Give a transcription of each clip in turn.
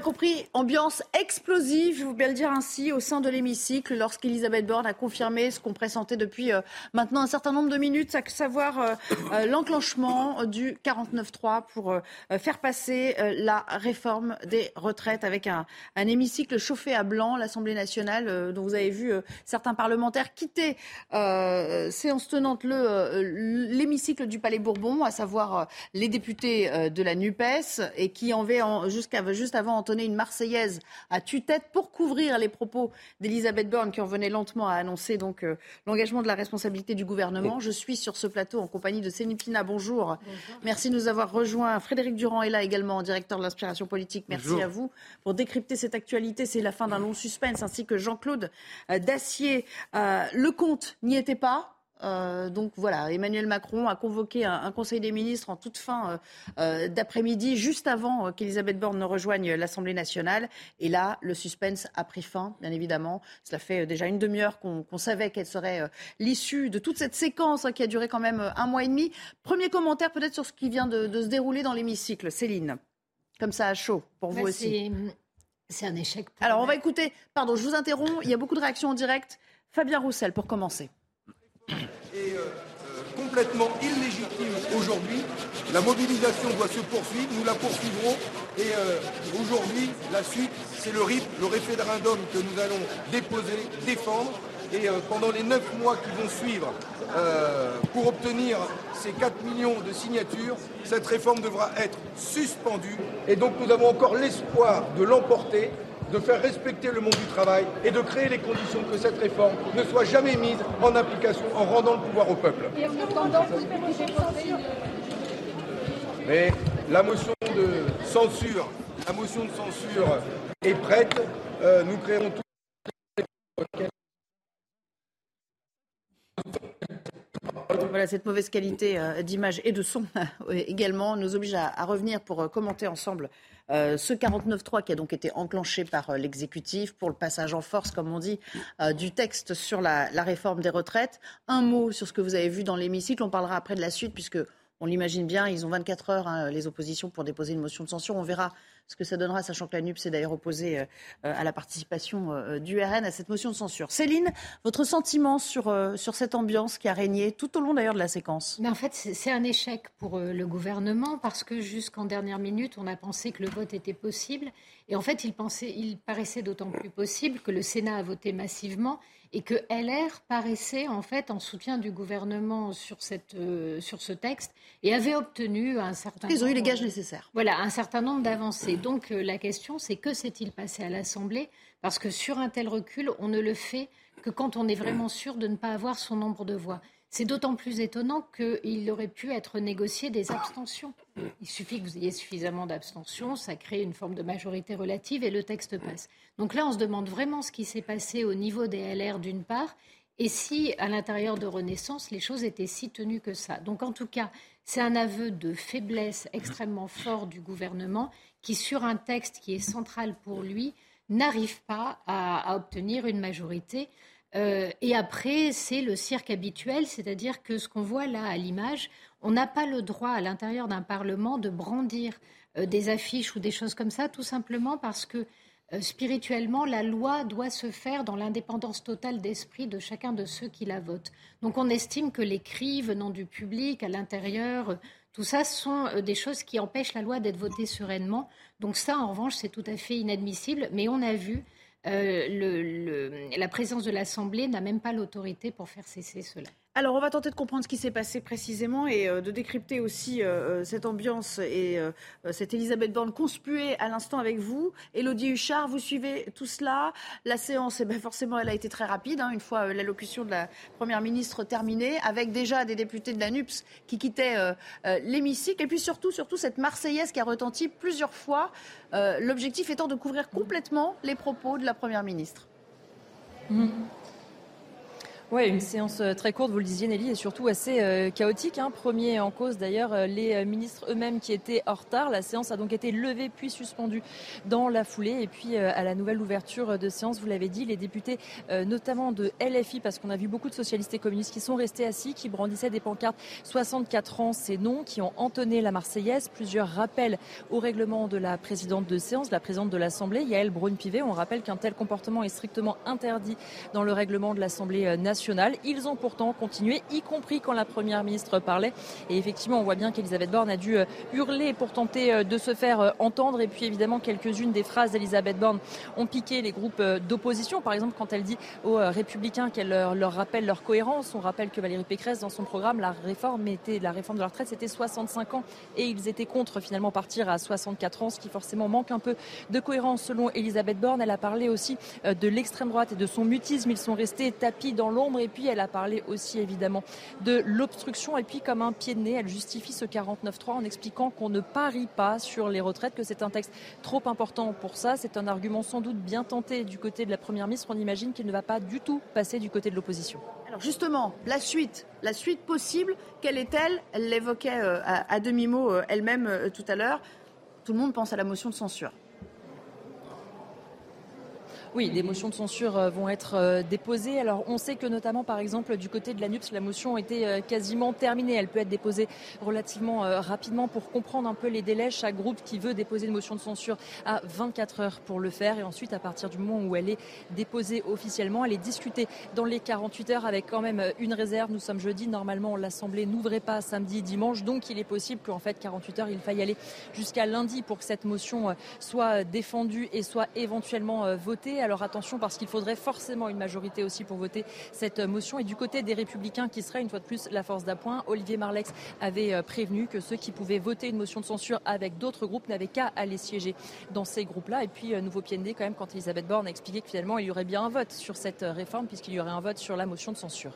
compris, ambiance explosive, je vous bien le dire ainsi, au sein de l'hémicycle, lorsqu'Elisabeth Borne a confirmé ce qu'on pressentait depuis euh, maintenant un certain nombre de minutes, à savoir euh, euh, l'enclenchement du 49-3 pour faire passer la réforme des retraites avec un, hémicycle chauffé à blanc, l'Assemblée nationale, dont vous avez vu certains parlementaires quitter séance tenante l'hémicycle du Palais Bourbon, à savoir les députés de la NUPES, et qui en avaient jusqu'à juste avant une Marseillaise à tue-tête pour couvrir les propos d'Elisabeth Borne qui en venait lentement à annoncer donc euh, l'engagement de la responsabilité du gouvernement. Je suis sur ce plateau en compagnie de Céline Pina. Bonjour. Merci de nous avoir rejoints. Frédéric Durand est là également, directeur de l'inspiration politique. Merci à vous pour décrypter cette actualité. C'est la fin d'un long suspense, ainsi que Jean-Claude euh, Dacier. Euh, le compte n'y était pas. Euh, donc voilà, Emmanuel Macron a convoqué un, Conseil des ministres en toute fin euh, euh, d'après-midi, juste avant qu'Elisabeth Borne ne rejoigne l'Assemblée nationale. Et là, le suspense a pris fin, bien évidemment. Cela fait déjà une demi-heure qu'on savait quelle serait l'issue de toute cette séquence hein, qui a duré quand même un mois et demi. Premier commentaire peut-être sur ce qui vient de, se dérouler dans l'hémicycle. Céline, comme ça à chaud, pour vous aussi. C'est un échec. Alors on va écouter, pardon, je vous interromps, il y a beaucoup de réactions en direct. Fabien Roussel, pour commencer est euh, euh, complètement illégitime aujourd'hui. La mobilisation doit se poursuivre, nous la poursuivrons. Et euh, aujourd'hui la suite c'est le RIP, le référendum que nous allons déposer, défendre. Et pendant les neuf mois qui vont suivre pour obtenir ces 4 millions de signatures, cette réforme devra être suspendue. Et donc nous avons encore l'espoir de l'emporter de faire respecter le monde du travail et de créer les conditions que cette réforme ne soit jamais mise en application en rendant le pouvoir au peuple. Mais la motion de censure, la motion de censure est prête. Euh, nous créerons tout. Voilà, cette mauvaise qualité euh, d'image et de son également nous oblige à, revenir pour euh, commenter ensemble euh, ce 49.3 qui a donc été enclenché par l'exécutif pour le passage en force, comme on dit, du texte sur la, réforme des retraites. Un mot sur ce que vous avez vu dans l'hémicycle. On parlera après de la suite puisque on l'imagine bien, ils ont 24 heures, hein, les oppositions, pour déposer une motion de censure. On verra ce que ça donnera, sachant que la NUP s'est d'ailleurs opposée euh, à la participation euh, du RN à cette motion de censure. Céline, votre sentiment sur, euh, sur cette ambiance qui a régné tout au long d'ailleurs de la séquence? Mais En fait, c'est un échec pour le gouvernement parce que jusqu'en dernière minute, on a pensé que le vote était possible. Et en fait, il, il paraissait d'autant plus possible que le Sénat a voté massivement et que LR paraissait en fait en soutien du gouvernement sur, cette, sur ce texte et avait obtenu un certain Ils ont eu les gages nécessaires. Voilà, un certain nombre d'avancées donc euh, la question, c'est que s'est-il passé à l'Assemblée? Parce que sur un tel recul, on ne le fait que quand on est vraiment sûr de ne pas avoir son nombre de voix. C'est d'autant plus étonnant qu'il aurait pu être négocié des abstentions. Il suffit que vous ayez suffisamment d'abstentions, ça crée une forme de majorité relative et le texte passe. Donc là, on se demande vraiment ce qui s'est passé au niveau des LR d'une part et si à l'intérieur de Renaissance, les choses étaient si tenues que ça. Donc en tout cas, c'est un aveu de faiblesse extrêmement fort du gouvernement qui, sur un texte qui est central pour lui, n'arrive pas à, obtenir une majorité. Euh, et après, c'est le cirque habituel, c'est-à-dire que ce qu'on voit là à l'image, on n'a pas le droit à l'intérieur d'un Parlement de brandir euh, des affiches ou des choses comme ça, tout simplement parce que euh, spirituellement, la loi doit se faire dans l'indépendance totale d'esprit de chacun de ceux qui la votent. Donc on estime que les cris venant du public à l'intérieur tout ça sont des choses qui empêchent la loi d'être votée sereinement. Donc ça, en revanche, c'est tout à fait inadmissible. Mais on a vu, euh, la présence de l'Assemblée n'a même pas l'autorité pour faire cesser cela. Alors, on va tenter de comprendre ce qui s'est passé précisément et euh, de décrypter aussi euh, euh, cette ambiance et cette Elisabeth Borne conspuée à l'instant avec vous. Elodie Huchard, vous suivez tout cela. La séance, eh ben, forcément, elle a été très rapide, hein, une fois l'allocution de la Première ministre terminée, avec déjà des députés de la NUPS qui quittaient l'hémicycle. Et puis surtout, cette Marseillaise qui a retenti plusieurs fois, l'objectif étant de couvrir complètement les propos de la Première ministre. Mmh. Oui, une séance euh, très courte, vous le disiez Nelly, et surtout assez euh, chaotique. Hein. Premier en cause d'ailleurs euh, les ministres eux-mêmes qui étaient en retard. La séance a donc été levée puis suspendue dans la foulée. Et puis à la nouvelle ouverture de séance, vous l'avez dit, les députés notamment de LFI, parce qu'on a vu beaucoup de socialistes et communistes qui sont restés assis, qui brandissaient des pancartes 64 ans, c'est non, qui ont entonné la Marseillaise. Plusieurs rappels au règlement de la présidente de séance, la présidente de l'Assemblée, Yael Braun-Pivet. On rappelle qu'un tel comportement est strictement interdit dans le règlement de l'Assemblée nationale ils ont pourtant continué, y compris quand la Première ministre parlait. Et effectivement, on voit bien qu'Elisabeth Borne a dû euh, hurler pour tenter euh, de se faire euh, entendre. Et puis évidemment, quelques-unes des phrases d'Elisabeth Borne ont piqué les groupes d'opposition. Par exemple, quand elle dit aux républicains qu'elle leur, rappelle leur cohérence. On rappelle que Valérie Pécresse, dans son programme, la réforme, était, la réforme de la retraite, c'était 65 ans. Et ils étaient contre finalement partir à 64 ans, ce qui forcément manque un peu de cohérence selon Elisabeth Borne. Elle a parlé aussi de l'extrême droite et de son mutisme. Ils sont restés tapis dans l'ombre et puis elle a parlé aussi évidemment de l'obstruction. Et puis comme un pied de nez, elle justifie ce 49.3 en expliquant qu'on ne parie pas sur les retraites, que c'est un texte trop important pour ça. C'est un argument sans doute bien tenté du côté de la Première ministre. On imagine qu'il ne va pas du tout passer du côté de l'opposition. Alors justement, la suite, la suite possible, quelle est-elle? Elle l'évoquait euh, à, demi-mot euh, elle-même euh, tout à l'heure. Tout le monde pense à la motion de censure. Oui, des motions de censure euh, vont être euh, déposées. Alors, on sait que notamment, par exemple, du côté de la NUPS, la motion était euh, quasiment terminée. Elle peut être déposée relativement rapidement pour comprendre un peu les délais. Chaque groupe qui veut déposer une motion de censure a 24 heures pour le faire. Et ensuite, à partir du moment où elle est déposée officiellement, elle est discutée dans les 48 heures avec quand même une réserve. Nous sommes jeudi. Normalement, l'Assemblée n'ouvrait pas samedi, dimanche. Donc, il est possible qu'en fait, 48 heures, il faille aller jusqu'à lundi pour que cette motion soit défendue et soit éventuellement votée. Alors attention parce qu'il faudrait forcément une majorité aussi pour voter cette motion. Et du côté des républicains qui seraient une fois de plus la force d'appoint, Olivier Marlex avait euh, prévenu que ceux qui pouvaient voter une motion de censure avec d'autres groupes n'avaient qu'à aller siéger dans ces groupes-là. Et puis euh, nouveau PND quand même quand Elisabeth Borne a expliqué que finalement il y aurait bien un vote sur cette euh, réforme puisqu'il y aurait un vote sur la motion de censure.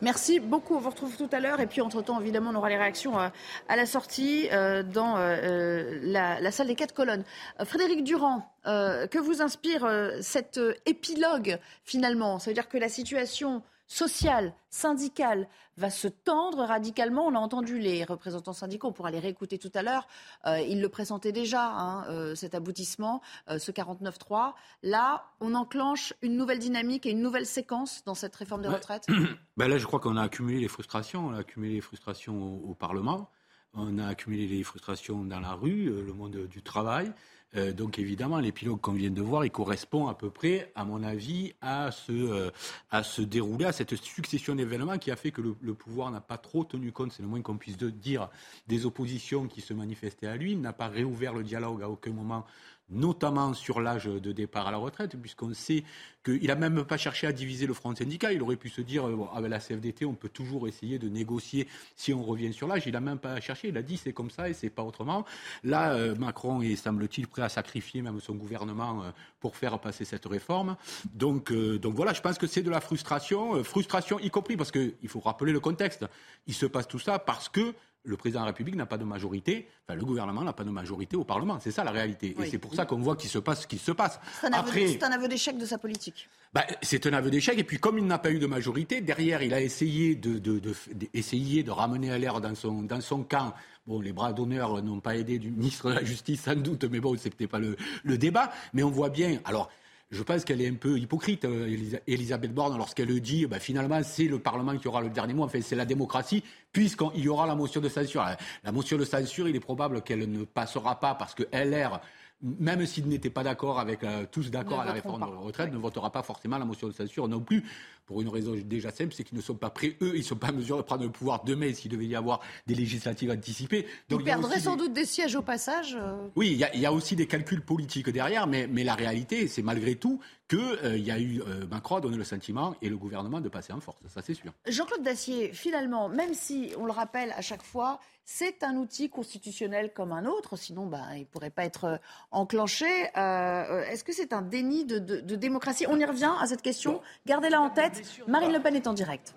Merci beaucoup. On vous retrouve tout à l'heure. Et puis, entre-temps, évidemment, on aura les réactions à, la sortie dans la, la, salle des quatre colonnes. Frédéric Durand, euh, que vous inspire euh, cet euh, épilogue finalement? Ça veut dire que la situation sociale, syndicale va se tendre radicalement. On a entendu les représentants syndicaux, on pourra les réécouter tout à l'heure. ils le pressentaient déjà, hein, cet aboutissement, ce 49-3. Là, on enclenche une nouvelle dynamique et une nouvelle séquence dans cette réforme des retraites ben Là, je crois qu'on a accumulé les frustrations. On a accumulé les frustrations au Parlement. On a accumulé les frustrations dans la rue, le monde du travail. Euh, donc évidemment, l'épilogue qu'on vient de voir, il correspond à peu près, à mon avis, à ce, euh, à se dérouler, à cette succession d'événements qui a fait que le, pouvoir n'a pas trop tenu compte, c'est le moins qu'on puisse dire, des oppositions qui se manifestaient à lui, n'a pas réouvert le dialogue à aucun moment notamment sur l'âge de départ à la retraite, puisqu'on sait qu'il n'a même pas cherché à diviser le front syndical. Il aurait pu se dire, euh, avec la CFDT, on peut toujours essayer de négocier si on revient sur l'âge. Il n'a même pas cherché. Il a dit, c'est comme ça et c'est pas autrement. Là, euh, Macron est, semble-t-il, prêt à sacrifier même son gouvernement euh, pour faire passer cette réforme. Donc, donc voilà, je pense que c'est de la frustration. frustration y compris parce qu'il faut rappeler le contexte. Il se passe tout ça parce que le président de la République n'a pas de majorité, enfin le gouvernement n'a pas de majorité au Parlement. C'est ça la réalité. Et c'est pour ça qu'on voit qu'il se passe ce qui se passe. C'est un, Après... aveu d'échec de sa politique. Bah, c'est un aveu d'échec. Et puis comme il n'a pas eu de majorité, derrière, il a essayé de, de, de, ramener à l'air dans son, dans son camp Bon, les bras d'honneur n'ont pas aidé du ministre de la Justice sans doute, mais bon, c'était pas le, le, débat. Mais on voit bien. Alors, je pense qu'elle est un peu hypocrite, euh, Elisabeth Borne, lorsqu'elle dit bah, finalement c'est le Parlement qui aura le dernier mot, enfin c'est la démocratie, puisqu'il y aura la motion de censure. La motion de censure, il est probable qu'elle ne passera pas parce que LR même s'il n'était pas d'accord avec euh, tous d'accord à la réforme de la retraite, ne votera pas forcément la motion de censure non plus, pour une raison déjà simple, c'est qu'ils ne sont pas prêts, eux, ils ne sont pas en mesure de prendre le pouvoir demain s'il devait y avoir des législatives anticipées. Donc, ils perdraient sans doute des sièges au passage. Euh. Oui, il y, a, aussi des calculs politiques derrière, mais, mais la réalité, c'est malgré tout qu'il euh, y a eu, Macron a donné le sentiment et le gouvernement de passer en force, ça c'est sûr. Jean-Claude Dacier, finalement, même si on le rappelle à chaque fois, c'est un outil constitutionnel comme un autre, sinon bah, il ne pourrait pas être euh, enclenché. Euh, euh, est-ce que c'est un déni de, démocratie? On y revient à cette question. Gardez-la en tête. Marine Le Pen est en direct.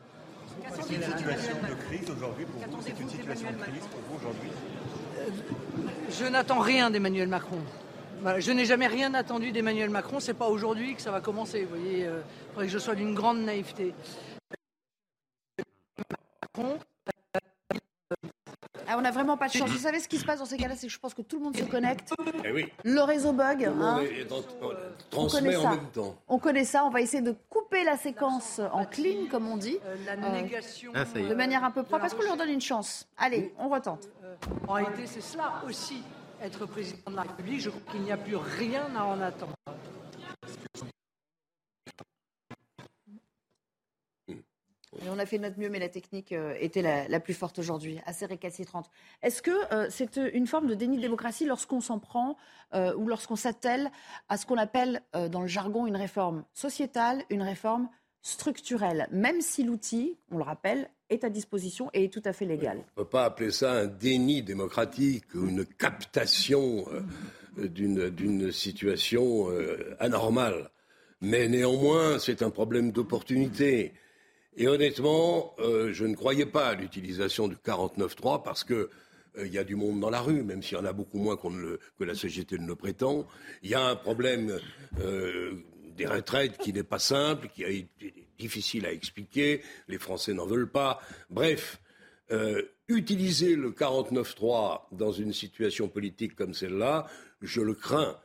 C'est une situation de crise aujourd'hui pour vous? C'est une situation de crise pour vous aujourd'hui? Je n'attends rien d'Emmanuel Macron. Je n'ai jamais rien attendu d'Emmanuel Macron. C'est pas aujourd'hui que ça va commencer. Vous voyez, il faudrait que je sois d'une grande naïveté. Macron. Ah, on n'a vraiment pas de chance. Vous savez ce qui se passe dans ces cas-là, c'est que je pense que tout le monde se connecte. Eh oui, Le réseau bug. hein. dans- On connaît en ça. même temps. On connaît ça. On va essayer de couper la séquence en clean, comme on dit, Euh, la Euh, négation. Ah, de manière un peu propre, parce qu'on leur donne une chance. Allez, on retente. Euh, en réalité, c'est cela aussi, être président de la République. Je crois qu'il n'y a plus rien à en attendre. On a fait notre mieux, mais la technique euh, était la, plus forte aujourd'hui, assez récalcitrante. Est-ce que euh, c'est euh, une forme de déni de démocratie lorsqu'on s'en prend ou lorsqu'on s'attelle à ce qu'on appelle dans le jargon une réforme sociétale, une réforme structurelle, même si l'outil, on le rappelle, est à disposition et est tout à fait légal On ne peut pas appeler ça un déni démocratique ou une captation euh, d'une situation euh, anormale. Mais néanmoins, c'est un problème d'opportunité. Et honnêtement, euh, je ne croyais pas à l'utilisation du 49.3 parce que il y a du monde dans la rue, même s'il y en a beaucoup moins ne le- que la société ne le prétend. Il y a un problème des retraites qui n'est pas simple, qui est difficile à expliquer. Les Français n'en veulent pas. Bref, euh, utiliser le 49.3 dans une situation politique comme celle-là, je le crains,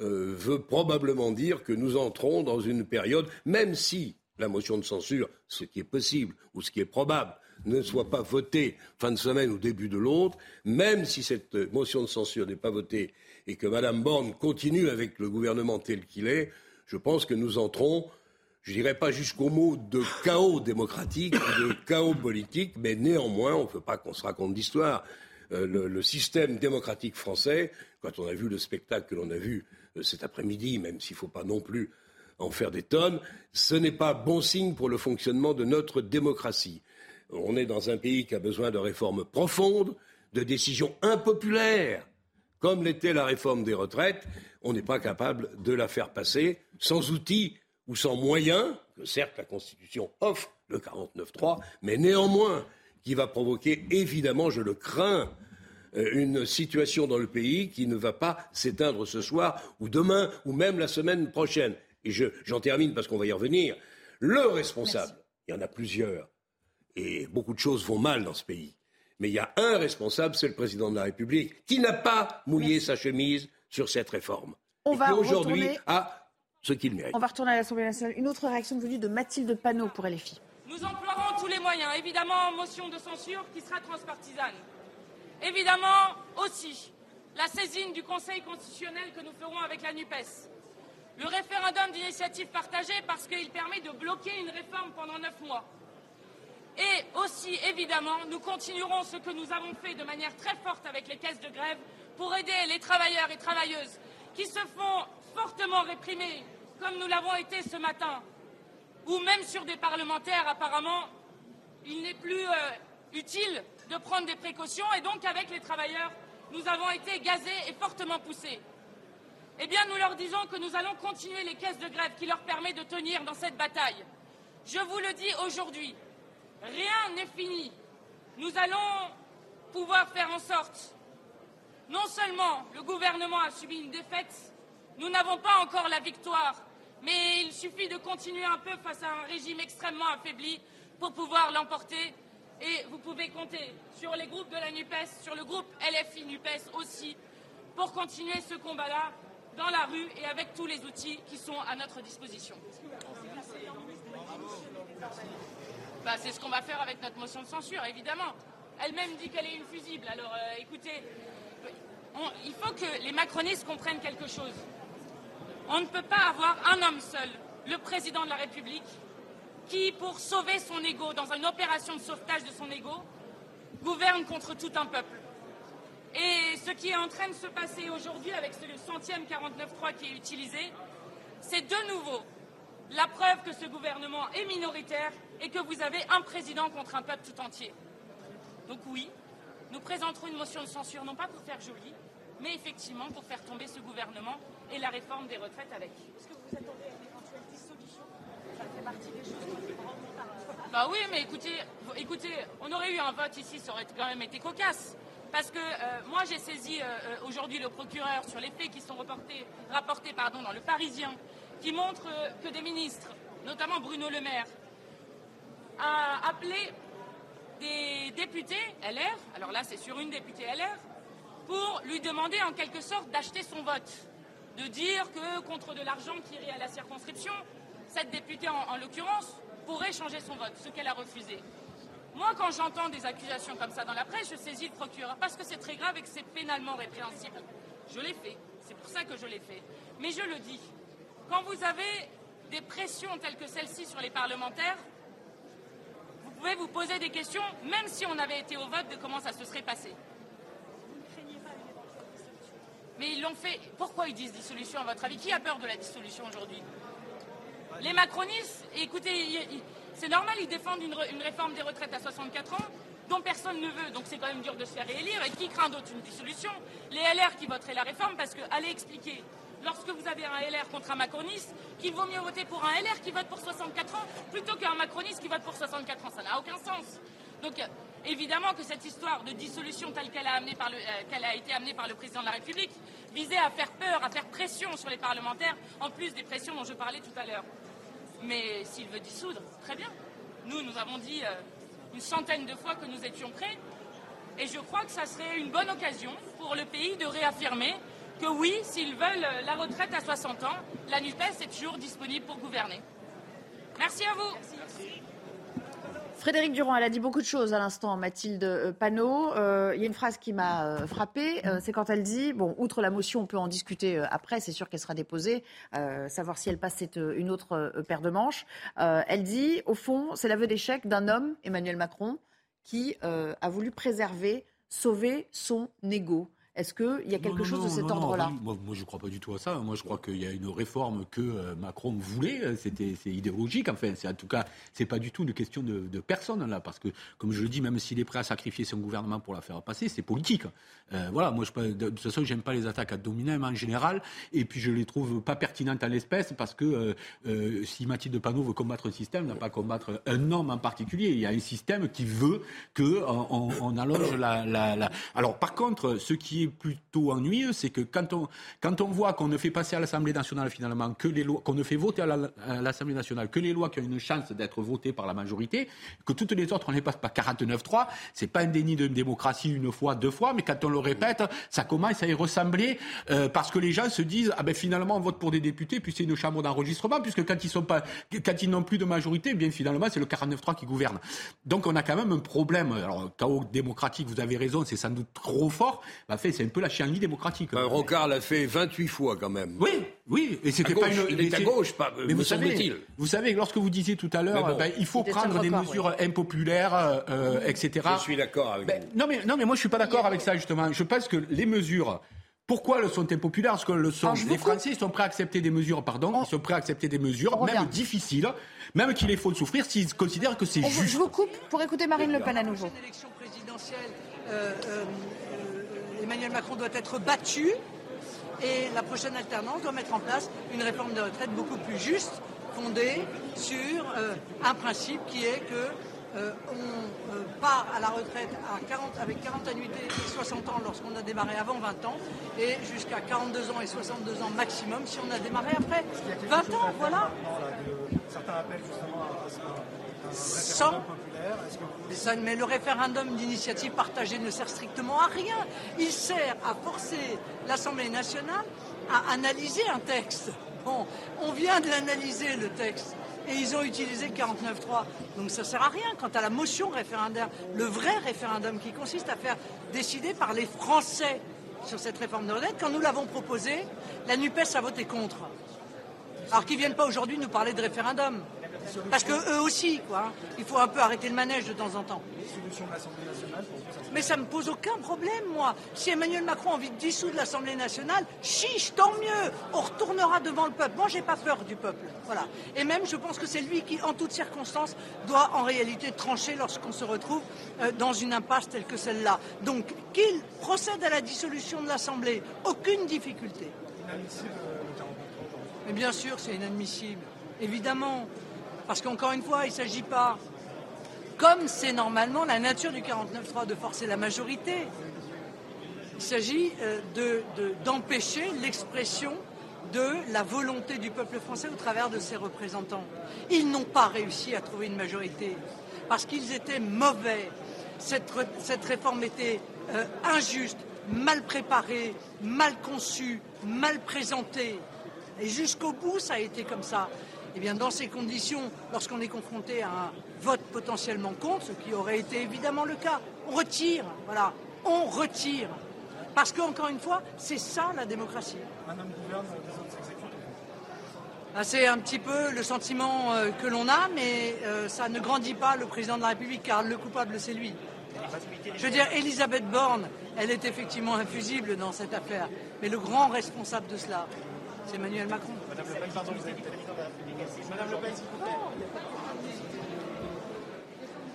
euh, veut probablement dire que nous entrons dans une période, même si la motion de censure, ce qui est possible ou ce qui est probable, ne soit pas votée fin de semaine ou début de l'autre, même si cette motion de censure n'est pas votée et que Mme Borne continue avec le gouvernement tel qu'il est, je pense que nous entrons je dirais pas jusqu'au mot de chaos démocratique, de chaos politique, mais néanmoins, on ne peut pas qu'on se raconte d'histoire. Euh, le, le système démocratique français, quand on a vu le spectacle que l'on a vu euh, cet après-midi, même s'il ne faut pas non plus en faire des tonnes, ce n'est pas bon signe pour le fonctionnement de notre démocratie. On est dans un pays qui a besoin de réformes profondes, de décisions impopulaires, comme l'était la réforme des retraites. On n'est pas capable de la faire passer sans outils ou sans moyens, que certes la Constitution offre le 49.3, mais néanmoins qui va provoquer, évidemment, je le crains, euh, une situation dans le pays qui ne va pas s'éteindre ce soir ou demain ou même la semaine prochaine. Et je- j'en termine parce qu'on va y revenir. Le responsable, il y en a plusieurs, et beaucoup de choses vont mal dans ce pays. Mais il y a un responsable, c'est le président de la République, qui n'a pas mouillé sa chemise sur cette réforme. On et va aujourd'hui a ce qu'il mérite. On va retourner à l'Assemblée nationale. Une autre réaction venue de Mathilde Panot pour LFI. Nous emploierons tous les moyens, évidemment, motion de censure qui sera transpartisane. Évidemment aussi la saisine du Conseil constitutionnel que nous ferons avec la NUPES. Le référendum d'initiative partagée parce qu'il permet de bloquer une réforme pendant neuf mois. Et aussi, évidemment, nous continuerons ce que nous avons fait de manière très forte avec les caisses de grève pour aider les travailleurs et travailleuses qui se font fortement réprimer, comme nous l'avons été ce matin, ou même sur des parlementaires, apparemment, il n'est plus euh, utile de prendre des précautions. Et donc, avec les travailleurs, nous avons été gazés et fortement poussés. Eh bien, nous leur disons que nous allons continuer les caisses de grève qui leur permet de tenir dans cette bataille. Je vous le dis aujourd'hui, rien n'est fini. Nous allons pouvoir faire en sorte, non seulement le gouvernement a subi une défaite, nous n'avons pas encore la victoire, mais il suffit de continuer un peu face à un régime extrêmement affaibli pour pouvoir l'emporter. Et vous pouvez compter sur les groupes de la NUPES, sur le groupe LFI NUPES aussi, pour continuer ce combat-là dans la rue et avec tous les outils qui sont à notre disposition. Bah, c'est ce qu'on va faire avec notre motion de censure, évidemment. Elle-même dit qu'elle est infusible. Alors, euh, écoutez, il faut que les macronistes comprennent quelque chose. On ne peut pas avoir un homme seul, le président de la République, qui, pour sauver son ego, dans une opération de sauvetage de son ego, gouverne contre tout un peuple. Et ce qui est en train de se passer aujourd'hui avec ce centième 49.3 qui est utilisé, c'est de nouveau la preuve que ce gouvernement est minoritaire et que vous avez un président contre un peuple tout entier. Donc oui, nous présenterons une motion de censure, non pas pour faire joli, mais effectivement pour faire tomber ce gouvernement et la réforme des retraites avec. Est-ce que vous attendez à une éventuelle dissolution? Ça fait partie des choses Bah oui, mais écoutez, écoutez, on aurait eu un vote ici, ça aurait quand même été cocasse. Parce que euh, moi, j'ai saisi euh, euh, aujourd'hui le procureur sur les faits qui sont reportés, rapportés pardon, dans le Parisien, qui montrent que des ministres, notamment Bruno Le Maire, a appelé des députés LR, alors là c'est sur une députée LR, pour lui demander en quelque sorte d'acheter son vote, de dire que contre de l'argent qui irait à la circonscription, cette députée en, l'occurrence pourrait changer son vote, ce qu'elle a refusé. Moi, quand j'entends des accusations comme ça dans la presse, je saisis le procureur parce que c'est très grave et que c'est pénalement répréhensible. Je l'ai fait, c'est pour ça que je l'ai fait. Mais je le dis, quand vous avez des pressions telles que celle-ci sur les parlementaires, vous pouvez vous poser des questions, même si on avait été au vote, de comment ça se serait passé. Mais ils l'ont fait. Pourquoi ils disent dissolution à votre avis? Qui a peur de la dissolution aujourd'hui? Les macronistes, écoutez, c'est normal, ils défendent une, réforme des retraites à 64 ans dont personne ne veut, donc c'est quand même dur de se faire réélire. Et qui craint d'autre une dissolution? Les LR qui voteraient la réforme parce que, allez expliquer, lorsque vous avez un LR contre un macroniste, qu'il vaut mieux voter pour un LR qui vote pour 64 ans plutôt qu'un macroniste qui vote pour 64 ans. Ça n'a aucun sens. Donc évidemment que cette histoire de dissolution telle qu'elle a, euh, été amenée par le président de la République visait à faire peur, à faire pression sur les parlementaires, en plus des pressions dont je parlais tout à l'heure. Mais s'il veut dissoudre, très bien. Nous, nous avons dit euh, une centaine de fois que nous étions prêts. Et je crois que ça serait une bonne occasion pour le pays de réaffirmer que oui, s'ils veulent la retraite à 60 ans, la NUPES est toujours disponible pour gouverner. Merci à vous. Frédéric Durand, elle a dit beaucoup de choses à l'instant, Mathilde euh, Panot. Euh, il y a une phrase qui m'a euh, frappée, c'est quand elle dit, bon, outre la motion, on peut en discuter après, c'est sûr qu'elle sera déposée, savoir si elle passe c'est une autre paire de manches. elle dit, au fond, c'est l'aveu d'échec d'un homme, Emmanuel Macron, qui a voulu préserver, sauver son ego. Est-ce qu'il y a quelque chose de cet ordre-là moi, je ne crois pas du tout à ça. Moi, je crois qu'il y a une réforme que euh, Macron voulait. Euh, c'était, c'est idéologique. Enfin, c'est, en tout cas, c'est pas du tout une question de, personne là, parce que, comme je le dis, même s'il est prêt à sacrifier son gouvernement pour la faire passer, c'est politique. Euh, voilà. Moi, je, de, toute façon, j'aime pas les attaques à dominem en général, et puis je les trouve pas pertinentes à l'espèce, parce que si Mathilde Panot veut combattre un système, n'a pas combattre un homme en particulier. Il y a un système qui veut que on, allonge la, la. Alors, par contre, ce qui est plutôt ennuyeux, c'est que quand on, quand on voit qu'on ne fait passer à l'Assemblée nationale finalement que les lois, qu'on ne fait voter à l'Assemblée nationale que les lois qui ont une chance d'être votées par la majorité, que toutes les autres on les passe pas 49-3, c'est pas un déni de démocratie une fois, deux fois, mais quand on le répète, ça commence à y ressembler euh, parce que les gens se disent ah ben finalement on vote pour des députés puis c'est une chambre d'enregistrement puisque quand ils sont pas, quand ils n'ont plus de majorité, eh bien finalement c'est le 49-3 qui gouverne. Donc on a quand même un problème. Alors chaos démocratique, vous avez raison, c'est sans doute trop fort. Bah, fait, c'est un peu la chienlit démocratique. Ben, Rocard l'a fait 28 fois quand même. Oui, oui, et c'était pas une. Il est à gauche, pas, mais vous savez, vous savez, lorsque vous disiez tout à l'heure, ben, il faut prendre des mesures impopulaires, euh, etc. Je suis d'accord avec ben, vous. Non mais, non, mais moi je suis pas d'accord avec ça justement. Je pense que les mesures. Pourquoi elles sont impopulaires? Parce que le sont. les Français sont prêts à accepter des mesures, pardon, ils sont prêts à accepter des mesures, même difficiles, même qu'il les faut souffrir, s'ils considèrent que c'est juste. Je vous coupe pour écouter Marine Le Pen à nouveau. Élection présidentielle, euh, euh, Emmanuel Macron doit être battu et la prochaine alternance doit mettre en place une réforme de retraite beaucoup plus juste, fondée sur euh, un principe qui est que euh, on euh, part à la retraite à 40, avec 40 annuités et 60 ans lorsqu'on a démarré avant 20 ans et jusqu'à 42 ans et 62 ans maximum si on a démarré après 20 ans. Voilà. Certains appellent justement à, Sans mais le référendum d'initiative partagée ne sert strictement à rien. Il sert à forcer l'Assemblée nationale à analyser un texte. Bon, on vient de l'analyser, le texte. Et ils ont utilisé 49.3. Donc ça ne sert à rien. Quant à la motion référendaire, le vrai référendum qui consiste à faire décider par les Français sur cette réforme de retraite, quand nous l'avons proposé, la NUPES a voté contre. Alors qu'ils ne viennent pas aujourd'hui nous parler de référendum. Parce que eux aussi, quoi, il faut un peu arrêter le manège de temps en temps. Mais ça me pose aucun problème, moi. Si Emmanuel Macron a envie de dissoudre l'Assemblée nationale, chiche, tant mieux. On retournera devant le peuple. Moi, j'ai pas peur du peuple. Voilà. Et même, je pense que c'est lui qui, en toutes circonstances, doit en réalité trancher lorsqu'on se retrouve euh, dans une impasse telle que celle-là. Donc, qu'il procède à la dissolution de l'Assemblée, aucune difficulté. Euh, Mais bien sûr, c'est inadmissible. Évidemment. Parce qu'encore une fois, il ne s'agit pas, comme c'est normalement la nature du 49-3, de forcer la majorité. Il s'agit euh, d'empêcher l'expression de la volonté du peuple français au travers de ses représentants. Ils n'ont pas réussi à trouver une majorité parce qu'ils étaient mauvais. Cette, réforme était euh, injuste, mal préparée, mal conçue, mal présentée. Et jusqu'au bout, ça a été comme ça. Et eh bien, dans ces conditions, lorsqu'on est confronté à un vote potentiellement contre, ce qui aurait été évidemment le cas, on retire, voilà, on retire. Parce qu'encore une fois, c'est ça la démocratie. Ah, c'est un petit peu le sentiment euh, que l'on a, mais euh, ça ne grandit pas le président de la République, car le coupable, c'est lui. Je veux dire, Elisabeth Borne, elle est effectivement infusible dans cette affaire, mais le grand responsable de cela, c'est Emmanuel Macron. Madame Le Pen, pardon, vous avez Madame Le Pen, s'il vous plaît.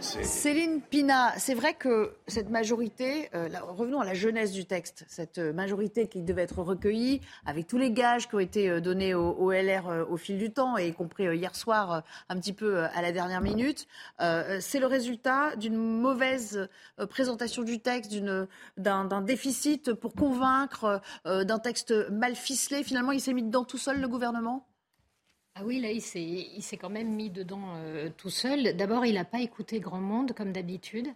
Céline Pina, c'est vrai que cette majorité, euh, revenons à la jeunesse du texte, cette euh, majorité qui devait être recueillie avec tous les gages qui ont été euh, donnés au, LR au fil du temps, et y compris hier soir un petit peu à la dernière minute, c'est le résultat d'une mauvaise présentation du texte, d'un déficit pour convaincre, d'un texte mal ficelé. Finalement, il s'est mis dedans tout seul, le gouvernement? Ah oui, là, il s'est quand même mis dedans euh, tout seul. D'abord, il n'a pas écouté grand monde, comme d'habitude.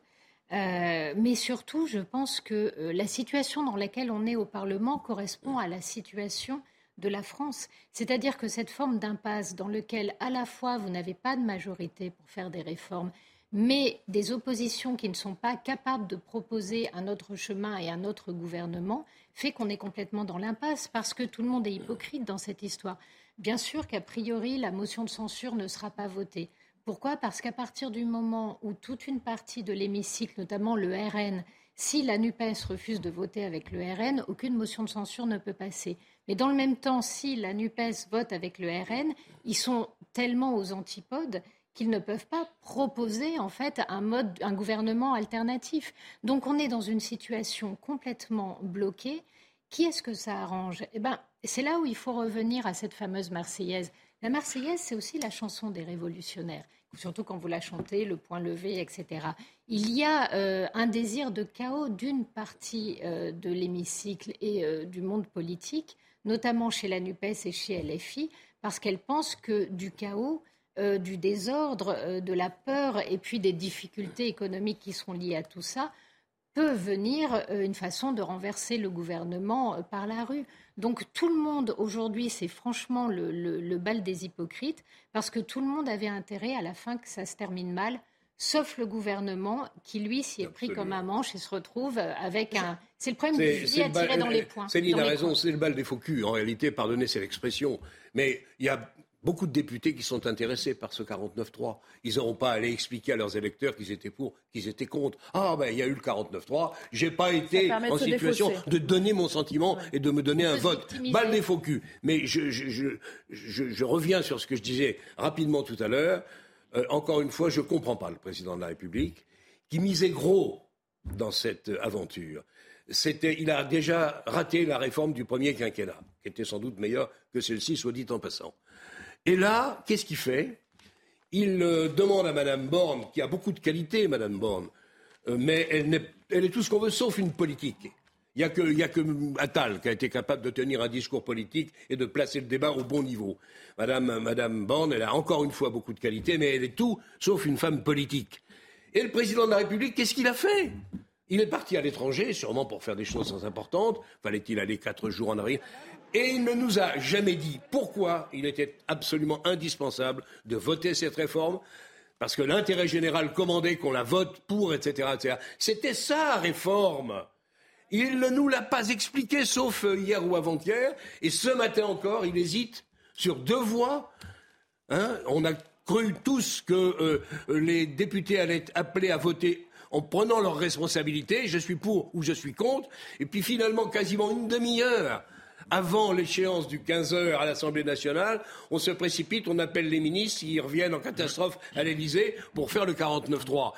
Euh, mais surtout, je pense que euh, la situation dans laquelle on est au Parlement correspond à la situation de la France. C'est-à-dire que cette forme d'impasse dans laquelle, à la fois, vous n'avez pas de majorité pour faire des réformes, mais des oppositions qui ne sont pas capables de proposer un autre chemin et un autre gouvernement, fait qu'on est complètement dans l'impasse parce que tout le monde est hypocrite dans cette histoire. Bien sûr qu'a priori, la motion de censure ne sera pas votée. Pourquoi? Parce qu'à partir du moment où toute une partie de l'hémicycle, notamment le RN, si la NUPES refuse de voter avec le RN, aucune motion de censure ne peut passer. Mais dans le même temps, si la NUPES vote avec le RN, ils sont tellement aux antipodes qu'ils ne peuvent pas proposer en fait un gouvernement alternatif. Donc on est dans une situation complètement bloquée. Qui est-ce que ça arrange? Eh ben, c'est là où il faut revenir à cette fameuse Marseillaise. La Marseillaise, c'est aussi la chanson des révolutionnaires, surtout quand vous la chantez, le point levé, etc. Il y a euh, un désir de chaos d'une partie euh, de l'hémicycle et euh, du monde politique, notamment chez la NUPES et chez LFI, parce qu'elle pense que du chaos, du désordre, de la peur et puis des difficultés économiques qui sont liées à tout ça, peut venir une façon de renverser le gouvernement par la rue. Donc tout le monde aujourd'hui, c'est franchement le, bal des hypocrites, parce que tout le monde avait intérêt à la fin que ça se termine mal, sauf le gouvernement qui, lui, s'y est pris comme un manche et se retrouve avec un... C'est le problème du fusil à tirer dans les poings. Céline a raison, c'est le bal des faux culs. En réalité, pardonnez, c'est l'expression. Mais il y a beaucoup de députés qui sont intéressés par ce 49-3. Ils n'auront pas à aller expliquer à leurs électeurs qu'ils étaient pour, qu'ils étaient contre. Ah ben il y a eu le 49-3, j'ai pas été en situation de donner mon sentiment et de me donner un vote. Balle des faux culs. Mais je, je, reviens sur ce que je disais rapidement tout à l'heure. Euh, encore une fois, je ne comprends pas le président de la République qui misait gros dans cette aventure. C'était, il a déjà raté la réforme du premier quinquennat, qui était sans doute meilleure que celle-ci, soit dit en passant. Et là, qu'est-ce qu'il fait? Il euh, demande à Mme Borne, qui a beaucoup de qualités, Mme Borne, euh, mais elle, est, tout ce qu'on veut sauf une politique. Il n'y a, que, a que Attal qui a été capable de tenir un discours politique et de placer le débat au bon niveau. Madame, Madame Borne, elle a encore une fois beaucoup de qualités, mais elle est tout sauf une femme politique. Et le président de la République, qu'est-ce qu'il a fait? Il est parti à l'étranger, sûrement pour faire des choses importantes. Fallait-il aller quatre jours en arrière? Et il ne nous a jamais dit pourquoi il était absolument indispensable de voter cette réforme, parce que l'intérêt général commandait qu'on la vote pour, etc. C'était sa réforme. Il ne nous l'a pas expliqué, sauf hier ou avant-hier, et ce matin encore, il hésite sur deux voix. Hein On a cru tous que euh, les députés allaient être appelés à voter en prenant leurs responsabilités, je suis pour ou je suis contre, et puis finalement, quasiment une demi-heure avant l'échéance du 15 heures à l'Assemblée nationale, on se précipite, on appelle les ministres, ils reviennent en catastrophe à l'Élysée pour faire le 49-3.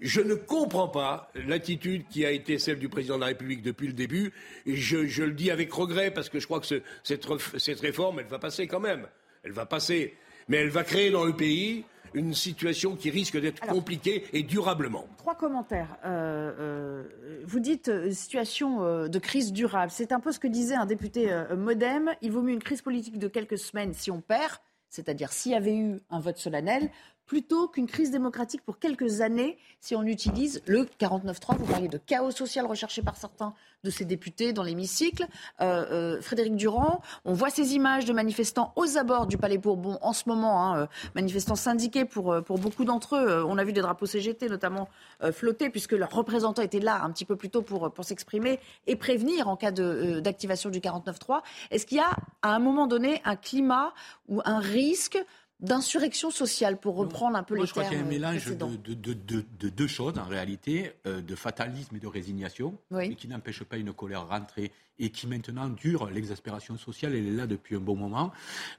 Je ne comprends pas l'attitude qui a été celle du président de la République depuis le début. Et je, le dis avec regret parce que je crois que cette, cette réforme, elle va passer quand même. Elle va passer. Mais elle va créer dans le pays une situation qui risque d'être compliquée et durablement. Trois commentaires. Euh, euh, vous dites euh, situation de crise durable. C'est un peu ce que disait un député modem. Il vaut mieux une crise politique de quelques semaines si on perd, c'est-à-dire s'il y avait eu un vote solennel, plutôt qu'une crise démocratique pour quelques années si on utilise le 49-3. Vous parliez de chaos social recherché par certains de ces députés dans l'hémicycle. Euh, euh, Frédéric Durand, on voit ces images de manifestants aux abords du Palais Bourbon en ce moment, hein, euh, manifestants syndiqués pour, pour beaucoup d'entre eux. On a vu des drapeaux CGT notamment flotter puisque leurs représentants étaient là un petit peu plus tôt pour, pour s'exprimer et prévenir en cas d'activation du 49-3. Est-ce qu'il y a à un moment donné un climat ou un risque d'insurrection sociale, pour reprendre un peu les termes. Je crois qu'il y a un mélange de, deux choses, en réalité, euh, de fatalisme et de résignation, et qui n'empêche pas une colère rentrée et qui maintenant dure. L'exaspération sociale, elle est là depuis un bon moment.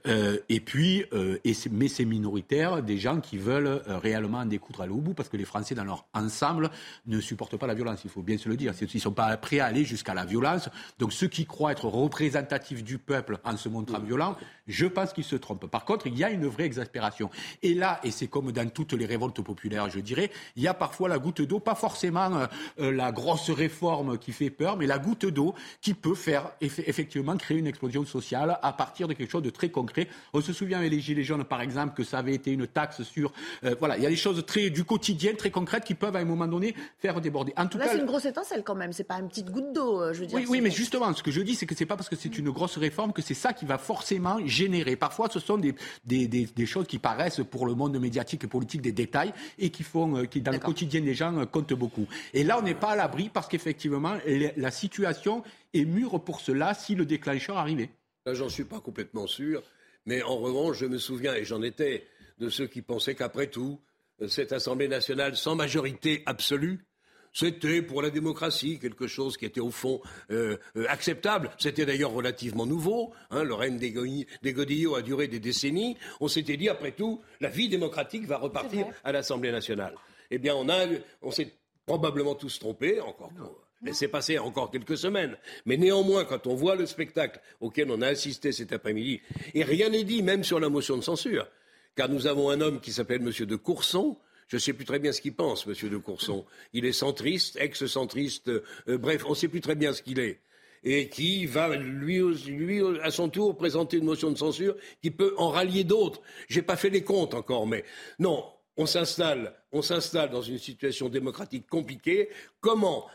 Euh, et puis, euh, et mais c'est minoritaire, des gens qui veulent euh, réellement en découdre à au bout, parce que les Français, dans leur ensemble, ne supportent pas la violence. Il faut bien se le dire. Ils ne sont pas prêts à aller jusqu'à la violence. Donc, ceux qui croient être représentatifs du peuple en se montrant violents, je pense qu'ils se trompent. Par contre, il y a une vraie exaspération. Et là, et c'est comme dans toutes les révoltes populaires, je dirais, il y a parfois la goutte d'eau, pas forcément la grosse réforme qui fait peur, mais la goutte d'eau qui peut peut faire effectivement créer une explosion sociale à partir de quelque chose de très concret. On se souvient avec les Gilets jaunes, par exemple, que ça avait été une taxe sur. Euh, voilà, il y a des choses très du quotidien, très concrètes, qui peuvent à un moment donné faire déborder. En tout Là, c'est une grosse étincelle quand même. C'est pas une petite goutte d'eau, euh, je veux dire. Oui, oui, mais justement, ce que je dis, c'est que c'est pas parce que c'est une grosse réforme que c'est ça qui va forcément générer. Parfois, ce sont des, des, des, choses qui paraissent pour le monde médiatique et politique des détails et qui font, euh, qui dans le quotidien des gens comptent beaucoup. Et là, on n'est pas à l'abri parce qu'effectivement, la situation est mûr pour cela si le déclencheur arrivait Là, j'en suis pas complètement sûr. Mais en revanche, je me souviens, et j'en étais, de ceux qui pensaient qu'après tout, cette Assemblée nationale sans majorité absolue, c'était pour la démocratie quelque chose qui était au fond euh, euh, acceptable. C'était d'ailleurs relativement nouveau. Hein, le règne des, Godillots a duré des décennies. On s'était dit, après tout, la vie démocratique va repartir à l'Assemblée nationale. Eh bien, on, on s'est probablement tous trompés, encore mais c'est passé encore quelques semaines. Mais néanmoins, quand on voit le spectacle auquel on a assisté cet après-midi, et rien n'est dit même sur la motion de censure, car nous avons un homme qui s'appelle M. de Courson, je ne sais plus très bien ce qu'il pense, M. de Courson. Il est centriste, ex-centriste, euh, bref, on ne sait plus très bien ce qu'il est. Et qui va, lui, lui, à son tour, présenter une motion de censure qui peut en rallier d'autres. Je n'ai pas fait les comptes encore, mais non, on s'installe, on s'installe dans une situation démocratique compliquée. Comment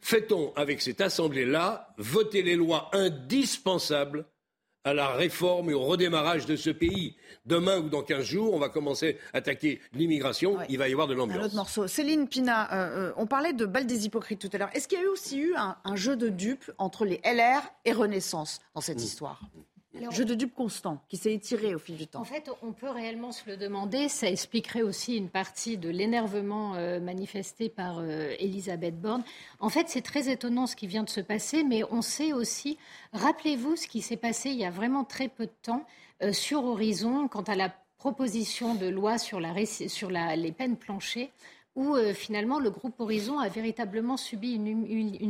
fait-on avec cette Assemblée-là voter les lois indispensables à la réforme et au redémarrage de ce pays? Demain ou dans 15 jours, on va commencer à attaquer l'immigration. Il va y avoir de l'ambiance. Un autre morceau. Céline Pina, euh, euh, on parlait de balle des hypocrites tout à l'heure. Est-ce qu'il y a eu aussi eu un, jeu de dupes entre les LR et Renaissance dans cette mmh. histoire? Jeu de dupe constant qui s'est étiré au fil du temps. En fait, on peut réellement se le demander. Ça expliquerait aussi une partie de l'énervement euh, manifesté par euh, Elisabeth Borne. En fait, c'est très étonnant ce qui vient de se passer, mais on sait aussi, rappelez-vous ce qui s'est passé il y a vraiment très peu de temps euh, sur Horizon quant à la proposition de loi sur, la, sur la, les peines planchées où euh, finalement le groupe Horizon a véritablement subi une,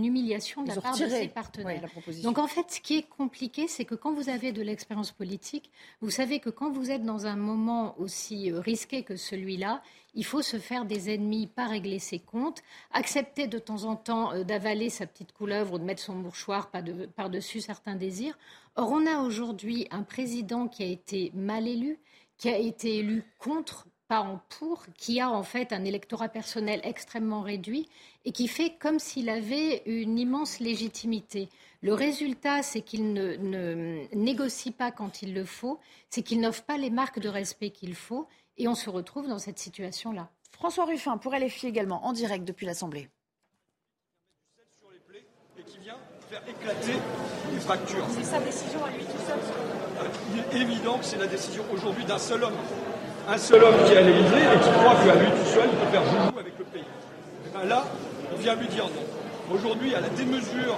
humiliation de la part de ses partenaires. Donc en fait, ce qui est compliqué, c'est que quand vous avez de l'expérience politique, vous savez que quand vous êtes dans un moment aussi euh, risqué que celui-là, il faut se faire des ennemis, pas régler ses comptes, accepter de temps en temps euh, d'avaler sa petite couleuvre ou de mettre son mouchoir par-dessus certains désirs. Or, on a aujourd'hui un président qui a été mal élu, qui a été élu contre pas en pour, qui a en fait un électorat personnel extrêmement réduit et qui fait comme s'il avait une immense légitimité. Le résultat, c'est qu'il ne, négocie pas quand il le faut, c'est qu'il n'offre pas les marques de respect qu'il faut, et on se retrouve dans cette situation-là. François Ruffin, pour LFI également, en direct depuis l'Assemblée. Et qui vient faire éclater les fractures. C'est sa décision à lui tout seul Il est évident que c'est la décision aujourd'hui d'un seul homme un seul homme qui est à l'Élysée et qui croit qu'à lui tout seul, il peut faire joujou avec le pays. Et là, on vient lui dire non. Aujourd'hui, à la démesure,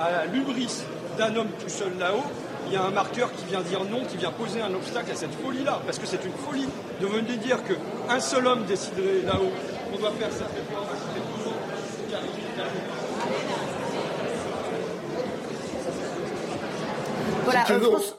à l'ubris d'un homme tout seul là-haut, il y a un marqueur qui vient dire non, qui vient poser un obstacle à cette folie-là. Parce que c'est une folie de venir dire qu'un seul homme déciderait là-haut qu'on doit faire cette réforme voilà,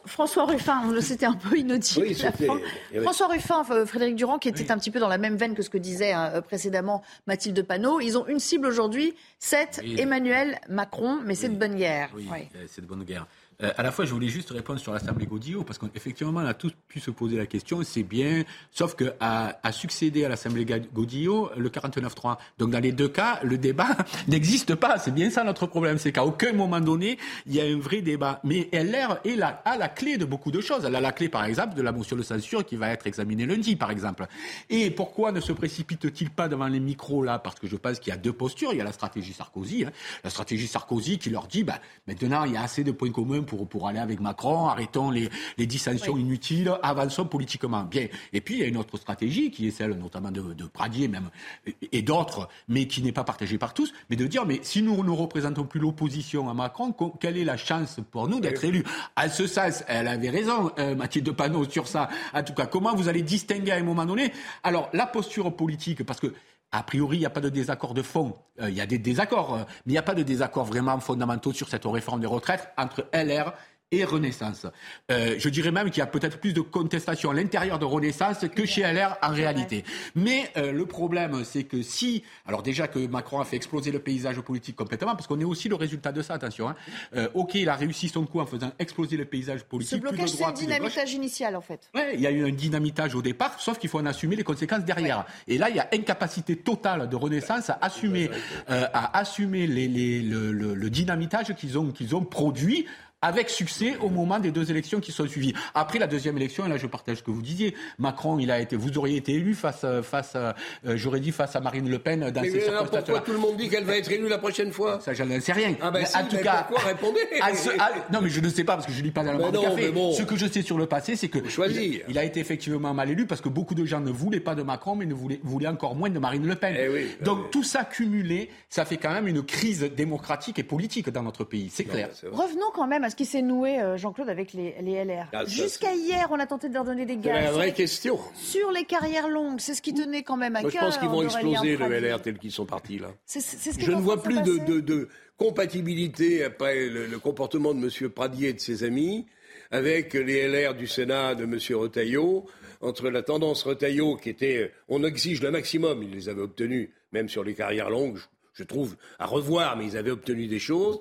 François Ruffin, c'était un peu inaudible. Oui, François Ruffin, euh, Frédéric Durand, qui était un petit peu dans la même veine que ce que disait euh, précédemment Mathilde Panot. Ils ont une cible aujourd'hui, c'est Oui. Emmanuel Macron, mais c'est de bonne guerre. Oui, euh, c'est de bonne guerre. Euh, à la fois, je voulais juste répondre sur l'Assemblée Godillot, parce qu'effectivement, on a tous pu se poser la question, c'est bien, sauf que a, a succédé à l'Assemblée Godillot le 49-3. Donc, dans les deux cas, le débat n'existe pas. C'est bien ça notre problème, c'est qu'à aucun moment donné, il y a un vrai débat. Mais LR est la, a la clé de beaucoup de choses. Elle a la clé, par exemple, de la motion de censure qui va être examinée lundi, par exemple. Et pourquoi ne se précipite-t-il pas devant les micros, là? Parce que je pense qu'il y a deux postures. Il y a la stratégie Sarkozy, hein. la stratégie Sarkozy qui leur dit, bah, maintenant, il y a assez de points communs pour aller avec Macron, arrêtons les, les dissensions inutiles, avançons politiquement. Bien. Et puis, il y a une autre stratégie qui est celle notamment de, de Pradier même, et, et d'autres, mais qui n'est pas partagée par tous, mais de dire, mais si nous ne représentons plus l'opposition à Macron, quelle est la chance pour nous d'être élus? À ce sens, elle avait raison, euh, Mathilde Panot, sur ça. En tout cas, comment vous allez distinguer à un moment donné? Alors, la posture politique, parce que a priori, il n'y a pas de désaccord de fond. Euh, Il y a des désaccords, euh, mais il n'y a pas de désaccords vraiment fondamentaux sur cette réforme des retraites entre LR et Renaissance. Euh, je dirais même qu'il y a peut-être plus de contestation à l'intérieur de Renaissance que chez LR en réalité. Mais euh, le problème, c'est que si, alors déjà que Macron a fait exploser le paysage politique complètement, parce qu'on est aussi le résultat de ça, attention. Hein. Euh, ok, il a réussi son coup en faisant exploser le paysage Ce politique. plus blocage, c'est gauche. dynamitage initial, en fait. Ouais, il y a eu un dynamitage au départ, sauf qu'il faut en assumer les conséquences derrière. Et là, il y a incapacité totale de Renaissance à assumer, euh, à assumer les, les- le, le- le dynamitage qu'ils ont, qu'ils ont produit avec succès au moment des deux élections qui sont suivies. Après la deuxième élection, et là je partage ce que vous disiez, Macron, il a été, vous auriez été élu face, à- face, à- euh, j'aurais dit face à Marine Le Pen dans Mais ces alors, pourquoi tout le monde dit qu'elle va être élue la prochaine fois? Ça, j'en sais rien. Ah ben Mais si, en tout mais cas, pourquoi répondez? à ce- à- non, mais je ne sais pas parce que je lis pas dans le Mais non, café. mais bon. Ce que je sais sur le passé, c'est que choisir. il, il a été effectivement mal élu parce que beaucoup de gens ne voulaient pas de Macron, mais ne voulaient, voulaient encore moins de Marine Le Pen. Eh oui, bah Donc oui. tout ça cumulé, ça fait quand même une crise démocratique et politique dans notre pays. C'est clair. Revenons quand même à ce qui s'est noué, euh, Jean-Claude, avec les, les LR. Ah, Jusqu'à hier, on a tenté de leur donner des C'est gaz. la vraie question. Sur les carrières longues, c'est ce qui tenait quand même à Moi, je cœur. pense qu'ils vont exploser le. LR tel qu'ils sont partis là. C'est- c'est Je ne vois plus de, passer. de- de compatibilité après le, le comportement de M. Pradier et de ses amis avec les LR du Sénat de M. Retailleau, entre la tendance Retailleau qui était euh, on exige le maximum, ils les avaient obtenus, même sur les carrières longues, je, je trouve, à revoir, mais ils avaient obtenu des choses.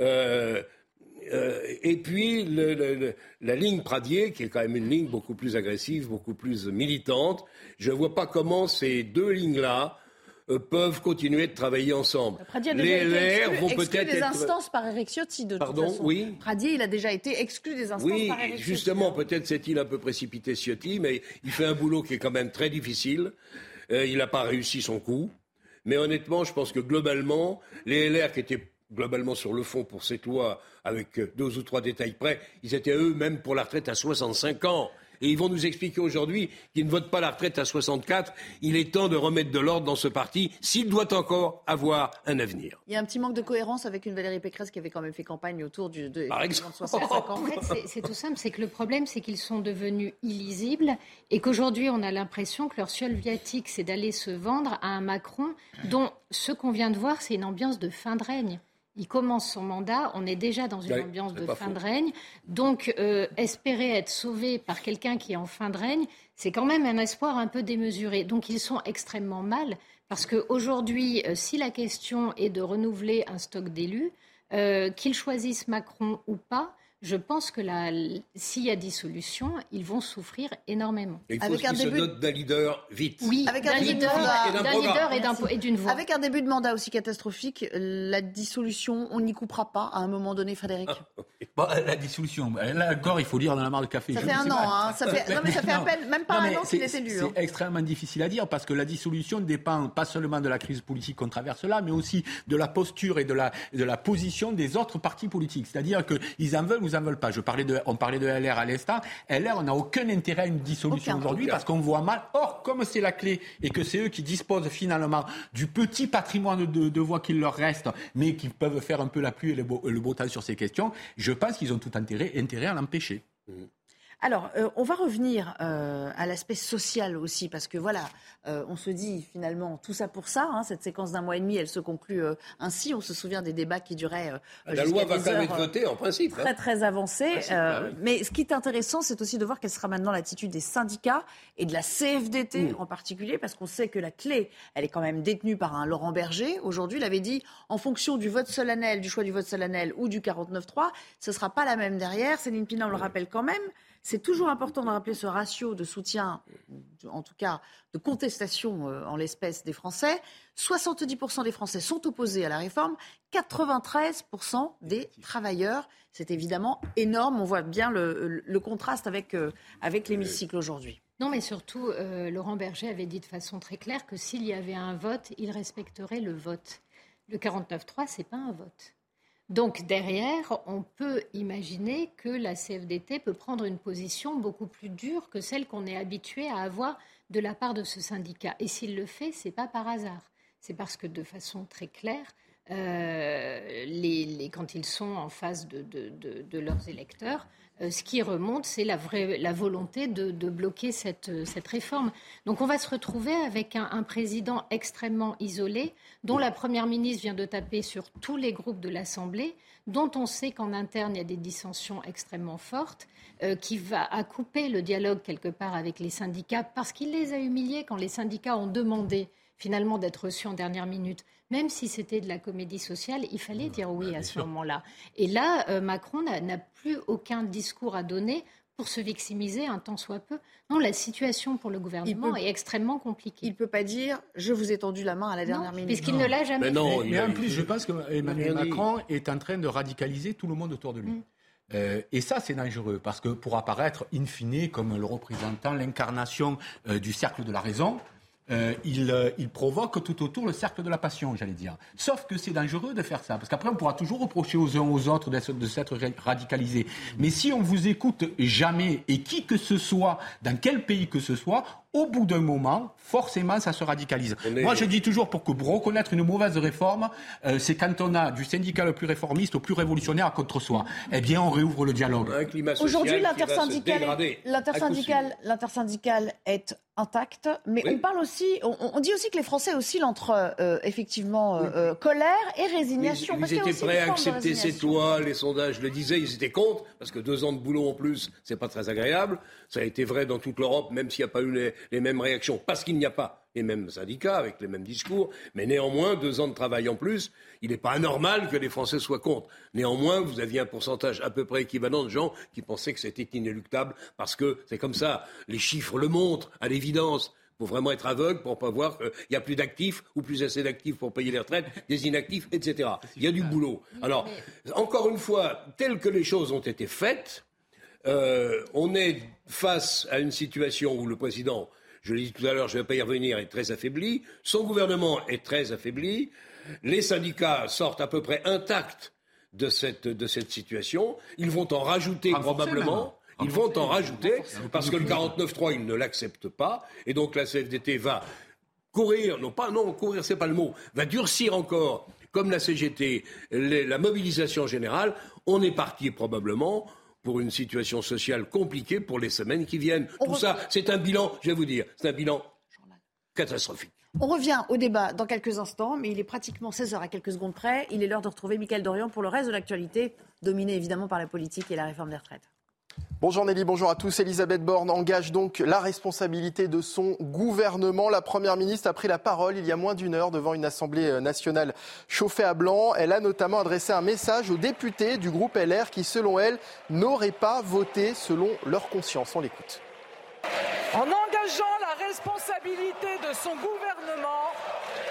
Euh, euh, et puis le- le- le- la ligne Pradier, qui est quand même une ligne beaucoup plus agressive, beaucoup plus militante. Je ne vois pas comment ces deux lignes-là euh, peuvent continuer de travailler ensemble. Pradier a Les déjà été LR exclu, vont peut-être des être... instances par Eric Ciotti, de Pardon, toute façon. oui. Pradier, il a déjà été exclu des instances Oui, par Eric Ciotti. justement, peut-être s'est-il un peu précipité Ciotti, mais il fait un boulot qui est quand même très difficile. Euh, il n'a pas réussi son coup. Mais honnêtement, je pense que globalement, les LR qui étaient globalement sur le fond pour cette loi, avec euh, deux ou trois détails près, ils étaient eux-mêmes pour la retraite à 65 ans. Et ils vont nous expliquer aujourd'hui qu'ils ne votent pas la retraite à 64. Il est temps de remettre de l'ordre dans ce parti s'il doit encore avoir un avenir. Il y a un petit manque de cohérence avec une Valérie Pécresse qui avait quand même fait campagne autour du, de, Par effectivement, de exemple. 65 ans. En fait, c'est- c'est tout simple, c'est que le problème, c'est qu'ils sont devenus illisibles et qu'aujourd'hui, on a l'impression que leur seul viatique, c'est d'aller se vendre à un Macron dont ce qu'on vient de voir, c'est une ambiance de fin de règne. Il commence son mandat, on est déjà dans une ambiance de fin faux. de règne. Donc, euh, espérer être sauvé par quelqu'un qui est en fin de règne, c'est quand même un espoir un peu démesuré. Donc, ils sont extrêmement mal parce qu'aujourd'hui, euh, si la question est de renouveler un stock d'élus, euh, qu'ils choisissent Macron ou pas, je pense que s'il y a dissolution, ils vont souffrir énormément. Et il faut Avec un qu'ils se début- dotent d'un leader vite. Oui, Avec un début leader, mandat. Et leader d'une voix. Avec un début de mandat aussi catastrophique, la dissolution, on n'y coupera pas à un moment donné, Frédéric. Bon, euh, la dissolution, là encore, il faut lire dans la mare de café. Ça Je fait un an, hein. Ça fait- non, mais ça fait à peine- même pas Non, un an qu'il c'est- est élu, C'est hein. extrêmement difficile à dire parce que la dissolution dépend pas seulement de la crise politique qu'on traverse là, mais aussi de la posture et de la, de la position des autres partis politiques. C'est-à-dire qu'ils en veulent ou ils en veulent pas. Je parlais de, on parlait de LR à l'instant. LR, on n'a aucun intérêt à une dissolution Aucun. aujourd'hui Aucun. parce qu'on voit mal. Or, comme c'est la clé et que c'est eux qui disposent finalement du petit patrimoine de, de voix qu'il leur reste, mais qui peuvent faire un peu la pluie et le beau, le beau temps sur ces questions, je pense qu'ils ont tout intérêt, intérêt à l'empêcher. Alors, euh, on va revenir euh, à l'aspect social aussi, parce que voilà, euh, on se dit finalement tout ça pour ça. Hein, cette séquence d'un mois et demi, elle se conclut ainsi. On se souvient des débats qui duraient. la loi va quand même être votée en principe. Très, hein. très avancée. Bah mais ce qui est intéressant, c'est aussi de voir quelle sera maintenant l'attitude des syndicats et de la CFDT en particulier, parce qu'on sait que la clé, elle est quand même détenue par un Laurent Berger. Aujourd'hui, il avait dit, en fonction du vote solennel, du choix du vote solennel ou du 49-3, ce ne sera pas la même derrière. Céline Pina, on le rappelle quand même. C'est toujours important de rappeler ce ratio de soutien, en tout cas de contestation euh, en l'espèce des Français. 70% des Français sont opposés à la réforme, 93% des travailleurs. C'est évidemment énorme. On voit bien le, contraste avec, euh, avec l'hémicycle aujourd'hui. Non, mais surtout, euh, Laurent Berger avait dit de façon très claire que s'il y avait un vote, il respecterait le vote. Le 49-3, ce n'est pas un vote. Donc derrière, on peut imaginer que la CFDT peut prendre une position beaucoup plus dure que celle qu'on est habitué à avoir de la part de ce syndicat. Et s'il le fait, ce n'est pas par hasard. C'est parce que de façon très claire, euh, quand ils sont en face de leurs électeurs, euh, ce qui remonte, c'est la, la volonté de, bloquer cette, réforme. Donc on va se retrouver avec un, président extrêmement isolé, dont la Première ministre vient de taper sur tous les groupes de l'Assemblée, dont on sait qu'en interne, il y a des dissensions extrêmement fortes, euh, qui va à couper le dialogue quelque part avec les syndicats, parce qu'il les a humiliés quand les syndicats ont demandé finalement d'être reçus en dernière minute même si c'était de la comédie sociale, il fallait dire oui à ce moment-là. Et là, euh, Macron n'a plus aucun discours à donner pour se victimiser un tant soit peu. Non, la situation pour le gouvernement est extrêmement compliquée. Il ne peut pas dire je vous ai tendu la main à la dernière minute. Puisqu'il ne l'a jamais fait. Mais, en plus, je pense qu'Emmanuel Macron est en train de radicaliser tout le monde autour de lui. Mm. Euh, et ça, c'est dangereux, parce que pour apparaître in fine comme le représentant, l'incarnation euh, du cercle de la raison, euh, euh, il, provoque tout autour le cercle de la passion, j'allais dire. Sauf que c'est dangereux de faire ça, parce qu'après on pourra toujours reprocher aux uns aux autres de s'être radicalisés. Mais si on vous écoute jamais, et qui que ce soit, dans quel pays que ce soit, au bout d'un moment, forcément, ça se radicalise. Moi, je dis toujours, pour, que, reconnaître une mauvaise réforme, euh, c'est quand on a du syndicat le plus réformiste au plus révolutionnaire contre soi. Eh bien, on réouvre le dialogue. Aujourd'hui, l'intersyndical est intact, mais on parle aussi, on, dit aussi que les Français oscillent entre euh, effectivement euh, colère et résignation. Ils, étaient prêts à accepter cette loi, les sondages le disaient, ils étaient contre, parce que deux ans de boulot en plus, c'est pas très agréable. Ça a été vrai dans toute l'Europe, même s'il n'y a pas eu les, les mêmes réactions, parce qu'il n'y a pas les mêmes syndicats avec les mêmes discours, mais néanmoins, deux ans de travail en plus, il n'est pas anormal que les Français soient contre. Néanmoins, vous aviez un pourcentage à peu près équivalent de gens qui pensaient que c'était inéluctable, parce que c'est comme ça, les chiffres le montrent, à l'évidence. Il faut vraiment être aveugle pour ne pas voir qu'il n'y a plus d'actifs ou plus assez d'actifs pour payer les retraites, des inactifs, etc. Il y a du boulot. Alors, encore une fois, telles que les choses ont été faites, euh, on est face à une situation où le président, je l'ai dit tout à l'heure, je ne vais pas y revenir, est très affaibli, son gouvernement est très affaibli, les syndicats sortent à peu près intacts de cette, de cette situation, ils vont en rajouter probablement. Ils vont en rajouter parce que le 49.3, ils ne l'acceptent pas. Et donc la CFDT va courir, non pas, non, courir, c'est pas le mot, va durcir encore, comme la CGT, la mobilisation générale. On est parti probablement pour une situation sociale compliquée pour les semaines qui viennent. Tout ça, c'est un bilan, je vais vous dire, c'est un bilan catastrophique. On revient au débat dans quelques instants, mais il est pratiquement 16 heures à quelques secondes près. Il est l'heure de retrouver Mickaël Dorian pour le reste de l'actualité, dominé évidemment par la politique et la réforme des retraites. Bonjour Nelly, bonjour à tous. Elisabeth Borne engage donc la responsabilité de son gouvernement. La Première ministre a pris la parole il y a moins d'une heure devant une Assemblée nationale chauffée à blanc. Elle a notamment adressé un message aux députés du groupe LR qui, selon elle, n'auraient pas voté selon leur conscience. On l'écoute. En engageant la responsabilité de son gouvernement,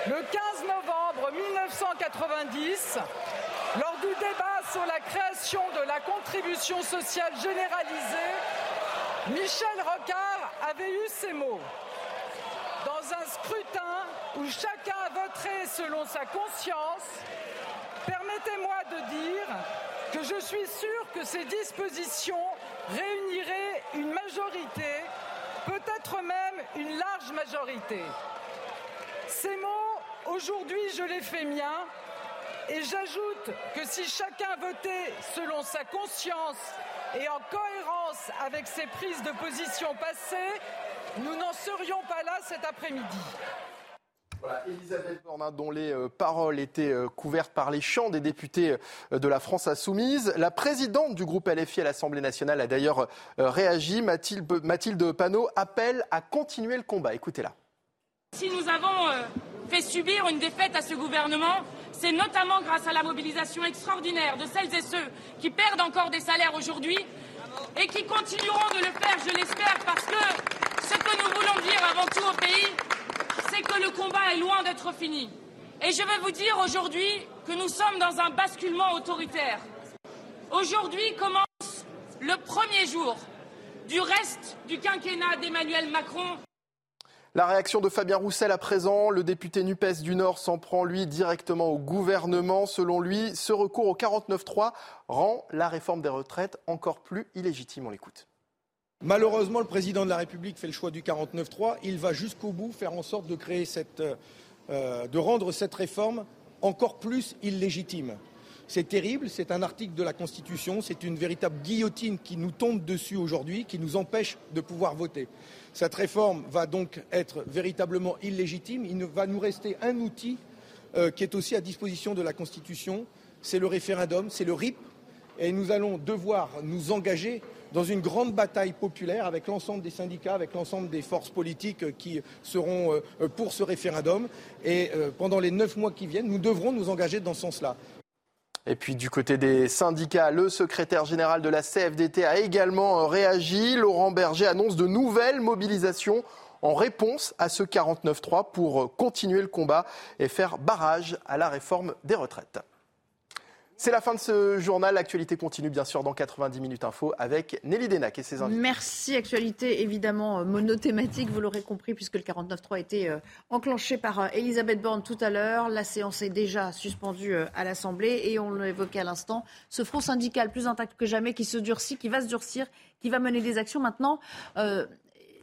le 15 novembre 1990, lors du débat sur la création de la contribution sociale généralisée, Michel Rocard avait eu ces mots. Dans un scrutin où chacun voterait selon sa conscience, permettez-moi de dire que je suis sûr que ces dispositions réuniraient une majorité, peut-être même une large majorité. Ces mots, aujourd'hui, je les fais miens et j'ajoute que si chacun votait selon sa conscience et en cohérence avec ses prises de position passées, nous n'en serions pas là cet après-midi. Voilà, Elisabeth Borne, dont les euh, paroles étaient euh, couvertes par les chants des députés euh, de la France insoumise. La présidente du groupe LFI à l'Assemblée nationale a d'ailleurs réagi. Mathilde, Mathilde Panot appelle à continuer le combat. Écoutez-la. Si nous avons fait subir une défaite à ce gouvernement, c'est notamment grâce à la mobilisation extraordinaire de celles et ceux qui perdent encore des salaires aujourd'hui et qui continueront de le faire, je l'espère, parce que ce que nous voulons dire avant tout au pays, c'est que le combat est loin d'être fini. Et je vais vous dire aujourd'hui que nous sommes dans un basculement autoritaire. Aujourd'hui commence le premier jour du reste du quinquennat d'Emmanuel Macron la réaction de Fabien Roussel à présent, le député NUPES du Nord s'en prend lui directement au gouvernement. Selon lui, ce recours au 49-3 rend la réforme des retraites encore plus illégitime. On l'écoute. Malheureusement, le président de la République fait le choix du 49-3. Il va jusqu'au bout faire en sorte de créer cette, euh, de rendre cette réforme encore plus illégitime. C'est terrible, c'est un article de la Constitution, c'est une véritable guillotine qui nous tombe dessus aujourd'hui, qui nous empêche de pouvoir voter. Cette réforme va donc être véritablement illégitime. Il va nous rester un outil euh, qui est aussi à disposition de la Constitution, c'est le référendum, c'est le RIP, et nous allons devoir nous engager dans une grande bataille populaire avec l'ensemble des syndicats, avec l'ensemble des forces politiques qui seront euh, pour ce référendum. Et euh, pendant les neuf mois qui viennent, nous devrons nous engager dans ce sens-là. Et puis du côté des syndicats, le secrétaire général de la CFDT a également euh, réagi. Laurent Berger annonce de nouvelles mobilisations en réponse à ce 49-3 pour euh, continuer le combat et faire barrage à la réforme des retraites. C'est la fin de ce journal. L'actualité continue bien sûr dans 90 minutes info avec Nelly Denac et ses invités. Merci. Actualité évidemment euh, monothématique, vous l'aurez compris, puisque le 49.3 a été euh, enclenché par euh, Elisabeth Borne tout à l'heure. La séance est déjà suspendue à l'Assemblée et on l'évoquait à l'instant, ce front syndical plus intact que jamais qui se durcit, qui va se durcir, qui va mener des actions maintenant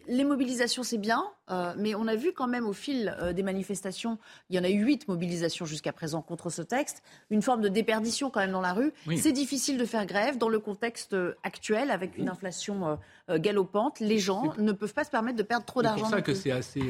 les mobilisations, c'est bien, euh, mais on a vu quand même au fil euh, des manifestations, il y en a eu huit mobilisations jusqu'à présent contre ce texte, une forme de déperdition quand même dans la rue. C'est difficile de faire grève dans le contexte euh, actuel avec une inflation galopante. Les gens ne peuvent pas se permettre de perdre trop d'argent. C'est pour ça que c'est assez,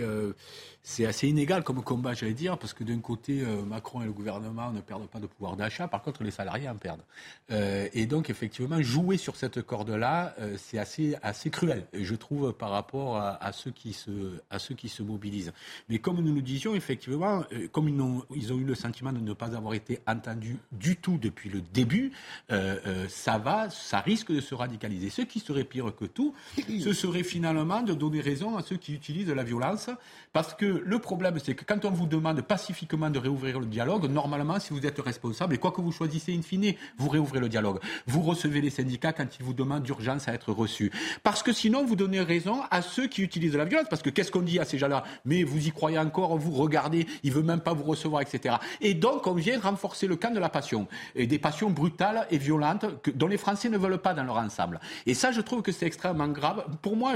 c'est assez inégal comme combat, j'allais dire, parce que d'un côté, Macron et le gouvernement ne perdent pas de pouvoir d'achat, par contre, les salariés en perdent. et donc, effectivement, jouer sur cette corde-là, c'est assez, assez cruel, je trouve, par rapport à, ceux qui se, à ceux qui se mobilisent. Mais comme nous nous disions, effectivement, euh, comme ils ont, ils ont eu le sentiment de ne pas avoir été entendus du tout depuis le début, euh, euh, ça va, ça risque de se radicaliser. Ce qui serait pire que tout, ce serait finalement de donner raison à ceux qui utilisent la violence, parce que le problème, c'est que quand on vous demande pacifiquement de réouvrir le dialogue, normalement, si vous êtes responsable, et quoi que vous choisissez in fine, vous réouvrez le dialogue. Vous recevez les syndicats quand ils vous demandent d'urgence à être reçus. Parce que sinon, vous donnez raison à ceux qui utilisent la violence. Parce que qu'est-ce qu'on dit à ces gens-là Mais vous y croyez encore, vous regardez, il veut même pas vous recevoir, etc. Et donc, on vient renforcer le camp de la passion. Et des passions brutales et violentes que, dont les Français ne veulent pas dans leur ensemble. Et ça, je trouve que c'est extrêmement grave. Pour moi,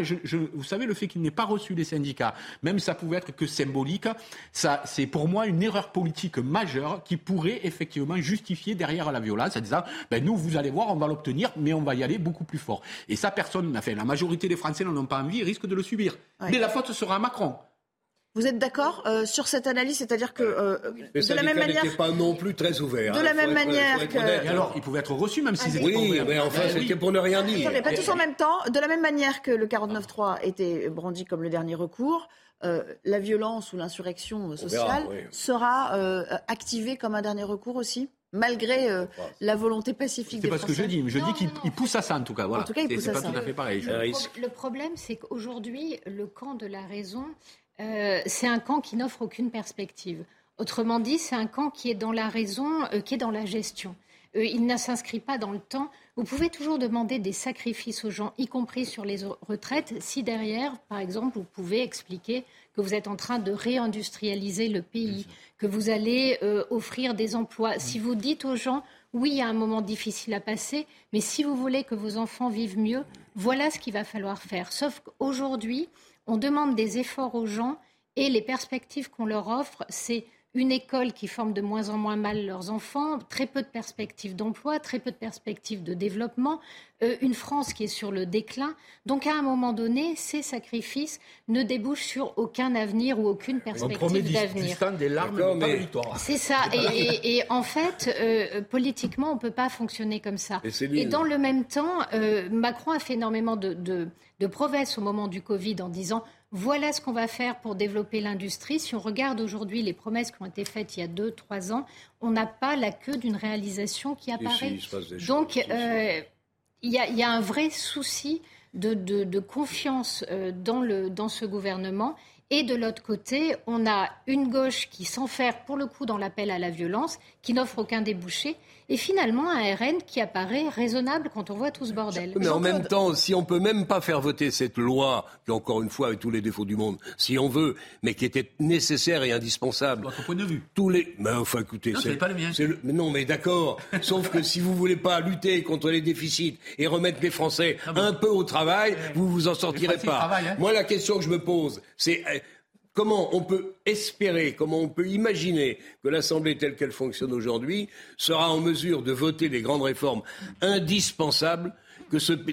vous savez, le fait qu'il n'ait pas reçu les syndicats, même ça pouvait être que symbolique, ça, c'est pour moi une erreur politique majeure qui pourrait effectivement justifier derrière la violence en disant, ben nous, vous allez voir, on va l'obtenir, mais on va y aller beaucoup plus fort. Et ça, personne fait. La majorité des Français n'en ont pas envie, risquent de le subir. Mais la faute sera à Macron. Vous êtes d'accord euh, sur cette analyse, c'est-à-dire que euh, de la même manière, pas non plus très ouvert. De la hein, même manière que. alors, il pouvait être reçu même s'ils étaient oui, mais enfin, ben c'était pour ne rien dire. pas tous en même temps. De la même manière que le 49.3 était brandi comme le dernier recours, euh, la violence ou l'insurrection sociale sera activée comme un dernier recours aussi? Malgré euh, la volonté pacifique des Français. C'est pas ce que je dis, mais je dis qu'il pousse à ça en tout cas. En tout cas, il pousse à pas tout à fait pareil. Le, problème, c'est qu'aujourd'hui, le camp de la raison, euh, c'est un camp qui n'offre aucune perspective. Autrement dit, c'est un camp qui est dans la raison, euh, qui est dans la gestion. il ne s'inscrit pas dans le temps. Vous pouvez toujours demander des sacrifices aux gens, y compris sur les retraites, si derrière, par exemple, vous pouvez expliquer que vous êtes en train de réindustrialiser le pays, que vous allez euh, offrir des emplois. Si vous dites aux gens, oui, il y a un moment difficile à passer, mais si vous voulez que vos enfants vivent mieux, voilà ce qu'il va falloir faire. Sauf qu'aujourd'hui, on demande des efforts aux gens et les perspectives qu'on leur offre, c'est une école qui forme de moins en moins mal leurs enfants, très peu de perspectives d'emploi, très peu de perspectives de développement, euh, une France qui est sur le déclin. Donc à un moment donné, ces sacrifices ne débouchent sur aucun avenir ou aucune perspective d'avenir. des larmes, mais... victoire. C'est ça. Et, en fait, euh, politiquement, on ne peut pas fonctionner comme ça. Et, dans le même temps, euh, Macron a fait énormément de, de, de promesses au moment du Covid en disant voilà ce qu'on va faire pour développer l'industrie. Si on regarde aujourd'hui les promesses qui ont été faites il y a deux, trois ans, on n'a pas la queue d'une réalisation qui apparaît. Donc, euh, il y, a un vrai souci de, confiance euh, dans, le, dans ce gouvernement. Et de l'autre côté, on a une gauche qui s'enferme pour le coup dans l'appel à la violence, qui n'offre aucun débouché, et finalement un RN qui apparaît raisonnable quand on voit tout ce bordel. Mais en même temps, si on peut même pas faire voter cette loi, qui encore une fois a tous les défauts du monde, si on veut, mais qui était nécessaire et indispensable. Votre point de vue. Tous les. Mais enfin, écoutez, c'est pas le mien. Mais non, mais d'accord. Sauf que si vous voulez pas lutter contre les déficits et remettre les Français ah un peu au travail, vous vous en sortirez pas. Hein. Moi, la question que je me pose, c'est euh, comment on peut espérer, comment on peut imaginer que l'Assemblée telle qu'elle fonctionne aujourd'hui sera en mesure de voter les grandes réformes indispensables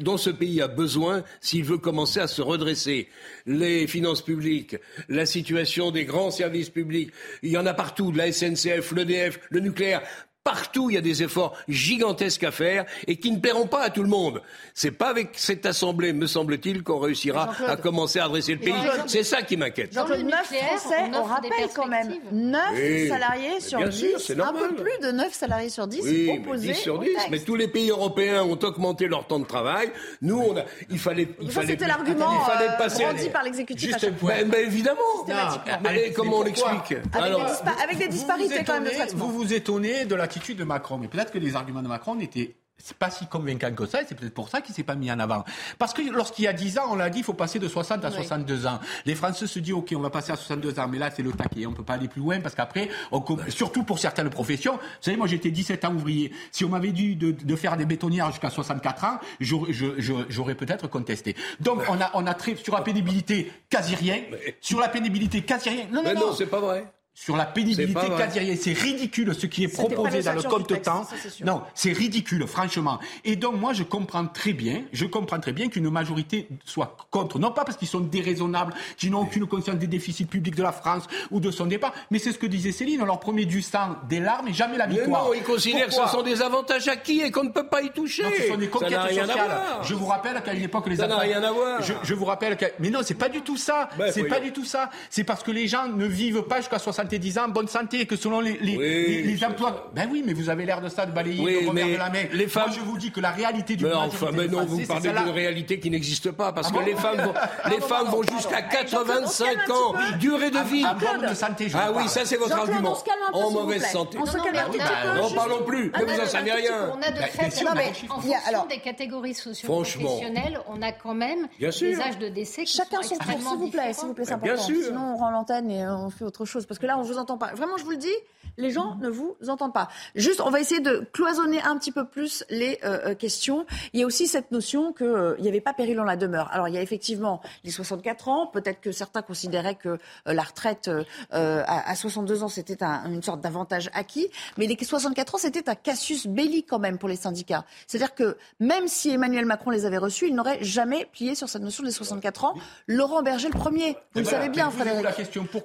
dont ce pays a besoin s'il veut commencer à se redresser. Les finances publiques, la situation des grands services publics, il y en a partout, la SNCF, l'EDF, le nucléaire. Partout, il y a des efforts gigantesques à faire et qui ne plairont pas à tout le monde. C'est pas avec cette assemblée, me semble-t-il, qu'on réussira à commencer à adresser le pays. C'est ça qui m'inquiète. Dans le 9 Français, on, rappelle quand même 9 salariés sur 10, un peu plus de 9 salariés sur 10 oui, opposés 10 sur 10, mais tous les pays européens ont augmenté leur temps de travail. Nous, on a, il fallait, il fallait, c'était l'argument euh, brandi par l'exécutif. Juste ben, ben, évidemment. Allez, comment on l'explique Avec des disparités quand même de traitement. Vous vous étonnez de la de Macron. Mais peut-être que les arguments de Macron n'étaient c'est pas si convaincant que ça, et c'est peut-être pour ça qu'il s'est pas mis en avant. Parce que lorsqu'il y a 10 ans, on l'a dit, il faut passer de 60 à 62 ans. Les Français se disent, OK, on va passer à 62 ans, mais là, c'est le taquet, on peut pas aller plus loin, parce qu'après, surtout pour certaines professions, vous savez, moi, j'étais 17 ans ouvrier. Si on m'avait dit de, faire des bétonnières jusqu'à 64 ans, j'aurais peut-être contesté. Donc, on a, on a très, sur la pénibilité, quasi rien. Sur la pénibilité, quasi rien. Non, non, non. non c'est pas vrai sur la pénibilité quasi C'est ridicule ce qui est proposé dans le compte temps. Non, c'est ridicule, franchement. Et donc, moi, je comprends très bien, je comprends très bien qu'une majorité soit contre. Non pas parce qu'ils sont déraisonnables, qu'ils n'ont aucune conscience des déficits publics de la France ou de son départ, mais c'est ce que disait Céline, on leur promet du sang, des larmes et jamais la victoire. Mais non, ils considèrent que ce sont des avantages acquis et qu'on ne peut pas y toucher. Non, ce sont des conquêtes sociales. Je vous rappelle qu'à une époque, les Ça n'a rien à voir. Je, vous rappelle que... Mais non, c'est pas du tout ça. Ben, c'est pas du tout ça. C'est parce que les gens ne vivent pas jusqu'à 60 70 ans, bonne santé, que selon les, les, emplois. Ben oui, mais vous avez l'air de ça, de balayer le revers de la main. Les femmes... Moi, je vous dis que la réalité du mais enfin, mais non, vous parlez d'une réalité qui n'existe pas, parce ah que les femmes vont, les femmes vont jusqu'à 85 ans, durée de vie. Ah oui, ça c'est votre argument. En mauvaise santé. Non, parlons plus, ne vous en savez rien. On a de fait, en fonction des catégories socio-professionnelles, on a quand même des âges de décès qui Chacun son tour, s'il vous plaît, s'il vous plaît, c'est important. Sinon, on rend l'antenne et on fait autre chose. Parce que là, on ne vous entend pas. Vraiment, je vous le dis, les gens ne vous entendent pas. Juste, on va essayer de cloisonner un petit peu plus les euh, euh, questions. Il y a aussi cette notion qu'il euh, n'y avait pas péril en la demeure. Alors, il y a effectivement les 64 ans. Peut-être que certains considéraient que la retraite à, 62 ans, c'était une sorte d'avantage acquis. Mais les 64 ans, c'était un casus belli quand même pour les syndicats. C'est-à-dire que même si Emmanuel Macron les avait reçus, il n'aurait jamais plié sur cette notion des 64 ans. Laurent Berger, le premier. Vous le savez bien, Frédéric.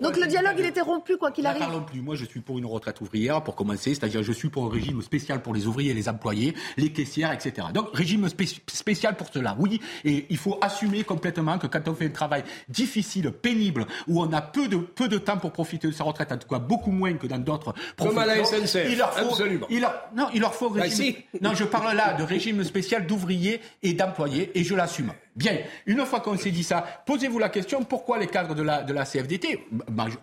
Donc le dialogue, il était rompu, quoi qu'il arrive. Parlons plus. Moi, je suis pour une retraite ouvrière, pour commencer. C'est-à-dire, je suis pour un régime spécial pour les ouvriers et les employés, les caissières, etc. Donc, régime spécial pour cela, oui. Et il faut assumer complètement que quand on fait un travail difficile, pénible, où on a peu de, peu de temps pour profiter de sa retraite, en tout cas beaucoup moins que dans d'autres professions. Comme à la SNCF, il leur faut, absolument. Il non, il leur faut bah, régime. non, je parle là de régime spécial d'ouvriers et d'employés, et je l'assume. Bien, une fois qu'on s'est dit ça, posez-vous la question pourquoi les cadres de la, de la CFDT,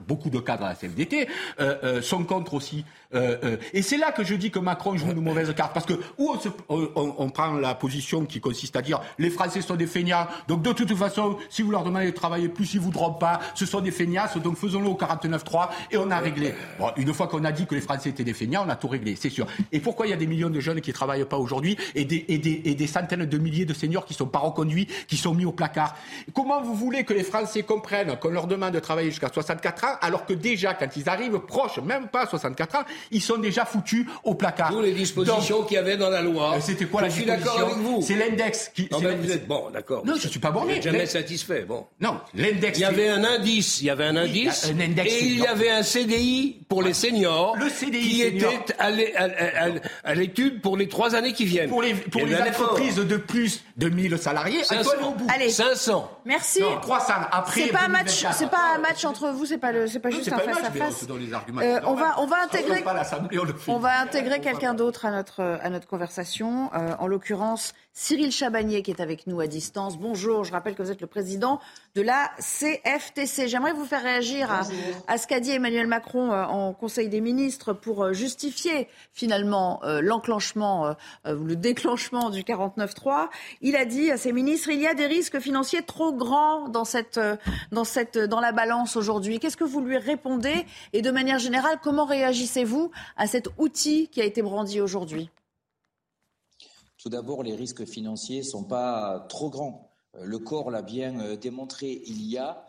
beaucoup de cadres de la CFDT, euh, euh, sont contre aussi. Euh, et c'est là que je dis que Macron joue une mauvaise carte, parce que où on, on, prend la position qui consiste à dire les Français sont des feignants, donc de toute façon, si vous leur demandez de travailler plus, ils vous voudront pas, ce sont des feignasses, donc faisons-le au 49-3 et on a réglé. Bon, une fois qu'on a dit que les Français étaient des feignants, on a tout réglé, c'est sûr. Et pourquoi il y a des millions de jeunes qui travaillent pas aujourd'hui et des, et, des, et des centaines de milliers de seniors qui sont pas reconduits qui sont mis au placard. Comment vous voulez que les Français comprennent qu'on leur demande de travailler jusqu'à 64 ans, alors que déjà, quand ils arrivent proches, même pas 64 ans, ils sont déjà foutus au placard. Tous les dispositions qu'il y avait dans la loi. Euh, C'était quoi je la suis d'accord avec vous. C'est l'index qui. Non, vous êtes bon, d'accord. Non, je suis pas borné. Vous n'êtes jamais satisfait. Bon. Non, l'index. Il y avait un indice, il y avait un indice, un index et il y avait un CDI pour les seniors, Le CDI qui senior. était à l'é- à- à- à- à l'étude pour les trois années qui viennent. Pour les, pour Eh les d'accord. entreprises de plus de 1000 salariés, 500. Antoine, au bout. Allez. 500. Merci. Non, 300 après. C'est pas un match, 2024. c'est pas un match entre vous, c'est pas le, c'est pas juste un face à face. Euh, on va, on va Ça intégrer, on le fait. on va intégrer quelqu'un d'autre à notre à notre conversation. Euh, en l'occurrence, Cyril Chabagnier qui est avec nous à distance. Bonjour, je rappelle que vous êtes le président de la CFTC. J'aimerais vous faire réagir à, à ce qu'a dit Emmanuel Macron euh, en Conseil des ministres pour justifier finalement l'enclenchement ou le déclenchement du 49.3. Il a dit à ses ministres il y a des risques financiers trop grands dans euh, dans la balance aujourd'hui. Qu'est-ce que vous lui répondez et de manière générale comment réagissez-vous à cet outil qui a été brandi aujourd'hui? Tout d'abord, les risques financiers ne sont pas trop grands. Euh, Le corps l'a bien euh, démontré. Il y a,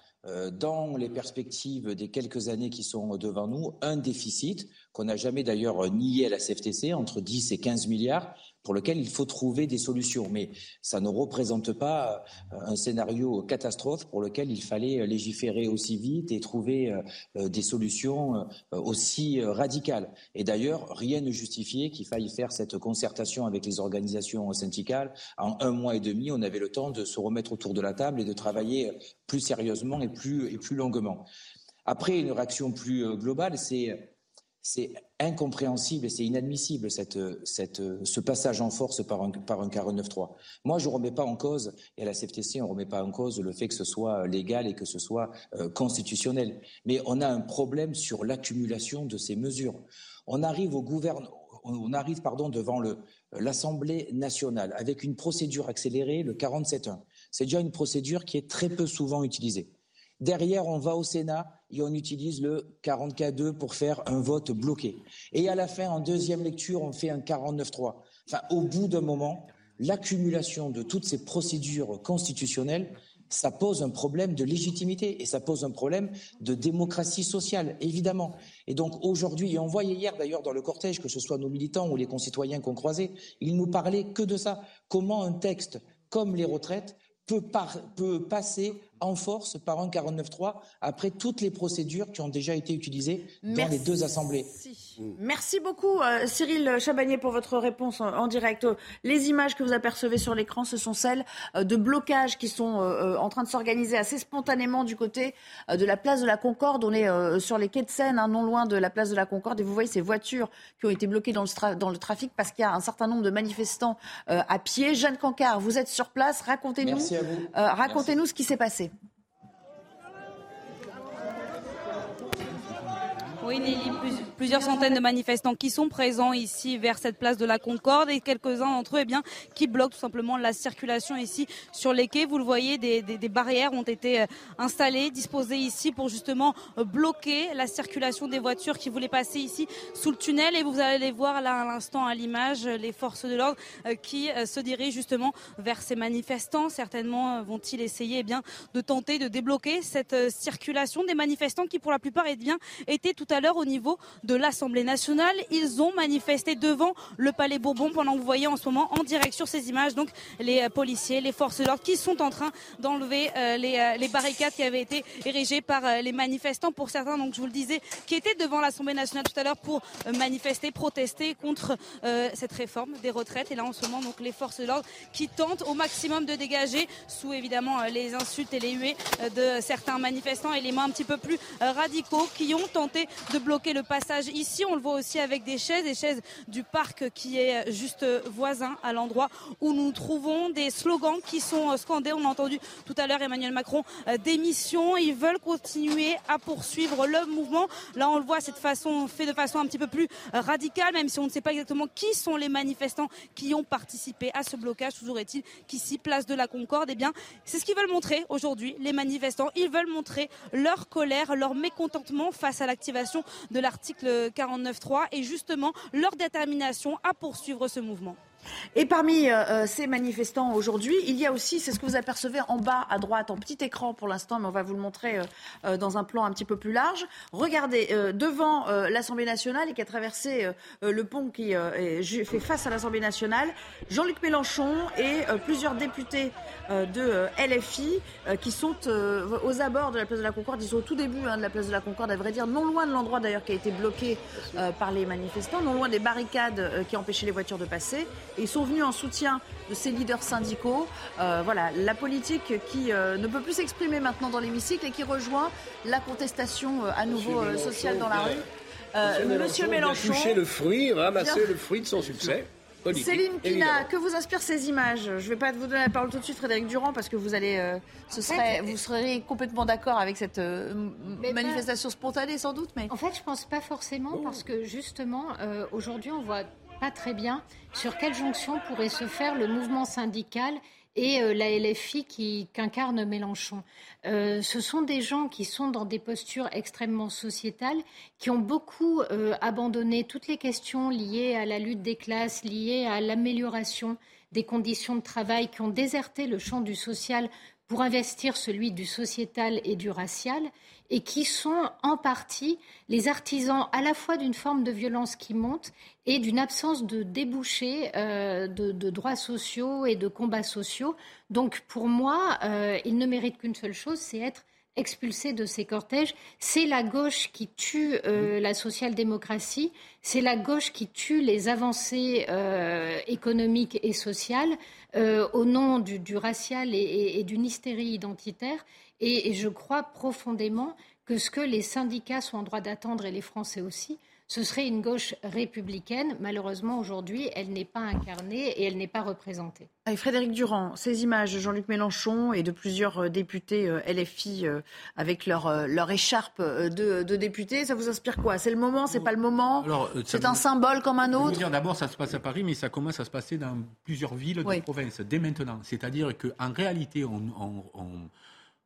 dans les perspectives des quelques années qui sont devant nous, un déficit qu'on n'a jamais d'ailleurs nié à la CFTC, entre 10 et 15 milliards, pour lequel il faut trouver des solutions. Mais ça ne représente pas euh, un scénario catastrophe pour lequel il fallait euh, légiférer aussi vite et trouver euh, des solutions aussi radicales. Et d'ailleurs, rien ne justifiait qu'il faille faire cette concertation avec les organisations syndicales. En un mois et demi, on avait le temps de se remettre autour de la table et de travailler plus sérieusement et plus, et plus longuement. Après, une réaction plus globale, c'est c'est incompréhensible et c'est inadmissible ce passage en force par un, par un 49.3. Moi, je ne remets pas en cause, et à la CFTC, on ne remet pas en cause le fait que ce soit légal et que ce soit euh, constitutionnel. Mais on a un problème sur l'accumulation de ces mesures. On arrive au gouvernement. On arrive devant l'Assemblée nationale avec une procédure accélérée, le 47.1. C'est déjà une procédure qui est très peu souvent utilisée. Derrière, on va au Sénat et on utilise le 44.2 pour faire un vote bloqué. Et à la fin, en deuxième lecture, on fait un 49.3. Enfin, au bout d'un moment, l'accumulation de toutes ces procédures constitutionnelles, ça pose un problème de légitimité et ça pose un problème de démocratie sociale, évidemment. Et donc aujourd'hui, et on voyait hier d'ailleurs dans le cortège, que ce soit nos militants ou les concitoyens qu'on croisait, ils nous parlaient que de ça. Comment un texte comme les retraites peut, par- peut passer en force par un 49.3 après toutes les procédures qui ont déjà été utilisées dans les deux assemblées. Merci beaucoup euh, Cyril Chabagnier pour votre réponse en, en direct. Les images que vous apercevez sur l'écran, ce sont celles euh, de blocages qui sont euh, en train de s'organiser assez spontanément du côté euh, de la place de la Concorde. On est euh, sur les quais de Seine, hein, non loin de la place de la Concorde, et vous voyez ces voitures qui ont été bloquées dans le, dans le trafic parce qu'il y a un certain nombre de manifestants euh, à pied. Jeanne Cancard, vous êtes sur place, racontez-nous euh, racontez-nous ce qui s'est passé. Oui, Nelly, plus- plusieurs centaines de manifestants qui sont présents ici vers cette place de la Concorde et quelques-uns d'entre eux eh bien, qui bloquent tout simplement la circulation ici sur les quais. Vous le voyez, des, barrières ont été euh, installées, disposées ici pour justement euh, bloquer la circulation des voitures qui voulaient passer ici sous le tunnel. Et vous allez voir là à l'instant à l'image, les forces de l'ordre euh, qui se dirigent justement vers ces manifestants. Certainement vont-ils essayer eh bien, de tenter de débloquer cette circulation des manifestants qui pour la plupart eh bien, étaient tout à l'heure au niveau de l'Assemblée nationale. Ils ont manifesté devant le Palais Bourbon pendant vous voyez en ce moment en direct sur ces images donc les euh, policiers, les forces de l'ordre qui sont en train d'enlever euh, les, euh, les barricades qui avaient été érigées par euh, les manifestants pour certains donc je vous le disais qui étaient devant l'Assemblée nationale tout à l'heure pour euh, manifester, protester contre euh, cette réforme des retraites et là en ce moment donc les forces de l'ordre qui tentent au maximum de dégager sous évidemment les insultes et les huées de certains manifestants éléments un petit peu plus radicaux qui ont tenté de bloquer le passage ici. On le voit aussi avec des chaises, des chaises du parc qui est juste voisin à l'endroit où nous trouvons, des slogans qui sont scandés. On a entendu tout à l'heure Emmanuel Macron euh, démission. Ils veulent continuer à poursuivre le mouvement. Là, on le voit, cette façon fait de façon un petit peu plus radicale, même si on ne sait pas exactement qui sont les manifestants qui ont participé à ce blocage. Toujours est-il qu'ici, place de la Concorde, eh bien, c'est ce qu'ils veulent montrer aujourd'hui, les manifestants. Ils veulent montrer leur colère, leur mécontentement face à l'activation de l'article 49.3 et justement leur détermination à poursuivre ce mouvement. Et parmi euh, euh, ces manifestants aujourd'hui, il y a aussi, c'est ce que vous apercevez en bas à droite, en petit écran pour l'instant, mais on va vous le montrer euh, dans un plan un petit peu plus large. Regardez, devant l'Assemblée nationale et qui a traversé le pont qui fait face à l'Assemblée nationale, Jean-Luc Mélenchon et plusieurs députés de LFI qui sont aux abords de la place de la Concorde. Ils sont au tout début hein, de la place de la Concorde, à vrai dire, non loin de l'endroit d'ailleurs qui a été bloqué par les manifestants, non loin des barricades qui empêchaient les voitures de passer. Et ils sont venus en soutien de ces leaders syndicaux. Euh, voilà, la politique qui euh, ne peut plus s'exprimer maintenant dans l'hémicycle et qui rejoint la contestation euh, à nouveau sociale dans la rue. Monsieur Mélenchon, toucher le fruit, ramasser le fruit de son succès. Céline Pina, que vous inspirent ces images Je ne vais pas vous donner la parole tout de suite, Frédéric Durand, parce que vous allez, ce serait, vous serez complètement d'accord avec cette manifestation spontanée, sans doute. Mais en fait, je pense pas forcément, parce que justement, aujourd'hui, on voit pas très bien sur quelle jonction pourrait se faire le mouvement syndical et euh, la LFI qui qu'incarne Mélenchon? Euh, ce sont des gens qui sont dans des postures extrêmement sociétales, qui ont beaucoup euh, abandonné toutes les questions liées à la lutte des classes, liées à l'amélioration des conditions de travail, qui ont déserté le champ du social pour investir celui du sociétal et du racial et qui sont en partie les artisans à la fois d'une forme de violence qui monte et d'une absence de débouchés euh, de, droits sociaux et de combats sociaux. Donc pour moi, euh, ils ne méritent qu'une seule chose, c'est être expulsés de ces cortèges. C'est la gauche qui tue euh, la social-démocratie, c'est la gauche qui tue les avancées économiques et sociales au nom du, racial et, et d'une hystérie identitaire. Et, je crois profondément que ce que les syndicats sont en droit d'attendre, et les Français aussi, ce serait une gauche républicaine. Malheureusement, aujourd'hui, elle n'est pas incarnée et elle n'est pas représentée. Frédéric Durand, ces images de Jean-Luc Mélenchon et de plusieurs euh, députés euh, LFI euh, avec leur, leur écharpe de, députés, ça vous inspire quoi? C'est le moment C'est pas le moment? C'est un symbole comme un autre? D'abord, ça se passe à Paris, mais ça commence à se passer dans plusieurs villes de province dès maintenant. C'est-à-dire qu'en réalité, on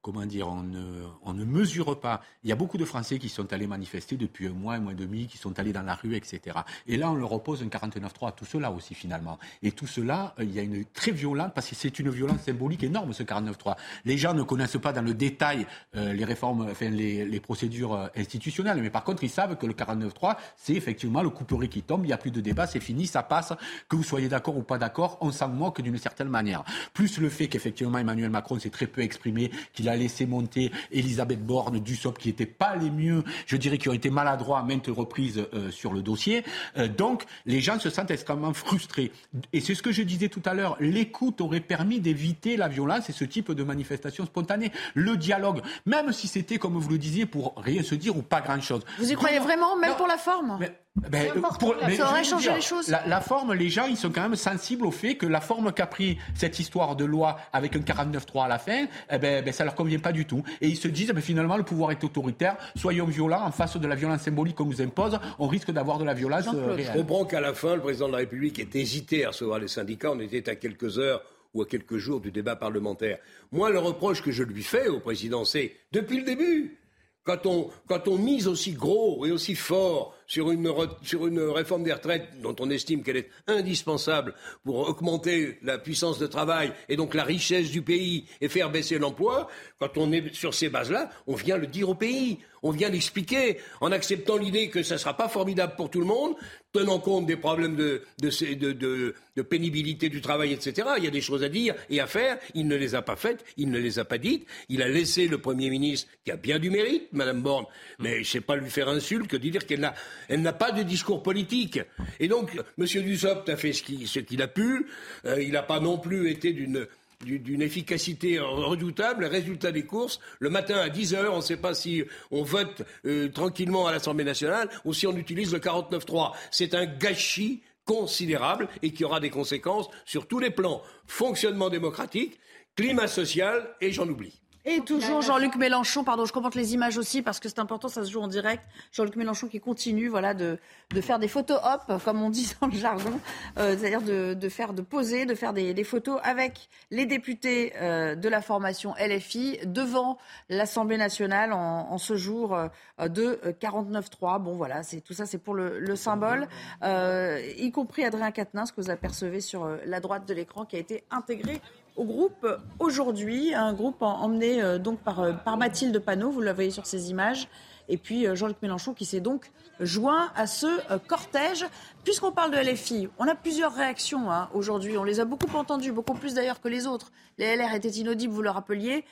comment dire, on ne, mesure pas. Il y a beaucoup de Français qui sont allés manifester depuis un mois, un mois et demi, qui sont allés dans la rue, etc. Et là, on leur oppose un 49-3 à tout cela aussi, finalement. Et tout cela, euh, il y a une très violente, parce que c'est une violence symbolique énorme, ce 49-3. Les gens ne connaissent pas dans le détail euh, les réformes, enfin, les, procédures euh, institutionnelles, mais par contre, ils savent que le 49-3, c'est effectivement le couperet qui tombe, il n'y a plus de débat, c'est fini, ça passe, que vous soyez d'accord ou pas d'accord, on s'en moque d'une certaine manière. Plus le fait qu'effectivement, Emmanuel Macron s'est très peu exprimé, qu'il a a laissé monter Elisabeth Borne, Dussopt, qui n'étaient pas les mieux, je dirais, qui ont été maladroits à maintes reprises euh, sur le dossier. Euh, donc, les gens se sentent extrêmement frustrés. Et c'est ce que je disais tout à l'heure. L'écoute aurait permis d'éviter la violence et ce type de manifestation spontanée. Le dialogue, même si c'était, comme vous le disiez, pour rien se dire ou pas grand-chose. Vous y croyez vraiment, même pour la forme? Ben, pour, ça aurait changé les choses. La, forme, les gens, ils sont quand même sensibles au fait que la forme qu'a pris cette histoire de loi avec un 49-3 à la fin, eh ben, ben, ça leur convient pas du tout. Et ils se disent, ben, finalement, le pouvoir est autoritaire, soyons violents en face de la violence symbolique qu'on nous impose, on risque d'avoir de la violence euh, réelle. Je comprends qu'à la fin, le président de la République ait hésité à recevoir les syndicats. On était à quelques heures ou à quelques jours du débat parlementaire. Moi, le reproche que je lui fais au président, c'est depuis le début, quand on, quand on mise aussi gros et aussi fort sur une, sur une réforme des retraites dont on estime qu'elle est indispensable pour augmenter la puissance de travail et donc la richesse du pays et faire baisser l'emploi, quand on est sur ces bases-là, on vient le dire au pays, on vient l'expliquer en acceptant l'idée que ça ne sera pas formidable pour tout le monde, tenant compte des problèmes de, de, de, de, pénibilité du travail, etc. Il y a des choses à dire et à faire. Il ne les a pas faites, il ne les a pas dites. Il a laissé le Premier ministre, qui a bien du mérite, Madame Borne, mais je ne sais pas lui faire insulte que de dire qu'elle n'a elle n'a pas de discours politique. Et donc, M. Dussopt a fait ce qu'il a pu. Euh, il n'a pas non plus été d'une efficacité redoutable. Résultat des courses, le matin à 10 heures, on ne sait pas si on vote euh, tranquillement à l'Assemblée nationale ou si on utilise le 49.3. C'est un gâchis considérable et qui aura des conséquences sur tous les plans. Fonctionnement démocratique, climat social et j'en oublie. Et toujours Jean-Luc Mélenchon, pardon, je commente les images aussi parce que c'est important, ça se joue en direct. Jean-Luc Mélenchon qui continue voilà, de, de faire des photos hop, comme on dit dans le jargon, euh, c'est-à-dire de, de, faire, de poser, de faire des, des photos avec les députés euh, de la formation LFI devant l'Assemblée nationale en, en, ce jour euh, de 49-3. Bon voilà, c'est tout ça c'est pour le, le symbole, euh, y compris Adrien Quatennens que vous apercevez sur euh, la droite de l'écran qui a été intégré au groupe aujourd'hui, un groupe emmené euh, donc par, euh, par Mathilde Panot, vous la voyez sur ces images, et puis euh, Jean-Luc Mélenchon qui s'est donc joint à ce cortège. Puisqu'on parle de LFI, on a plusieurs réactions hein, aujourd'hui, on les a beaucoup entendues, beaucoup plus d'ailleurs que les autres. Les LR étaient inaudibles, vous le rappeliez.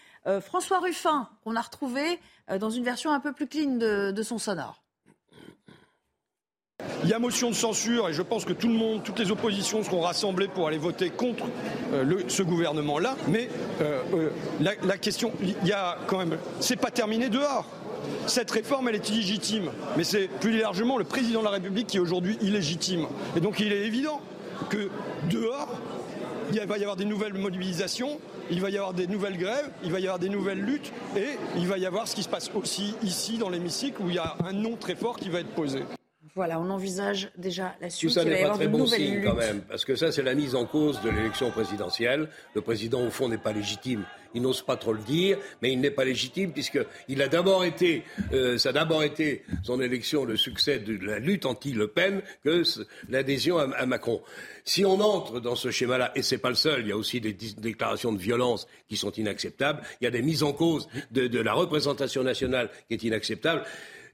François Ruffin, qu'on a retrouvé dans une version un peu plus clean de, de son sonore. Il y a motion de censure et je pense que tout le monde, toutes les oppositions seront rassemblées pour aller voter contre euh, ce gouvernement-là. Mais euh, euh, la, la, question, il y a quand même, c'est pas terminé dehors. Cette réforme, elle est illégitime, mais c'est plus largement le président de la République qui est aujourd'hui illégitime. Et donc il est évident que dehors, il va y avoir des nouvelles mobilisations, il va y avoir des nouvelles grèves, il va y avoir des nouvelles luttes, et il va y avoir ce qui se passe aussi ici dans l'hémicycle où il y a un nom très fort qui va être posé. Voilà, on envisage déjà la suite. Tout ça n'est pas très bon signe quand même, parce que ça, c'est la mise en cause de l'élection présidentielle. Le président, au fond, n'est pas légitime. Il n'ose pas trop le dire, mais il n'est pas légitime puisqu'il a d'abord été, euh, ça a d'abord été son élection, le succès de la lutte anti-Le Pen que l'adhésion à, à, Macron. Si on entre dans ce schéma-là, et c'est pas le seul, il y a aussi des déclarations de violence qui sont inacceptables, il y a des mises en cause de, de la représentation nationale qui est inacceptable.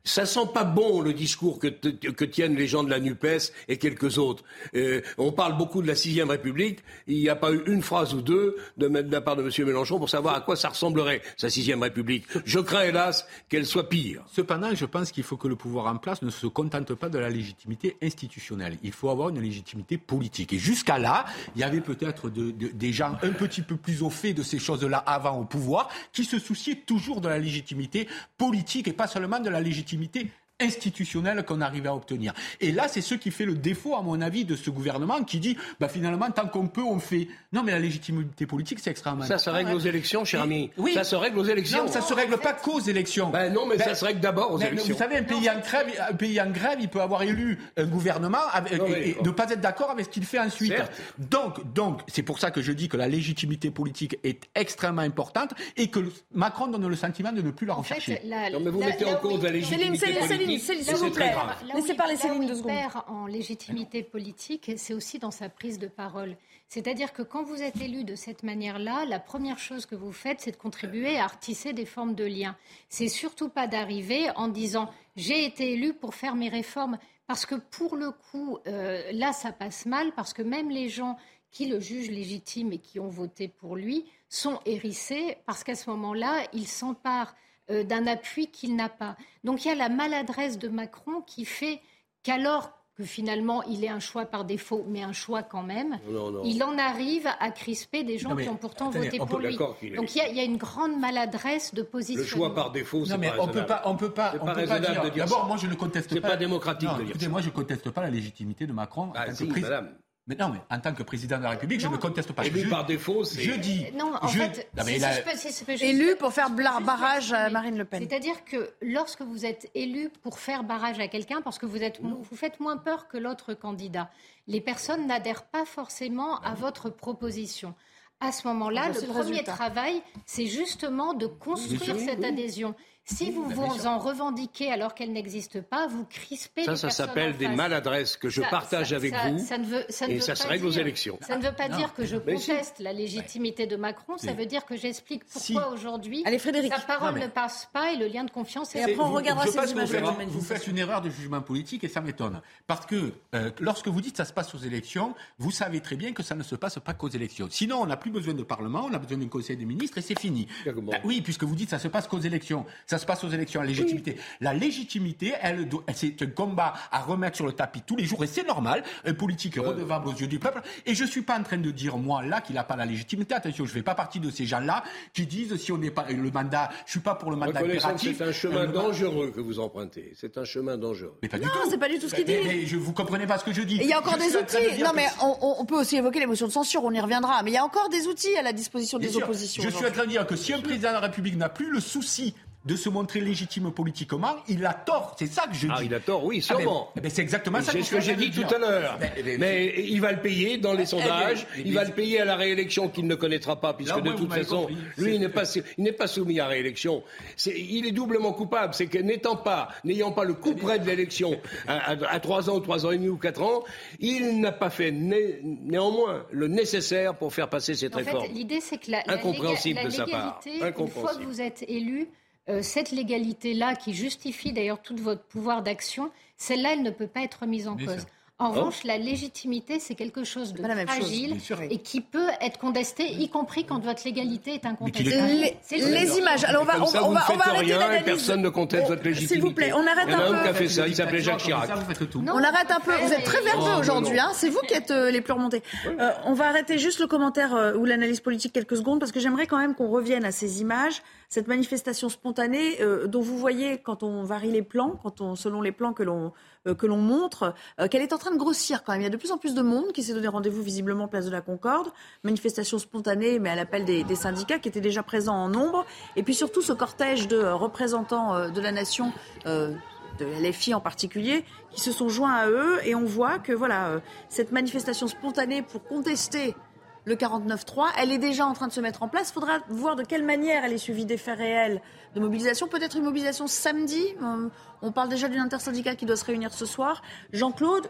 Ça sent pas bon le discours que, tiennent les gens de la NUPES et quelques autres. Euh, on parle beaucoup de la sixième République. Il n'y a pas eu une phrase ou deux de, la part de M. Mélenchon pour savoir à quoi ça ressemblerait, sa sixième République. Je crains, hélas, qu'elle soit pire. Cependant, je pense qu'il faut que le pouvoir en place ne se contente pas de la légitimité institutionnelle. Il faut avoir une légitimité politique. Et jusqu'à là, il y avait peut-être de, des gens un petit peu plus au fait de ces choses-là avant au pouvoir, qui se souciaient toujours de la légitimité politique et pas seulement de la légitimité proximité institutionnelle qu'on arrivait à obtenir. Et là, c'est ce qui fait le défaut, à mon avis, de ce gouvernement qui dit, bah, finalement, tant qu'on peut, on fait. Non, mais la légitimité politique, c'est extrêmement Ça se règle aux élections, cher ami. Oui. Ça se règle aux élections. Non, ça se règle pas qu'aux élections. Ben non, mais ben, ça se règle d'abord aux mais, élections. Vous savez, un pays, en grève, un pays en grève, il peut avoir élu un gouvernement avec, non, et, et ne pas être d'accord avec ce qu'il fait ensuite. Certes. Donc, donc, c'est pour ça que je dis que la légitimité politique est extrêmement importante et que Macron donne le sentiment de ne plus la rechercher. En fait, la, non, mais vous la, mettez en cause la légitimité politique. Céline, s'il vous plaît. Laissez parler Céline deux secondes. perd en légitimité politique, c'est aussi dans sa prise de parole. C'est-à-dire que quand vous êtes élu de cette manière-là, la première chose que vous faites, c'est de contribuer à artisser des formes de liens. C'est surtout pas d'arriver en disant j'ai été élu pour faire mes réformes. Parce que pour le coup, euh, là, ça passe mal, parce que même les gens qui le jugent légitime et qui ont voté pour lui sont hérissés, parce qu'à ce moment-là, ils s'emparent euh, d'un appui qu'il n'a pas. Donc il y a la maladresse de Macron qui fait qu'alors que finalement il est un choix par défaut, mais un choix quand même, non, non. il en arrive à crisper des gens Non, mais qui ont pourtant attendez, voté on pour lui. Donc il y, a, il y a une grande maladresse de position. Le choix par défaut, c'est Non, mais pas on peut pas, on peut pas, on pas peut pas dire. de dire D'abord, moi, je ne conteste C'est pas. pas démocratique Non, de dire écoutez, ça. moi, je conteste pas la légitimité de Macron. en Ah, que président. madame. Mais non, mais en tant que président de la République, je ne conteste pas. Élu je, par défaut, c'est. je dis. Non, en je- fait, Non, mais si- il a- si je peux- si je peux juste- Élu pour faire barrage à. Marine Le Pen. C'est-à-dire que lorsque vous êtes élu pour faire barrage à quelqu'un, parce que vous, êtes, vous faites moins peur que l'autre candidat, les personnes n'adhèrent pas forcément à votre proposition. À ce moment-là, le le premier résultat. travail, c'est justement de construire cette adhésion. Si vous vous en revendiquez alors qu'elle n'existe pas, vous crispez Ça, les ça s'appelle des maladresses que je Ça- partage ça- avec ça- vous. ça ne veut- ça ne et veut ça pas se règle aux dire- élections. Ça ne veut pas Non. dire que je si. conteste la légitimité de Macron, ça veut dire que j'explique Si. pourquoi aujourd'hui sa parole Non, mais- ne passe pas et le lien de confiance est Et après, on Vous- regardera ces vous images vous manifestation. faites une erreur de jugement politique et ça m'étonne. Parce que euh, lorsque vous dites que ça se passe aux élections, vous savez très bien que ça ne se passe pas qu'aux élections. Sinon, on n'a plus besoin de Parlement, on a besoin d'un Conseil des ministres et c'est fini. Ah oui, puisque vous dites que ça se passe qu'aux élections. Ça se passe aux élections, la légitimité. La légitimité, elle, c'est un combat à remettre sur le tapis tous les jours et c'est normal. Un politique est redevable aux yeux du peuple. Et je suis pas en train de dire, moi, là, qu'il n'a pas la légitimité. Attention, je fais pas partie de ces gens-là qui disent si on n'est pas le mandat, je suis pas pour le mandat impératif. c'est un chemin Euh, dangereux que vous empruntez. C'est un chemin dangereux. Mais pas du Non, c'est pas du tout ce qu'il Mais- dit. Mais je vous comprenez pas ce que je dis. Il y a encore Je des de outils. Non, mais on, peut aussi évoquer les motions de censure, on y reviendra. Mais il y a encore des des outils à la disposition des oppositions. Je suis en train de dire que si un président de la République n'a plus le souci de se montrer légitime politiquement, il a tort. C'est ça que je dis. Ah, il a tort, oui, Ah, ben, sûrement. eh ben, c'est exactement ça. C'est ce que j'ai dit tout à l'heure. Mais il va le payer dans les sondages, mais- il va le payer à la réélection qu'il ne connaîtra pas, puisque Là, de toute façon, compris. lui, il n'est pas, il n'est pas soumis à réélection. C'est- Il est doublement coupable. C'est que n'étant pas, n'ayant pas le coup près de l'élection à, à- à trois ans, trois ans et demi ou quatre ans, il n'a pas fait né- néanmoins le nécessaire pour faire passer cette En réforme. fait, l'idée, c'est que la, la Incompréhensible la de sa part. une fois que vous êtes élu, euh, cette légalité-là, qui justifie d'ailleurs tout votre pouvoir d'action, celle-là, elle ne peut pas être mise en cause. En Oh. revanche, la légitimité, c'est quelque chose de chose, fragile et qui peut être contesté, y compris quand votre légalité est incontestée. est- Les, C'est les le- images. Alors on va, on, ça, on va, ne on va arrêter rien et l'analyse. personne ne conteste votre légitimité. S'il vous plaît, on arrête Il y en a un un qui a peu. fait ça, il s'appelait Jacques Chirac. Non, On arrête un peu. Vous êtes très verbeux Oh, aujourd'hui. Hein. C'est vous qui êtes euh, les plus remontés. Euh, on va arrêter juste le commentaire euh, ou l'analyse politique quelques secondes parce que j'aimerais quand même qu'on revienne à ces images, cette manifestation spontanée euh, dont vous voyez quand on varie les plans, quand on selon les plans que l'on euh, que l'on montre, euh, qu'elle est en train de grossir quand même. Il y a de plus en plus de monde qui s'est donné rendez-vous visiblement place de la Concorde. Manifestation spontanée, mais à l'appel des, des syndicats qui étaient déjà présents en nombre. Et puis surtout ce cortège de euh, représentants euh, de la nation. euh, de LFI en particulier, qui se sont joints à eux. Et on voit que voilà, euh, cette manifestation spontanée pour contester le 49-3, elle est déjà en train de se mettre en place. Il faudra voir de quelle manière elle est suivie des faits réels de mobilisation. Peut-être une mobilisation samedi. Euh, On parle déjà d'une intersyndicale qui doit se réunir ce soir. Jean-Claude,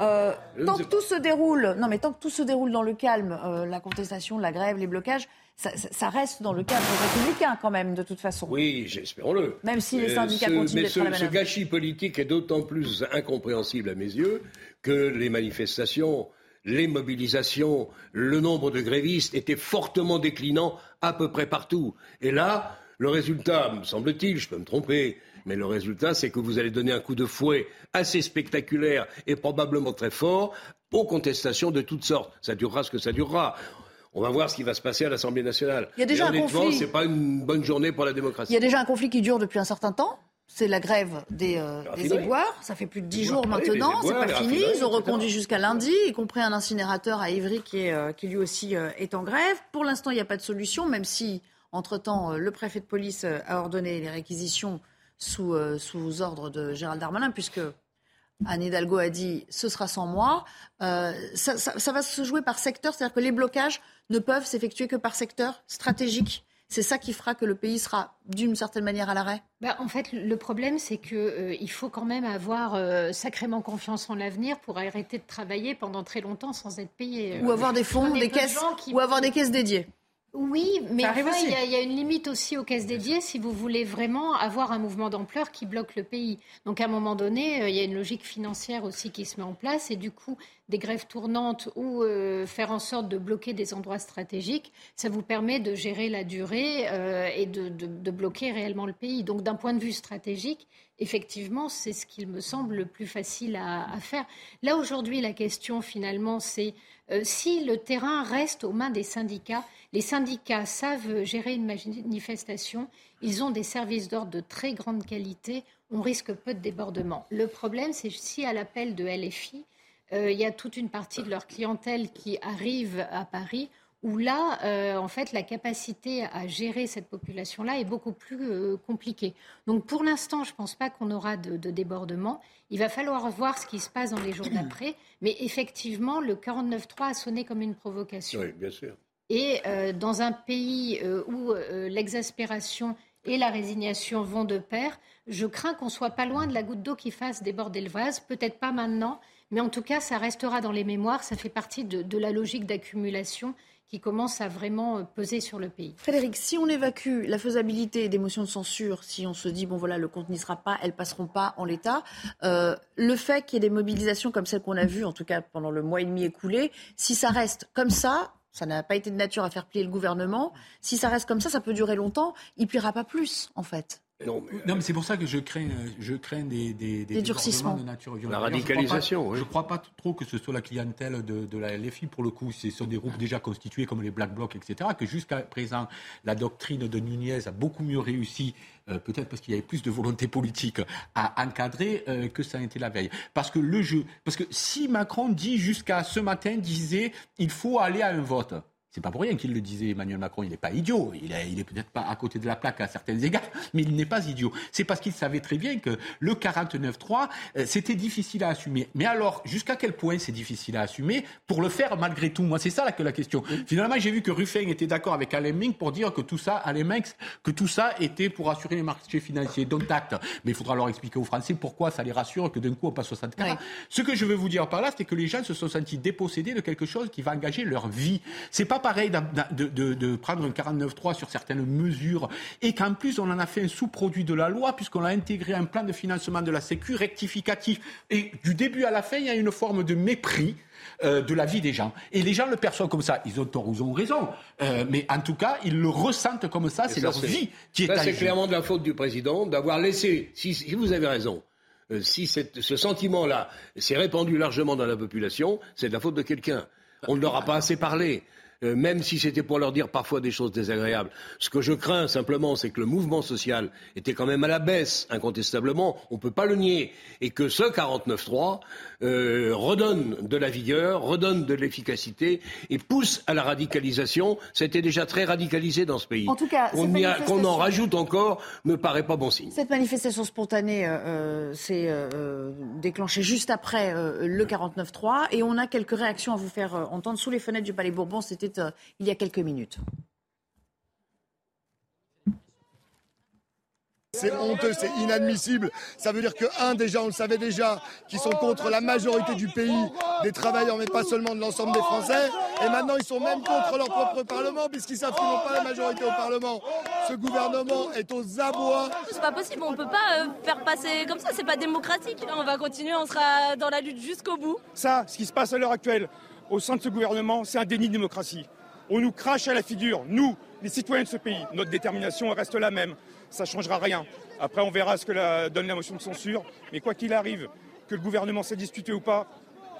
euh, ne tant que tout se déroule, non mais tant que tout se déroule dans le calme, euh, la contestation, la grève, les blocages, ça, ça- ça reste dans le cadre républicain quand même de toute façon. Oui, j'espérons-le. Même si les Euh, syndicats ce- continuent mais d'être la ce gâchis politique est d'autant plus incompréhensible à mes yeux que les manifestations, les mobilisations, le nombre de grévistes étaient fortement déclinants à peu près partout. Et là, le résultat, me semble-t-il, je peux me tromper, mais le résultat, c'est que vous allez donner un coup de fouet assez spectaculaire et probablement très fort aux contestations de toutes sortes. Ça durera ce que ça durera. On va voir ce qui va se passer à l'Assemblée nationale. Il y a déjà Et un honnêtement, conflit. c'est pas une bonne journée pour la démocratie. Il y a déjà un conflit qui dure depuis un certain temps. C'est la grève des, euh, des éboueurs. Ça fait plus de dix jours maintenant. C'est pas fini. Ils ont reconduit jusqu'à lundi, y compris un incinérateur à Ivry qui, est, euh, qui lui aussi euh, est en grève. Pour l'instant, il n'y a pas de solution, même si, entre-temps, euh, le préfet de police a ordonné les réquisitions sous, sous ordre de Gérald Darmanin, puisque Anne Hidalgo a dit ce sera sans moi. Euh, ça, ça- ça va se jouer par secteur, c'est-à-dire que les blocages ne peuvent s'effectuer que par secteur stratégique. C'est ça qui fera que le pays sera d'une certaine manière à l'arrêt? Bah, en fait, le problème, c'est que euh, il faut quand même avoir euh, sacrément confiance en l'avenir pour arrêter de travailler pendant très longtemps sans être payé. Ou avoir des fonds, des de caisses, qui- ou avoir des caisses dédiées. Oui, mais enfin, il y, y a une limite aussi aux caisses dédiées si vous voulez vraiment avoir un mouvement d'ampleur qui bloque le pays. Donc à un moment donné, euh, il y a une logique financière aussi qui se met en place et du coup, des grèves tournantes ou euh, faire en sorte de bloquer des endroits stratégiques, ça vous permet de gérer la durée euh, et de, de- de bloquer réellement le pays. Donc d'un point de vue stratégique, effectivement, c'est ce qu'il me semble le plus facile à, à faire. Là aujourd'hui, la question finalement, c'est euh, si le terrain reste aux mains des syndicats, les syndicats savent gérer une manifestation, ils ont des services d'ordre de très grande qualité, on risque peu de débordements. Le problème, c'est si à l'appel de LFI, euh, il y a toute une partie de leur clientèle qui arrive à Paris, où là, euh, en fait, la capacité à gérer cette population-là est beaucoup plus euh, compliquée. Donc, pour l'instant, je ne pense pas qu'on aura de, de débordement. Il va falloir voir ce qui se passe dans les jours d'après. Mais effectivement, le 49.3 a sonné comme une provocation. Oui, bien sûr. Et euh, dans un pays où l'exaspération et la résignation vont de pair, je crains qu'on soit pas loin de la goutte d'eau qui fasse déborder le vase. Peut-être pas maintenant, mais en tout cas, ça restera dans les mémoires. Ça fait partie de, de la logique d'accumulation qui commence à vraiment euh, peser sur le pays. Frédéric, si on évacue la faisabilité des motions de censure, si on se dit, bon voilà, le compte n'y sera pas, elles passeront pas en l'état, euh, le fait qu'il y ait des mobilisations comme celles qu'on a vues, en tout cas pendant le mois et demi écoulé, si ça reste comme ça, ça n'a pas été de nature à faire plier le gouvernement, si ça reste comme ça, ça peut durer longtemps, il pliera pas plus, en fait. Non, mais, Non, mais c'est pour ça que je crains, euh, je crains des, des, Des durcissements. de nature violente. La D'ailleurs, je crois radicalisation, oui. Je ne crois pas trop que ce soit la clientèle de, de la LFI, pour le coup. Ce sont des groupes déjà constitués comme les Black Blocs, etc. Que jusqu'à présent, la doctrine de Nunez a beaucoup mieux réussi, euh, peut-être parce qu'il y avait plus de volonté politique à encadrer euh, que ça a été la veille. Parce que le jeu, parce que si Macron dit jusqu'à ce matin, disait il faut aller à un vote. C'est pas pour rien qu'il le disait, Emmanuel Macron. Il n'est pas idiot. Il est, il est peut-être pas à côté de la plaque à certains égards, mais il n'est pas idiot. C'est parce qu'il savait très bien que le 49-3, euh, c'était difficile à assumer. Mais alors, jusqu'à quel point c'est difficile à assumer pour le faire malgré tout? Moi, c'est ça la, la question. Finalement, j'ai vu que Ruffin était d'accord avec Alain Minck pour dire que tout ça, Alain Minck, que tout ça était pour assurer les marchés financiers. Donc, acte. Mais il faudra leur expliquer aux Français pourquoi ça les rassure que d'un coup on passe 64 Ce que je veux vous dire par là, c'est que les gens se sont sentis dépossédés de quelque chose qui va engager leur vie. C'est pas pareil de, de, de prendre un 49.3 sur certaines mesures et qu'en plus on en a fait un sous-produit de la loi puisqu'on a intégré un plan de financement de la Sécu rectificatif. Et du début à la fin, il y a une forme de mépris. Euh, de la vie des gens. Et les gens le perçoivent comme ça. Ils ont tort ou ils ont raison. Euh, mais en tout cas, ils le ressentent comme ça. C'est leur vie qui est Ça, c'est clairement de la faute du président d'avoir laissé, si, si, vous avez raison, euh, si cette, ce sentiment-là s'est répandu largement dans la population, c'est de la faute de quelqu'un. On ne leur a pas assez parlé. Euh, même si c'était pour leur dire parfois des choses désagréables. Ce que je crains simplement, c'est que le mouvement social était quand même à la baisse, incontestablement, on ne peut pas le nier, et que ce 49-3 euh, redonne de la vigueur, redonne de l'efficacité et pousse à la radicalisation. Été déjà très radicalisé dans ce pays. En tout cas, qu'on en rajoute encore me paraît pas bon signe. Cette manifestation spontanée euh, euh s'est euh, déclenchée juste après le 49-3 et on a quelques réactions à vous faire entendre sous les fenêtres du Palais Bourbon. C'était il y a quelques minutes. C'est honteux, c'est inadmissible. Ça veut dire que, un, déjà, on le savait déjà, qu'ils sont contre la majorité du pays, des travailleurs, mais pas seulement de l'ensemble des Français. Et maintenant, ils sont même contre leur propre Parlement, puisqu'ils savent qu'ils n'ont pas la majorité au Parlement. Ce gouvernement est aux abois. C'est pas possible, on peut pas euh, faire passer comme ça, c'est pas démocratique. On va continuer, on sera dans la lutte jusqu'au bout. Ça, ce qui se passe à l'heure actuelle, au sein de ce gouvernement, c'est un déni de démocratie. On nous crache à la figure, nous, les citoyens de ce pays. Notre détermination reste la même. Ça ne changera rien. Après, on verra ce que donne la motion de censure. Mais quoi qu'il arrive, que le gouvernement s'est disputé ou pas,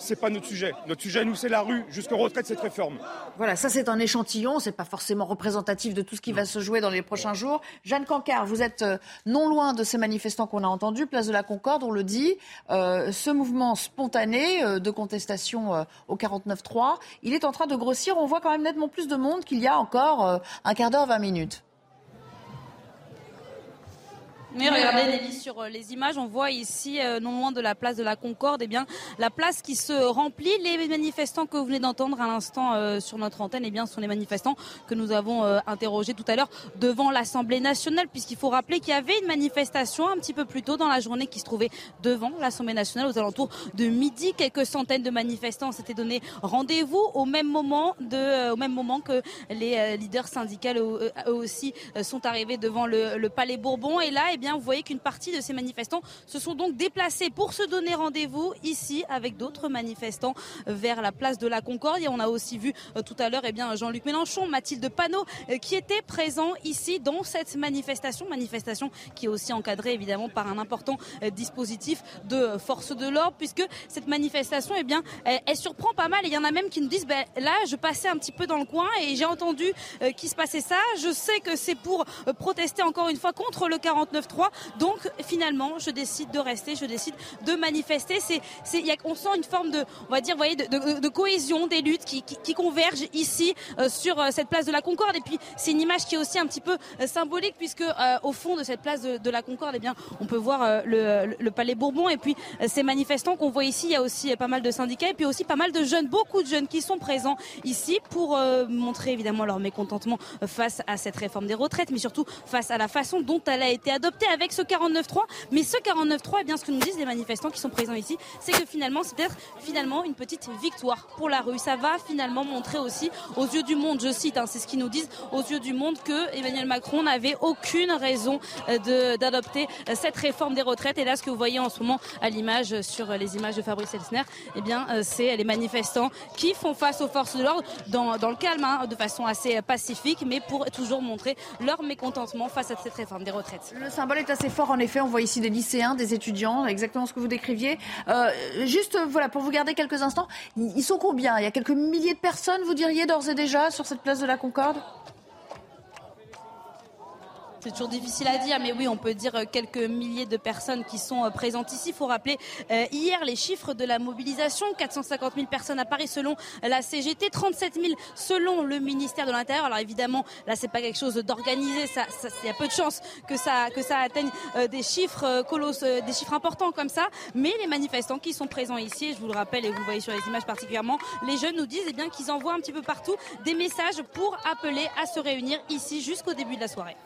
c'est pas notre sujet. Notre sujet, nous, c'est la rue jusqu'au retrait de cette réforme. Voilà, ça c'est un échantillon, c'est pas forcément représentatif de tout ce qui va se jouer dans les prochains jours. Jeanne Cancard, vous êtes euh, non loin de ces manifestants qu'on a entendus, place de la Concorde, on le dit. Euh, ce mouvement spontané euh, de contestation au 49-3, il est en train de grossir. On voit quand même nettement plus de monde qu'il y a encore un quart d'heure, 20 minutes. Oui, regardez Nelly sur euh, les images, on voit ici, euh, non loin de la place de la Concorde, eh bien la place qui se remplit. Les manifestants que vous venez d'entendre à l'instant euh, sur notre antenne, eh bien, sont les manifestants que nous avons interrogés tout à l'heure devant l'Assemblée nationale, puisqu'il faut rappeler qu'il y avait une manifestation un petit peu plus tôt dans la journée qui se trouvait devant l'Assemblée nationale aux alentours de midi. Quelques centaines de manifestants s'étaient donné rendez-vous au même moment de, au même moment que les leaders syndicaux eux aussi sont arrivés devant le, le Palais Bourbon. Et là, eh bien, vous voyez qu'une partie de ces manifestants se sont donc déplacés pour se donner rendez-vous ici avec d'autres manifestants vers la place de la Concorde. Et on a aussi vu euh, tout à l'heure eh bien Jean-Luc Mélenchon, Mathilde Panot euh, qui étaient présents ici dans cette manifestation, manifestation qui est aussi encadrée évidemment par un important euh, dispositif de force de l'ordre puisque cette manifestation eh bien elle, surprend pas mal et il y en a même qui nous disent ben, là je passais un petit peu dans le coin et j'ai entendu qu'il se passait ça. Je sais que c'est pour protester encore une fois contre le 49 donc finalement, je décide de rester, je décide de manifester. C'est, c'est, on sent une forme de, on va dire, voyez, de, cohésion des luttes qui, convergent ici euh, sur euh, cette place de la Concorde. Et puis c'est une image qui est aussi un petit peu euh, symbolique puisque au fond de cette place de, la Concorde, eh bien, on peut voir le, Palais Bourbon et puis ces manifestants qu'on voit ici. Il y a aussi pas mal de syndicats et puis aussi pas mal de jeunes, beaucoup de jeunes qui sont présents ici pour montrer évidemment leur mécontentement face à cette réforme des retraites, mais surtout face à la façon dont elle a été adoptée avec ce 49-3. Mais ce 49-3, eh bien, ce que nous disent les manifestants qui sont présents ici, c'est que finalement, c'est peut-être finalement une petite victoire pour la rue. Ça va finalement montrer aussi aux yeux du monde, je cite, hein, c'est ce qu'ils nous disent, aux yeux du monde que Emmanuel Macron n'avait aucune raison euh, d'adopter euh, cette réforme des retraites. Et là, ce que vous voyez en ce moment à l'image sur les images de Fabrice Elsner, eh bien, euh, c'est les manifestants qui font face aux forces de l'ordre dans, dans, le calme, hein, de façon assez pacifique, mais pour toujours montrer leur mécontentement face à cette réforme des retraites. Symbole est assez fort en effet. On voit ici des lycéens, des étudiants, exactement ce que vous décriviez. Euh, juste voilà pour vous garder quelques instants. Ils sont combien? Il y a quelques milliers de personnes, vous diriez d'ores et déjà sur cette place de la Concorde? C'est toujours difficile à dire, mais oui, on peut dire quelques milliers de personnes qui sont euh, présentes ici. Il faut rappeler euh, hier les chiffres de la mobilisation 450 000 personnes à Paris selon la CGT, 37 000 selon le ministère de l'Intérieur. Alors évidemment, là, c'est pas quelque chose d'organisé. Ça, il y a peu de chances que ça que ça atteigne euh, des chiffres colosses, des chiffres importants comme ça. Mais les manifestants qui sont présents ici, je vous le rappelle et vous le voyez sur les images particulièrement, les jeunes nous disent eh bien qu'ils envoient un petit peu partout des messages pour appeler à se réunir ici jusqu'au début de la soirée.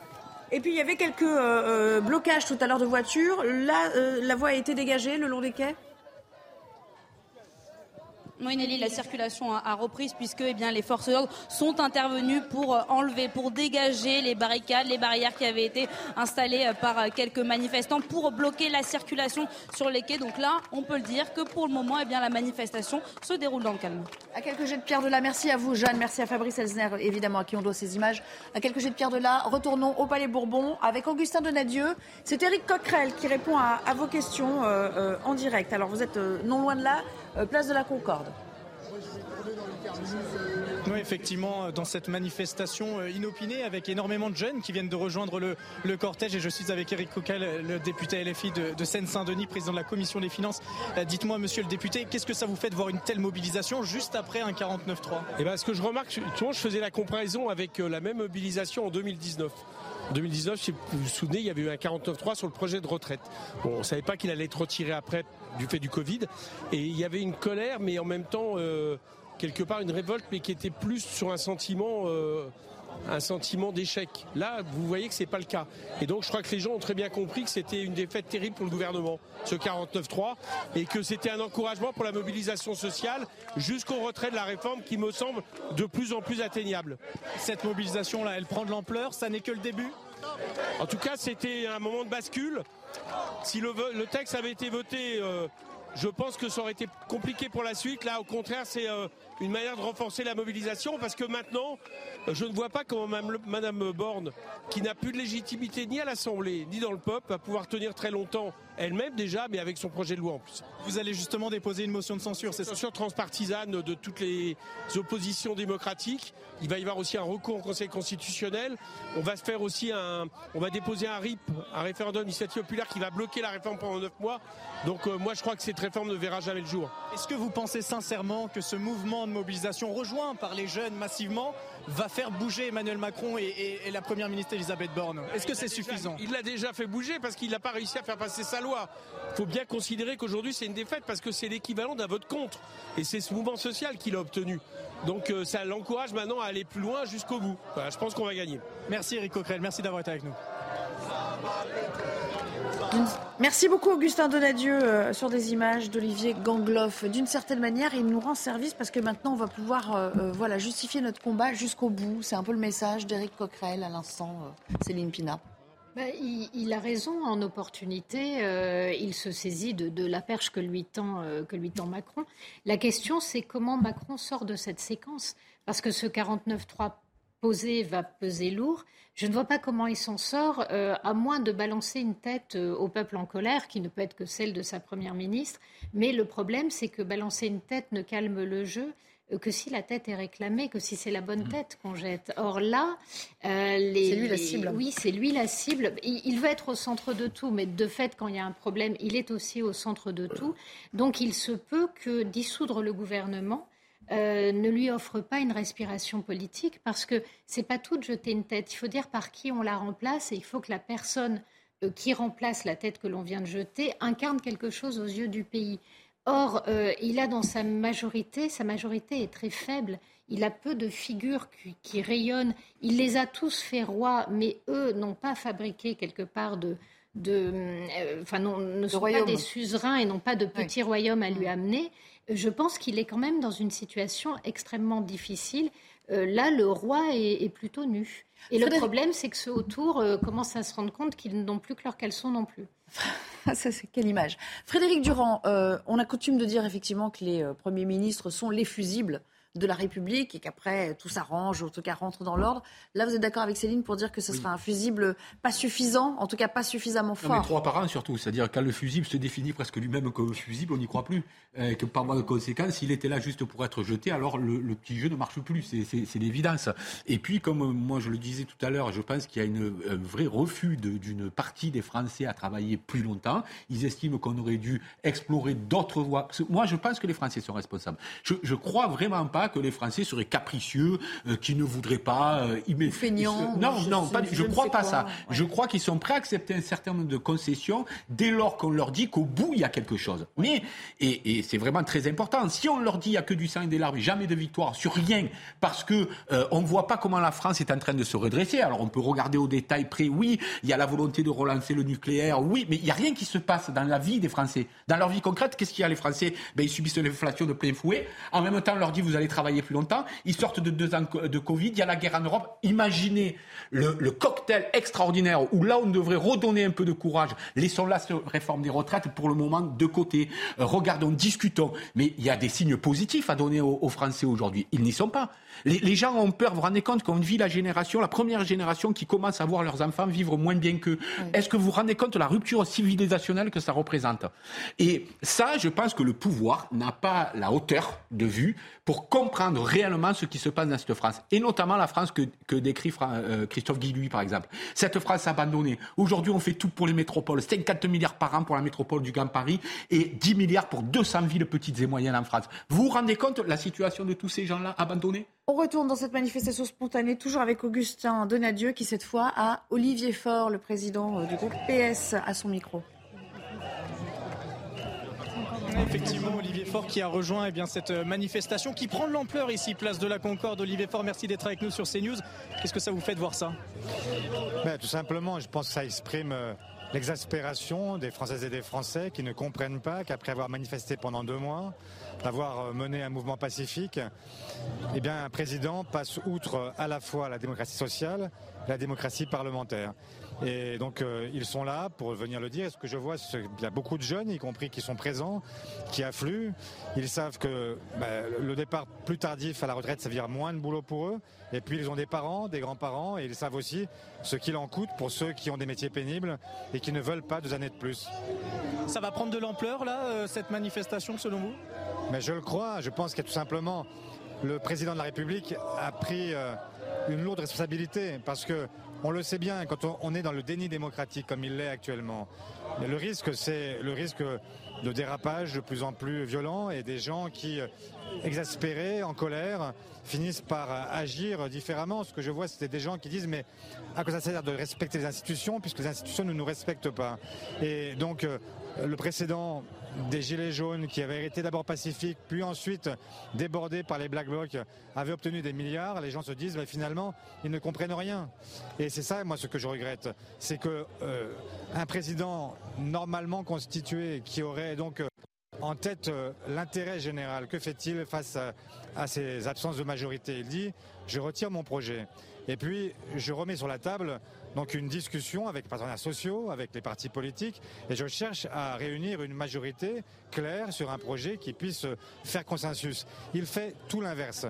Et puis il y avait quelques euh, euh, blocages tout à l'heure de voitures. Là, euh, la voie a été dégagée le long des quais? Oui, Nelly, la circulation a, repris puisque eh bien, les forces d'ordre sont intervenues pour enlever, pour dégager les barricades, les barrières qui avaient été installées par quelques manifestants pour bloquer la circulation sur les quais. Donc là, on peut le dire que pour le moment, eh bien, la manifestation se déroule dans le calme. À quelques jets de pierre de là, merci à vous, Jeanne, merci à Fabrice Elsner, évidemment, à qui on doit ces images. À quelques jets de pierre de là, retournons au Palais Bourbon avec Augustin Donadieu. C'est Eric Coquerel qui répond à, vos questions euh, euh, en direct. Alors vous êtes euh, non loin de là. Euh, place de la Concorde. Effectivement, dans cette manifestation euh, inopinée avec énormément de jeunes qui viennent de rejoindre le, cortège et je suis avec Eric Coquel, le député LFI de, Seine-Saint-Denis, président de la commission des finances. Euh, dites-moi, monsieur le député, qu'est-ce que ça vous fait de voir une telle mobilisation juste après un 49-3 Eh ben, ce que je remarque, je faisais la comparaison avec la même mobilisation en 2019. En 2019, si vous vous souvenez, il y avait eu un 49-3 sur le projet de retraite. on ne savait pas qu'il allait être retiré après du fait du Covid. Et il y avait une colère, mais en même temps, euh, quelque part, une révolte, mais qui était plus sur un sentiment... Euh, un sentiment d'échec. Là, vous voyez que c'est pas le cas. Et donc, je crois que les gens ont très bien compris que c'était une défaite terrible pour le gouvernement, ce 49-3, et que c'était un encouragement pour la mobilisation sociale jusqu'au retrait de la réforme qui me semble de plus en plus atteignable. Cette mobilisation-là, elle prend de l'ampleur, ça n'est que le début? En tout cas, c'était un moment de bascule. Si le, texte avait été voté euh, je pense que ça aurait été compliqué pour la suite. Là, au contraire, c'est euh, une manière de renforcer la mobilisation parce que maintenant, je ne vois pas comment Madame Borne, qui n'a plus de légitimité ni à l'Assemblée ni dans le peuple, va pouvoir tenir très longtemps elle-même déjà, mais avec son projet de loi en plus. Vous allez justement déposer une motion de censure, c'est Censure transpartisane de toutes les oppositions démocratiques. Il va y avoir aussi un recours au Conseil constitutionnel. On va se faire aussi un, on va déposer un RIP, un référendum d'initiative populaire qui va bloquer la réforme pendant neuf mois. Donc euh, moi je crois que cette réforme ne verra jamais le jour. Est-ce que vous pensez sincèrement que ce mouvement de mobilisation rejoint par les jeunes massivement va faire bouger Emmanuel Macron et, la première ministre Elisabeth Borne Est-ce que c'est suffisant? Il l'a déjà fait bouger parce qu'il n'a pas réussi à faire passer sa loi. Il faut bien considérer qu'aujourd'hui c'est une défaite parce que c'est l'équivalent d'un vote contre. Et c'est ce mouvement social qu'il a obtenu. Donc euh, ça l'encourage maintenant à aller plus loin jusqu'au bout. je pense qu'on va gagner. Merci Eric Coquerel, merci d'avoir été avec nous. Merci beaucoup Augustin Donadieu euh, sur des images d'Olivier Gangloff. D'une certaine manière, il nous rend service parce que maintenant on va pouvoir euh, voilà, justifier notre combat jusqu'au bout. C'est un peu le message d'Éric Coquerel à l'instant, Céline Pina. Bah, il, a raison en opportunité. Euh, il se saisit de, la perche que lui, tend, euh, que lui tend Macron. La question, c'est comment Macron sort de cette séquence? Parce que ce 49-3 posé va peser lourd. Je ne vois pas comment il s'en sort, euh, à moins de balancer une tête au peuple en colère, qui ne peut être que celle de sa première ministre. Mais le problème, c'est que balancer une tête ne calme le jeu. Euh, que si la tête est réclamée, que si c'est la bonne mm. tête qu'on jette. Or là, euh, les, c'est lui la cible. oui, c'est lui la cible. Il, veut être au centre de tout, mais de fait, quand il y a un problème, il est aussi au centre de tout. Donc, il se peut que dissoudre le gouvernement euh, ne lui offre pas une respiration politique, parce que c'est pas tout de jeter une tête. Il faut dire par qui on la remplace, et il faut que la personne qui remplace la tête que l'on vient de jeter incarne quelque chose aux yeux du pays. Or, euh, il a dans sa majorité, sa majorité est très faible. Il a peu de figures qui, rayonnent. Il les a tous fait rois, mais eux n'ont pas fabriqué quelque part de, euh, enfin, ne sont pas des suzerains et n'ont pas de petits royaumes à lui mm. amener. Je pense qu'il est quand même dans une situation extrêmement difficile. Euh, là, le roi est, plutôt nu. Et le problème, c'est que ceux autour commencent à se rendre compte qu'ils n'ont plus que leurs caleçons non plus. Ça, c'est quelle image? Frédéric Durand, euh, on a coutume de dire effectivement que les euh, premiers ministres sont les fusibles de la République et qu'après tout s'arrange, en tout cas rentre dans l'ordre. Là, vous êtes d'accord avec Céline pour dire que ce sera un fusible pas suffisant, en tout cas pas suffisamment fort. Non, mais trois par an surtout, c'est-à-dire quand le fusible se définit presque lui-même comme fusible, on n'y croit plus. Euh, que par voie de conséquence, s'il était là juste pour être jeté, alors le, le petit jeu ne marche plus. C'est l'évidence. Et puis, comme euh, moi je le disais tout à l'heure, je pense qu'il y a une, un vrai refus d'une partie des Français à travailler plus longtemps. Ils estiment qu'on aurait dû explorer d'autres voies. Moi, je pense que les Français sont responsables. Je ne crois vraiment pas que les Français seraient capricieux, euh, qui ne voudraient pas euh, y. Feignants. Non, je non, sais- pas du- je ne crois pas quoi, ça. ouais. Je crois qu'ils sont prêts à accepter un certain nombre de concessions dès lors qu'on leur dit qu'au bout, il y a quelque chose. Mais, et, et c'est vraiment très important, si on leur dit qu'il n'y a que du sang et des larmes, jamais de victoire sur rien, parce que euh, on ne voit pas comment la France est en train de se redresser. Alors on peut regarder au détail près, oui, il y a la volonté de relancer le nucléaire, oui, mais il n'y a rien qui se passe dans la vie des Français. Dans leur vie concrète, qu'est-ce qu'il y a les Français? Ben, Ils subissent l'inflation de plein fouet. En même temps, on leur dit vous allez travailler plus longtemps. Ils sortent de deux ans de Covid, il y a la guerre en Europe. Imaginez le, cocktail extraordinaire où là on devrait redonner un peu de courage. Laissons la réforme des retraites pour le moment de côté. Euh, regardons, discutons. Mais il y a des signes positifs à donner aux Français aujourd'hui. Ils n'y sont pas. Les, les gens ont peur. Vous vous rendez compte qu'on vit la génération, la première génération qui commence à voir leurs enfants vivre moins bien qu'eux. Est-ce que vous vous rendez compte de la rupture civilisationnelle que ça représente? Et ça, je pense que le pouvoir n'a pas la hauteur de vue pour comprendre réellement ce qui se passe dans cette France. Et notamment la France que, que décrit Fra- euh, Christophe Guilluy, par exemple. Cette France abandonnée. Aujourd'hui, on fait tout pour les métropoles. 50 milliards par an pour la métropole du Grand Paris et 10 milliards pour 200 villes petites et moyennes en France. Vous vous rendez compte de la situation de tous ces gens-là abandonnés? On retourne dans cette manifestation spontanée, toujours avec Augustin Donadieu, qui cette fois a Olivier Faure, le président euh, du groupe PS, à son micro. Effectivement, Olivier Faure qui a rejoint eh bien, cette euh, manifestation qui prend de l'ampleur ici, place de la Concorde. Olivier Faure, merci d'être avec nous sur CNews. Qu'est-ce que ça vous fait de voir ça? Ben, tout simplement, je pense que ça exprime euh, l'exaspération des Françaises et des Français qui ne comprennent pas qu'après avoir manifesté pendant deux mois, d'avoir euh, mené un mouvement pacifique, eh bien, un président passe outre euh, à la fois la démocratie sociale et la démocratie parlementaire. Et donc, euh, ils sont là pour venir le dire. Et ce que je vois, c'est qu'il y a beaucoup de jeunes, y compris qui sont présents, qui affluent. Ils savent que ben, le départ plus tardif à la retraite, ça veut dire moins de boulot pour eux. Et puis, ils ont des parents, des grands-parents, et ils savent aussi ce qu'il en coûte pour ceux qui ont des métiers pénibles et qui ne veulent pas deux années de plus. Ça va prendre de l'ampleur, là, euh, cette manifestation, selon vous? Mais je le crois, je pense que tout simplement, le président de la République a pris euh, une lourde responsabilité parce que on le sait bien, quand on, est dans le déni démocratique comme il l'est actuellement, le risque, c'est le risque de dérapage de plus en plus violent et des gens qui, euh, exaspérés, en colère, finissent par euh, agir différemment. Ce que je vois, c'était des gens qui disent mais à quoi ça sert de respecter les institutions puisque les institutions ne nous respectent pas? Et donc euh, le précédent des Gilets jaunes qui avaient été d'abord pacifiques, puis ensuite débordés par les Black Blocs, avait obtenu des milliards. Les gens se disent, finalement, ils ne comprennent rien. Et c'est ça, moi, ce que je regrette. C'est que euh, un président normalement constitué, qui aurait donc euh, en tête euh, l'intérêt général, que fait-il face à ces absences de majorité? Il dit, je retire mon projet. Et puis, je remets sur la table donc une discussion avec les partenaires sociaux, avec les partis politiques, et je cherche à réunir une majorité claire sur un projet qui puisse faire consensus. Il fait tout l'inverse.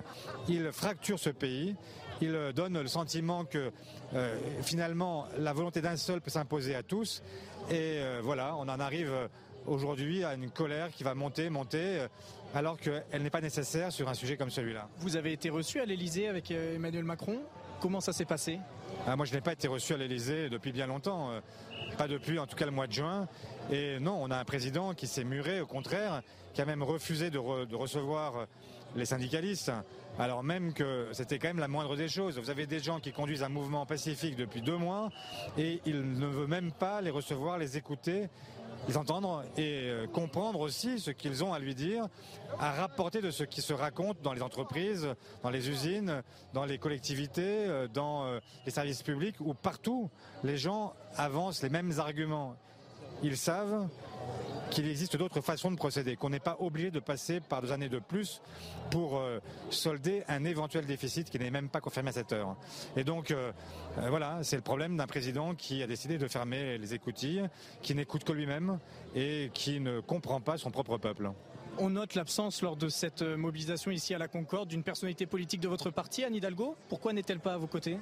Il fracture ce pays. Il donne le sentiment que euh, finalement la volonté d'un seul peut s'imposer à tous. Et euh, voilà, on en arrive aujourd'hui à une colère qui va monter, monter, euh, alors qu'elle n'est pas nécessaire sur un sujet comme celui-là. Vous avez été reçu à l'Elysée avec Emmanuel Macron. Comment ça s'est passé? Ah, moi, je n'ai pas été reçu à l'Elysée depuis bien longtemps. euh, Pas depuis, en tout cas, le mois de juin. Et non, on a un président qui s'est muré, au contraire, qui a même refusé de, re- de recevoir euh, les syndicalistes. Alors même que c'était quand même la moindre des choses. Vous avez des gens qui conduisent un mouvement pacifique depuis deux mois et il ne veut même pas les recevoir, les écouter, les entendre et euh, comprendre aussi ce qu'ils ont à lui dire, à rapporter de ce qui se raconte dans les entreprises, dans les usines, dans les collectivités, euh, dans euh, les services publics, où partout les gens avancent les mêmes arguments. Ils savent qu'il existe d'autres façons de procéder, qu'on n'est pas obligé de passer par deux années de plus pour euh, solder un éventuel déficit qui n'est même pas confirmé à cette heure. Et donc, euh, euh, voilà, c'est le problème d'un président qui a décidé de fermer les écoutilles, qui n'écoute que lui-même et qui ne comprend pas son propre peuple. On note l'absence lors de cette mobilisation ici à la Concorde d'une personnalité politique de votre parti, Anne Hidalgo. Pourquoi n'est-elle pas à vos côtés?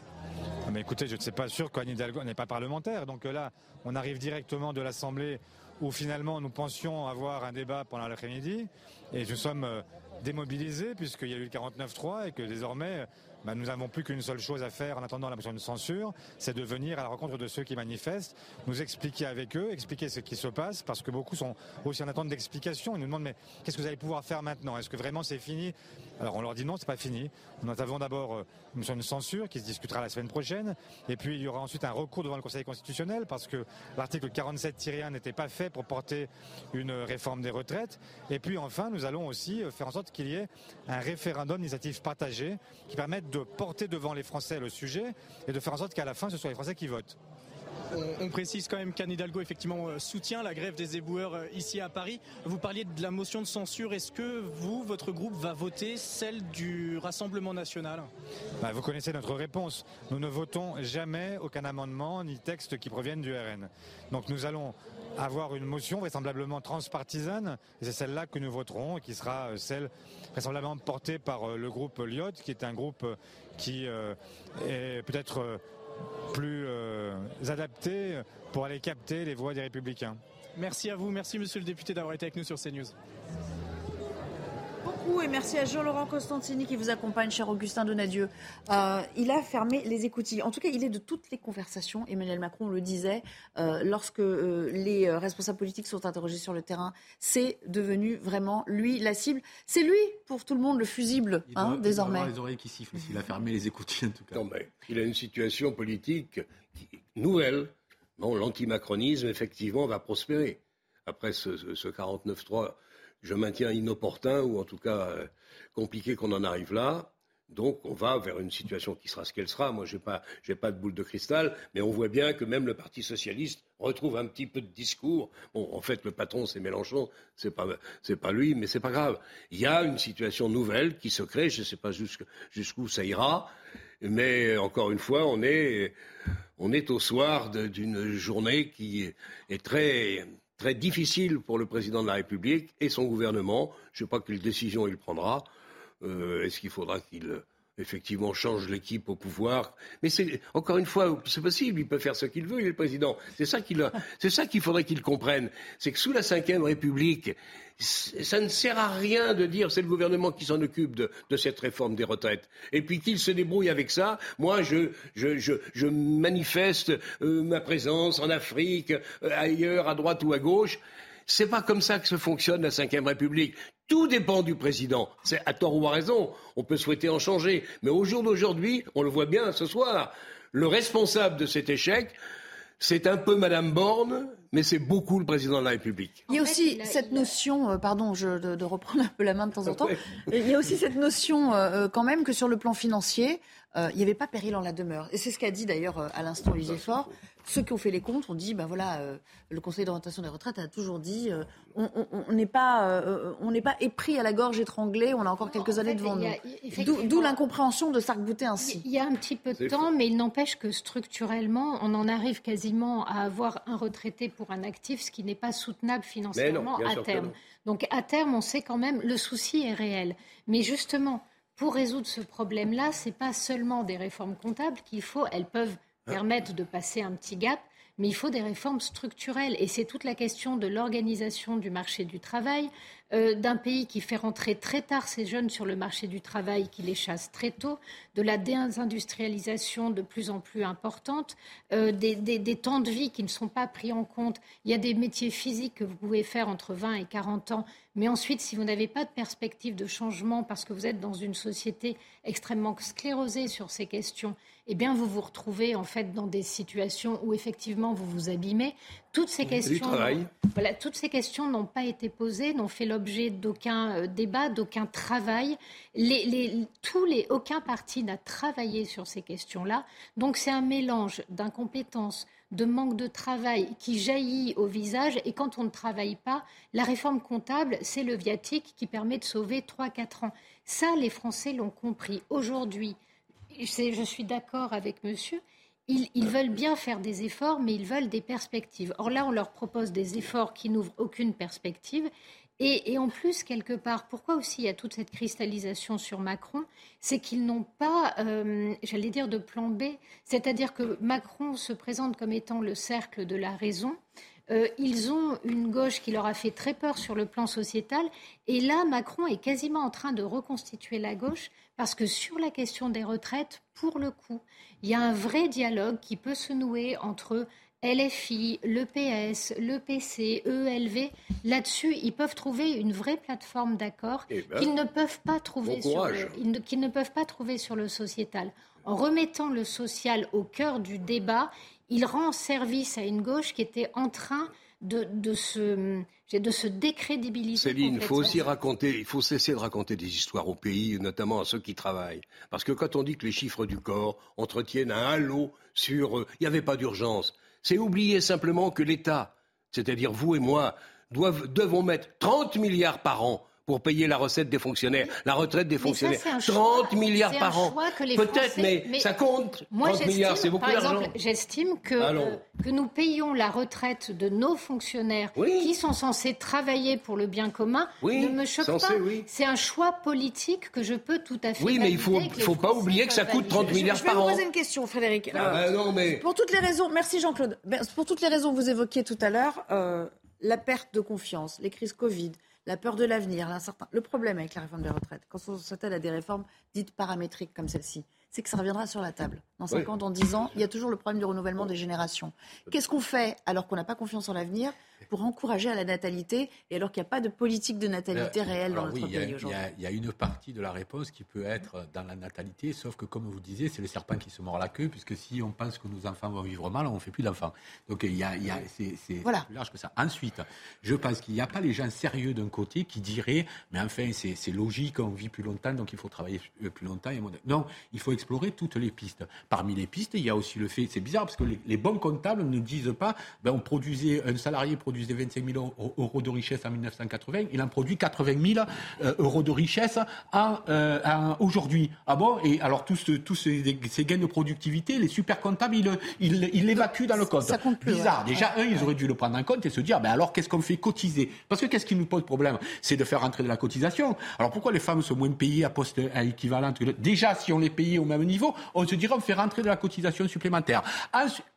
Ah, mais écoutez, je ne sais pas sûr qu'Anne Hidalgo n'est pas parlementaire. Donc là, on arrive directement de l'Assemblée où finalement nous pensions avoir un débat pendant l'après-midi et nous sommes euh, démobilisés puisqu'il y a eu le 49-3 et que désormais bah, nous n'avons plus qu'une seule chose à faire en attendant la motion de censure, c'est de venir à la rencontre de ceux qui manifestent, nous expliquer avec eux, expliquer ce qui se passe, parce que beaucoup sont aussi en attente d'explications. Ils nous demandent mais qu'est-ce que vous allez pouvoir faire maintenant? Est-ce que vraiment c'est fini? Alors on leur dit non, c'est pas fini. Nous avons d'abord euh, une censure qui se discutera la semaine prochaine, et puis il y aura ensuite un recours devant le Conseil constitutionnel parce que l'article 47-1 n'était pas fait pour porter une réforme des retraites. Et puis enfin, nous allons aussi euh, faire en sorte qu'il y ait un référendum d'initiative partagée qui permette de porter devant les Français le sujet et de faire en sorte qu'à la fin, ce soit les Français qui votent. On, précise quand même qu'Anne Hidalgo effectivement euh, soutient la grève des éboueurs euh, ici à Paris. Vous parliez de la motion de censure. Est-ce que vous, votre groupe, va voter celle du Rassemblement national? Bah, Vous connaissez notre réponse. Nous ne votons jamais aucun amendement ni texte qui proviennent du RN. Donc nous allons avoir une motion vraisemblablement transpartisane, c'est celle-là que nous voterons, et qui sera euh, celle vraisemblablement portée par le groupe Lyot, qui est un groupe qui est peut-être plus euh, adapté pour aller capter les voix des républicains. Merci à vous, merci monsieur le député d'avoir été avec nous sur CNews beaucoup et merci à Jean-Laurent Costantini qui vous accompagne, cher Augustin Donadieu. Euh, il a fermé les écoutilles. En tout cas, il est de toutes les conversations. Emmanuel Macron le disait euh, lorsque euh, les responsables politiques sont interrogés sur le terrain. C'est devenu vraiment lui la cible. C'est lui, pour tout le monde, le fusible hein, désormais. Il les oreilles qui sifflent s'il a fermé les écoutilles en tout cas. Non, mais il a une situation politique nouvelle. Bon, l'antimacronisme, effectivement, va prospérer. Après ce, ce 49-3 je maintiens inopportun ou en tout cas euh, compliqué qu'on en arrive là. Donc on va vers une situation qui sera ce qu'elle sera. Moi, je n'ai pas, pas de boule de cristal, mais on voit bien que même le Parti socialiste retrouve un petit peu de discours. Bon, en fait, le patron, c'est Mélenchon, c'est pas, pas lui, mais c'est pas grave. Il y a une situation nouvelle qui se crée. Je ne sais pas jusqu'où ça ira, mais encore une fois, on est, on est au soir d'une journée qui est très très difficile pour le président de la République et son gouvernement. Je ne sais pas quelle décision il prendra. Euh, est-ce qu'il faudra qu'il effectivement change l'équipe au pouvoir. Mais encore une fois, c'est possible, il peut faire ce qu'il veut, il est le président. C'est ça qu'il faudrait qu'il comprenne. C'est que sous la Ve République, ça ne sert à rien de dire c'est le gouvernement qui s'en occupe de, cette réforme des retraites. Et puis qu'il se débrouille avec ça. Moi, je, manifeste euh, ma présence en Afrique, euh, ailleurs, à droite ou à gauche. C'est pas comme ça que se fonctionne la Ve République. Tout dépend du président. C'est à tort ou à raison. On peut souhaiter en changer. Mais au jour d'aujourd'hui, on le voit bien ce soir, le responsable de cet échec, c'est un peu Madame Borne, mais c'est beaucoup le président de la République. Il y a aussi cette notion, euh, pardon, je, de, reprendre un peu la main de temps en temps, il y a aussi cette notion euh, euh, quand même que sur le plan financier, il n'y avait pas péril en la demeure. Et c'est ce qu'a dit d'ailleurs à l'instant Olivier Faure. Ceux qui ont fait les comptes ont dit, ben voilà, euh, le Conseil d'orientation des retraites a toujours dit, euh, on n'est pas, euh, on n'est pas épris à la gorge étranglée, on a encore quelques années devant nous. D'où l'incompréhension de s'arc-bouter ainsi. Il y a un petit peu de temps, mais il n'empêche que structurellement, on en arrive quasiment à avoir un retraité pour un actif, ce qui n'est pas soutenable financièrement à terme. Donc à terme, on sait quand même, le souci est réel. Mais justement, pour résoudre ce problème-là, ce n'est pas seulement des réformes comptables qu'il faut, elles peuvent permettent de passer un petit gap, mais il faut des réformes structurelles. Et c'est toute la question de l'organisation du marché du travail, euh, d'un pays qui fait rentrer très tard ces jeunes sur le marché du travail, qui les chasse très tôt, de la désindustrialisation de plus en plus importante, euh, des, des, temps de vie qui ne sont pas pris en compte. Il y a des métiers physiques que vous pouvez faire entre 20 et 40 ans, mais ensuite, si vous n'avez pas de perspective de changement parce que vous êtes dans une société extrêmement sclérosée sur ces questions, eh bien, vous vous retrouvez en fait dans des situations où effectivement vous vous abîmez. Toutes ces questions, voilà, toutes ces questions n'ont pas été posées, n'ont fait l'objet d'aucun euh, débat, d'aucun travail. Les, tous les, aucun parti n'a travaillé sur ces questions-là. Donc, c'est un mélange d'incompétences, de manque de travail qui jaillit au visage. Et quand on ne travaille pas, la réforme comptable, c'est le viatique qui permet de sauver 3-4 ans. Ça, les Français l'ont compris. Aujourd'hui, je suis d'accord avec monsieur, ils, veulent bien faire des efforts, mais ils veulent des perspectives. Or là, on leur propose des efforts qui n'ouvrent aucune perspective. Et, et, en plus, quelque part, pourquoi aussi il y a toute cette cristallisation sur Macron C'est qu'ils n'ont pas, euh, j'allais dire, de plan B. C'est-à-dire que Macron se présente comme étant le cercle de la raison. Euh, ils ont une gauche qui leur a fait très peur sur le plan sociétal. Et là, Macron est quasiment en train de reconstituer la gauche parce que sur la question des retraites, pour le coup, il y a un vrai dialogue qui peut se nouer entre LFI, le PS, le PC, ELV. Là-dessus, ils peuvent trouver une vraie plateforme d'accord Eh ben, qu'ils ne peuvent pas trouver bon sur courage. le, ils ne- qu'ils ne peuvent pas trouver sur le sociétal. En remettant le social au cœur du débat, il rend service à une gauche qui était en train de, de se, de se décrédibiliser. Céline, il faut aussi raconter, il faut cesser de raconter des histoires au pays, notamment à ceux qui travaillent. Parce que quand on dit que les chiffres du corps entretiennent un halo sur euh, il n'y avait pas d'urgence, c'est oublier simplement que l'État, c'est-à-dire vous et moi, doivent, devons mettre 30 milliards par an pour payer la recette des fonctionnaires, la retraite des Mais ça, fonctionnaires. c'est un 30 choix. milliards par an. Peut-être, mais, ça compte. Moi, 30 milliards, c'est j'estime, beaucoup par d'argent. exemple, j'estime que, euh, que nous payons la retraite de nos fonctionnaires qui sont censés travailler pour le bien commun Oui, ne me choque censé, pas. oui. C'est un choix politique que je peux tout à fait Oui, mais il faut, les faut pas oublier que ça coûte 30 valider. milliards Je vais par vous an. poser une question, Frédéric. Ah bah non, mais- Pour toutes les raisons, merci Jean-Claude. Pour toutes les raisons que vous évoquiez tout à l'heure, euh, la perte de confiance, les crises Covid, la peur de l'avenir, l'incertain. Le problème avec la réforme des retraites, quand on s'attelle à des réformes dites paramétriques comme celle-ci, c'est que ça reviendra sur la table. Dans 5 Oui. ans, dans 10 ans, il y a toujours le problème du renouvellement des générations. Qu'est-ce qu'on fait alors qu'on n'a pas confiance en l'avenir pour encourager à la natalité et alors qu'il n'y a pas de politique de natalité Euh, réelle dans notre oui, pays aujourd'hui? il y a une partie de la réponse qui peut être dans la natalité, sauf que comme vous disiez, c'est le serpent qui se mord la queue, puisque si on pense que nos enfants vont vivre mal, on ne fait plus d'enfants. Donc il y a, il y a- c'est Voilà. plus large que ça. Ensuite, je pense qu'il n'y a pas les gens sérieux d'un côté qui diraient, mais enfin c'est logique, on vit plus longtemps, donc il faut travailler euh, plus longtemps. Et non, il faut explorer toutes les pistes. Parmi les pistes, il y a aussi le fait, c'est bizarre parce que les, les bons comptables ne disent pas, ben, on produisait, un salarié produisait 25 000 euros- de richesse en 1980, il en produit 80 000 euh, euros de richesse euh, aujourd'hui. Ah bon? Et alors tous, ce- tous ces, ces gains de productivité, les super comptables, ils ils- ils l'évacuent dans le compte. Ça compte plus, Bizarre. ouais. Déjà, un, ils auraient dû le prendre en compte et se dire, ben alors qu'est-ce qu'on fait cotiser? Parce que qu'est-ce qui nous pose problème? C'est de faire rentrer de la cotisation. Alors pourquoi les femmes sont moins payées à poste à équivalent Déjà, si on les payait au même niveau, on se dirait on fait rentrer de la cotisation supplémentaire.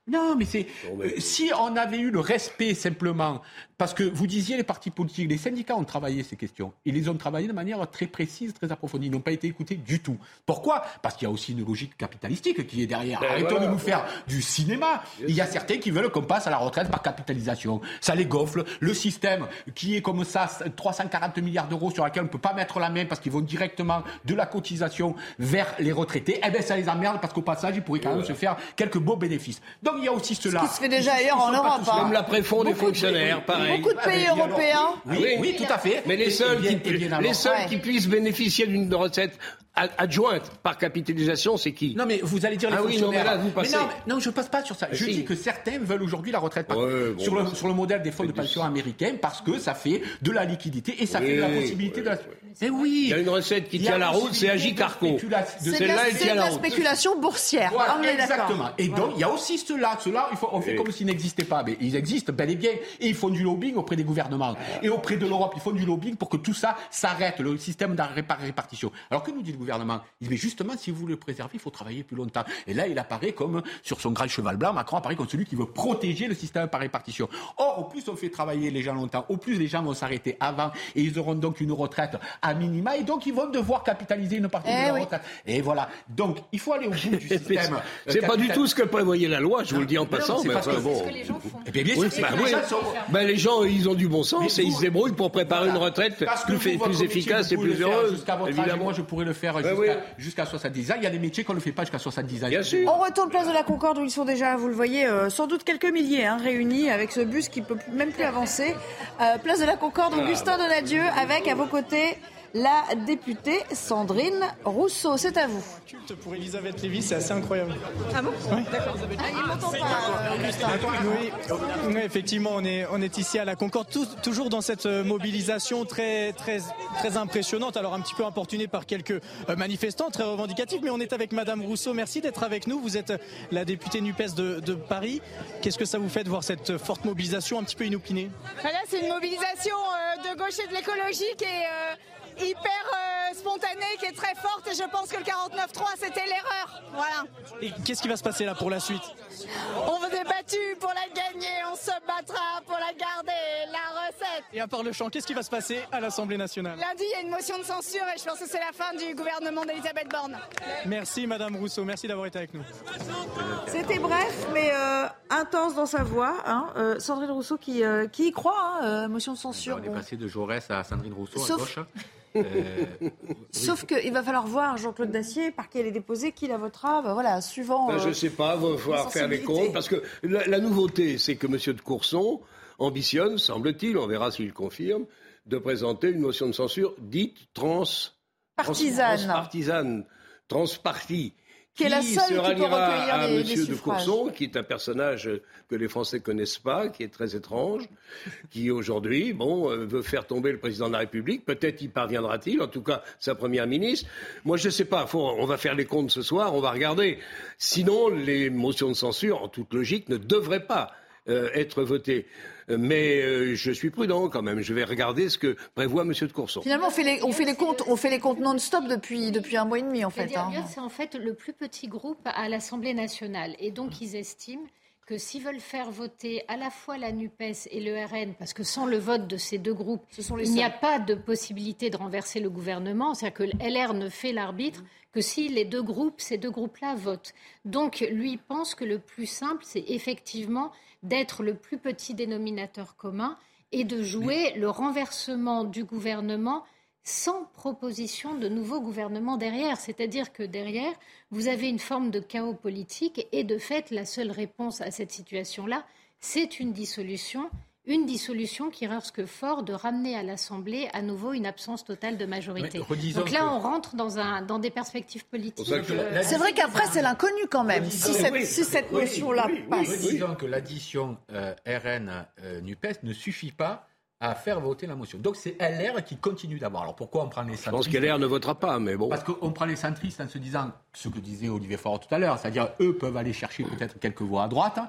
Non, mais c'est euh, si on avait eu le respect simplement, parce que vous disiez les partis politiques, les syndicats ont travaillé ces questions. Ils les ont travaillées de manière très précise, très approfondie. Ils n'ont pas été écoutés du tout. Pourquoi? Parce qu'il y a aussi une logique capitalistique qui est derrière. Ben Arrêtons voilà. de nous faire du cinéma. Il y a certains qui veulent qu'on passe à la retraite par capitalisation. Ça les gonfle. Le système qui est comme ça, 340 milliards d'euros sur lequel on ne peut pas mettre la main parce qu'ils vont directement de la cotisation vers les retraités, eh bien ça les emmerde parce qu'au passage, ils pourraient quand même se faire quelques beaux bénéfices. Donc il y a aussi cela. qui se fait déjà ailleurs en Europe, hein. Même la préfond des fonctionnaires, pareil. Beaucoup de pays Ah, européens. Oui, oui, tout à fait. Mais les Et- seuls, qui, et bien alors- les seuls Ouais. qui puissent bénéficier d'une recette adjointe par capitalisation, c'est qui Non, mais vous allez dire les Ah oui, non, mais fonctionnaires. là, vous passez. non, mais- non, je passe pas sur ça. Ah, je si. dis que certains veulent aujourd'hui la retraite par- Ouais, bon, sur, le, bah, sur le modèle des fonds de pension américains parce que ça fait de la liquidité et ça Oui, fait de la possibilité oui, de la. oui. Mais oui. Il y a une recette qui tient la route, c'est Agicarco. Celle-là, la- c'est la spéculation boursière. Voilà, Ah, on est d'accord. exactement. Et donc, il y a aussi ceux-là. Ceux-là, il faut- on fait comme s'ils n'existaient pas. Mais ils existent bel et bien. Et ils font du lobbying auprès des gouvernements. Et auprès de l'Europe, ils font du lobbying pour que tout ça s'arrête, le système de répar- répartition. Alors que nous dit le gouvernement Il dit, mais justement, si vous voulez le préserver, il faut travailler plus longtemps. Et là, il apparaît comme, sur son grand cheval blanc, Macron apparaît comme celui qui veut protéger le système par répartition. Or, au plus on fait travailler les gens longtemps, au plus les gens vont s'arrêter avant. Et ils auront donc une retraite à minima. Et donc, ils vont devoir capitaliser une partie Eh de leur oui. retraite. Et voilà. Donc, il faut aller au bout du système. euh, C'est pas du tout ce que prévoyait la loi, je vous le dis en non, passant. c'est mais parce enfin, que- bon. C'est ce que les gens font. Eh bien, bien Oui, sûr, c'est bah que les gens sont- Ben, les gens, ils ont du bon sens Mais et ils se débrouillent pour préparer une retraite plus, vous, efficace et plus heureuse. Jusqu'à votre âge, Évidemment. moi, je pourrais le faire Ben jusqu'à oui. jusqu'à 70 ans. Il y a des métiers qu'on ne fait pas jusqu'à 70 ans. Bien sûr. On retourne place de la Concorde où ils sont déjà, vous le voyez, euh, sans doute quelques milliers hein, réunis avec ce bus qui peut même plus avancer. Euh, place de la Concorde, Augustin Donadieu avec à vos côtés la députée Sandrine Rousseau. C'est à vous. Pour Elisabeth Lévy, c'est assez incroyable. Ah bon D'accord. Ah, il m'entend pas, Oui, oui, effectivement, on est, on est ici à la Concorde, tout- toujours dans cette euh, mobilisation très, très, très impressionnante. Alors un petit peu importunée par quelques euh, manifestants très revendicatifs, mais on est avec Madame Rousseau. Merci d'être avec nous. Vous êtes euh, la députée Nupes de, de Paris. Qu'est-ce que ça vous fait de voir cette forte mobilisation un petit peu inopinée? Voilà, c'est une mobilisation euh, de gauche et de est euh, hyper euh, spontanée, qui est très forte et je pense que le 49-3 c'était l'erreur. Voilà. Et qu'est-ce qui va se passer là pour la suite? On vous est battu pour la gagner, on se battra pour la garder, la recette. Et à part le chant, qu'est-ce qui va se passer à l'Assemblée nationale? Lundi, il y a une motion de censure et je pense que c'est la fin du gouvernement d'Elisabeth Borne. Merci Madame Rousseau, merci d'avoir été avec nous. C'était bref, mais euh, intense dans sa voix. Hein. Euh, Sandrine Rousseau qui, euh, qui y croit, hein, euh, motion de censure. On est passé de Jaurès à Sandrine Rousseau Sauf- à gauche. Euh, Sauf qu'il va falloir voir Jean-Claude Dacier par qui elle est déposée, qui la votera, bah, voilà, suivant. Ben, je euh, ne sais pas, il va falloir faire les comptes, parce que la, la nouveauté, c'est que M. de Courson ambitionne, semble-t-il, on verra s'il confirme, de présenter une motion de censure dite trans... Partisane. Transpartisane, transpartie. Qui est la seule qui peut recueillir à M. de. Courson, qui est un personnage que les Français connaissent pas, qui est très étrange, qui aujourd'hui, bon, euh, veut faire tomber le président de la République. Peut-être y parviendra-t-il, en tout cas sa première ministre. Moi, je ne sais pas. Faut, on va faire les comptes ce soir, on va regarder. Sinon, les motions de censure, en toute logique, ne devraient pas euh, être votées. Mais euh, je suis prudent quand même. Je vais regarder ce que prévoit M. de Courson. Finalement, on fait les, on fait les comptes, on fait les comptes non-stop depuis, depuis un mois et demi, en fait. Hein. C'est en fait le plus petit groupe à l'Assemblée nationale. Et donc, ils estiment que s'ils veulent faire voter à la fois la NUPES et le RN, parce que sans le vote de ces deux groupes, les il n'y a pas de possibilité de renverser le gouvernement, c'est-à-dire que le LR ne fait l'arbitre que si les deux groupes, ces deux groupes-là votent. Donc, lui pense que le plus simple, c'est effectivement d'être le plus petit dénominateur commun et de jouer le renversement du gouvernement sans proposition de nouveau gouvernement derrière. C'est-à-dire que derrière, vous avez une forme de chaos politique et de fait, la seule réponse à cette situation-là, c'est une dissolution. Une dissolution qui risque fort de ramener à l'Assemblée à nouveau une absence totale de majorité. Redisons Donc là, que- on rentre dans, un, dans des perspectives politiques. euh, C'est vrai qu'après, c'est l'inconnu quand même. Si Oui, cette, oui. si cette oui. passe. Disons que l'addition euh, RN-NUPES ne suffit pas à faire voter la motion. Donc c'est LR qui continue d'avoir. Alors pourquoi on prend les Je centristes pense qu'LR ne votera pas, mais bon. Parce qu'on prend les centristes en se disant ce que disait Olivier Faure tout à l'heure, c'est-à-dire eux peuvent aller chercher peut-être quelques voix à droite, hein,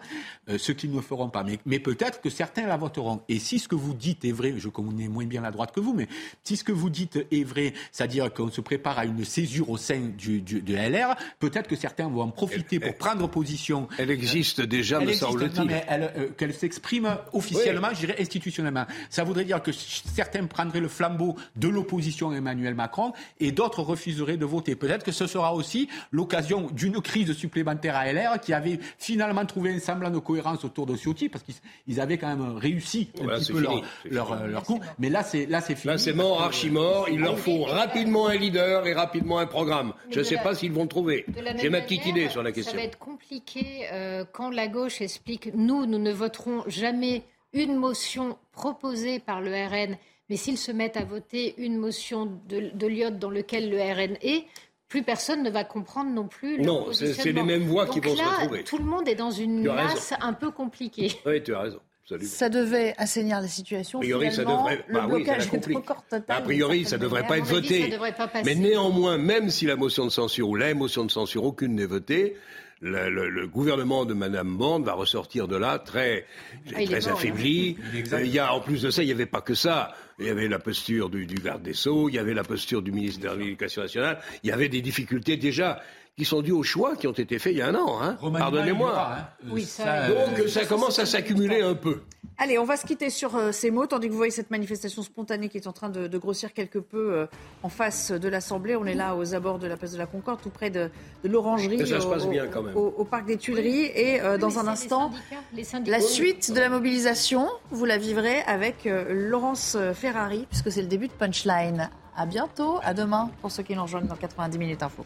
euh, ce qu'ils ne feront pas. Mais, mais peut-être que certains la voteront. Et si ce que vous dites est vrai, je connais moins bien la droite que vous, mais si ce que vous dites est vrai, c'est-à-dire qu'on se prépare à une césure au sein du, du- de LR, peut-être que certains vont en profiter pour prendre position. Elle existe déjà, Elle me semble-t-il. euh, qu'elle s'exprime officiellement, je dirais institutionnellement. Ça voudrait dire que certains prendraient le flambeau de l'opposition à Emmanuel Macron et d'autres refuseraient de voter. Peut-être que ce sera aussi l'occasion d'une crise supplémentaire à LR qui avait finalement trouvé un semblant de cohérence autour de Ciotti parce qu'ils ils avaient quand même réussi un Voilà, petit peu fini, leur, leur, euh, leur coup. Mais là, c'est là, c'est fini. Là, c'est mort, archi mort. Il leur faut rapidement un leader et rapidement un programme. Mais Je ne sais la- pas s'ils vont le trouver. J'ai ma petite manière, idée sur la question. Ça va être compliqué euh, quand la gauche explique nous, nous ne voterons jamais une motion proposée par le RN, mais s'ils se mettent à voter une motion de, de Lyotte dans lequel le RN est, plus personne ne va comprendre non plus. leur Non, c'est- les mêmes voix qui vont se là, retrouver. Tout le monde est dans une raison. masse un peu compliquée. Oui, tu as raison. absolument. Ça devait assainir la situation. A priori, ça devrait. Le bah oui, ça la total. A priori, ça devrait pas être voté. ça devrait pas passer. Mais néanmoins, même si la motion de censure ou les motions de censure, aucune n'est votée, le, le- le gouvernement de Mme Borne va ressortir de là très, Ah, très mort, affaibli. Euh, Il y a, en plus de ça, il n'y avait pas que ça. Il y avait la posture du, du garde des Sceaux, il y avait la posture du ministre de l'Éducation nationale. Il y avait des difficultés déjà qui sont dues aux choix qui ont été faits il y a un an. Hein. Pardonnez-moi. hein. Euh, Oui, ça, Donc euh, ça commence à s'accumuler un peu. Allez, on va se quitter sur euh, ces mots, tandis que vous voyez cette manifestation spontanée qui est en train de, de grossir quelque peu euh, en face de l'Assemblée. On est là aux abords de la place de la Concorde, tout près de, de l'Orangerie, Mais ça se au, passe au- bien, quand même. au- au parc des Tuileries. Et euh, dans Mais un instant, les syndicats, les syndicats. la suite de la mobilisation, vous la vivrez avec euh, Laurence euh, Ferrari, puisque c'est le début de Punchline. À bientôt, à demain, pour ceux qui nous rejoignent dans 90 minutes info.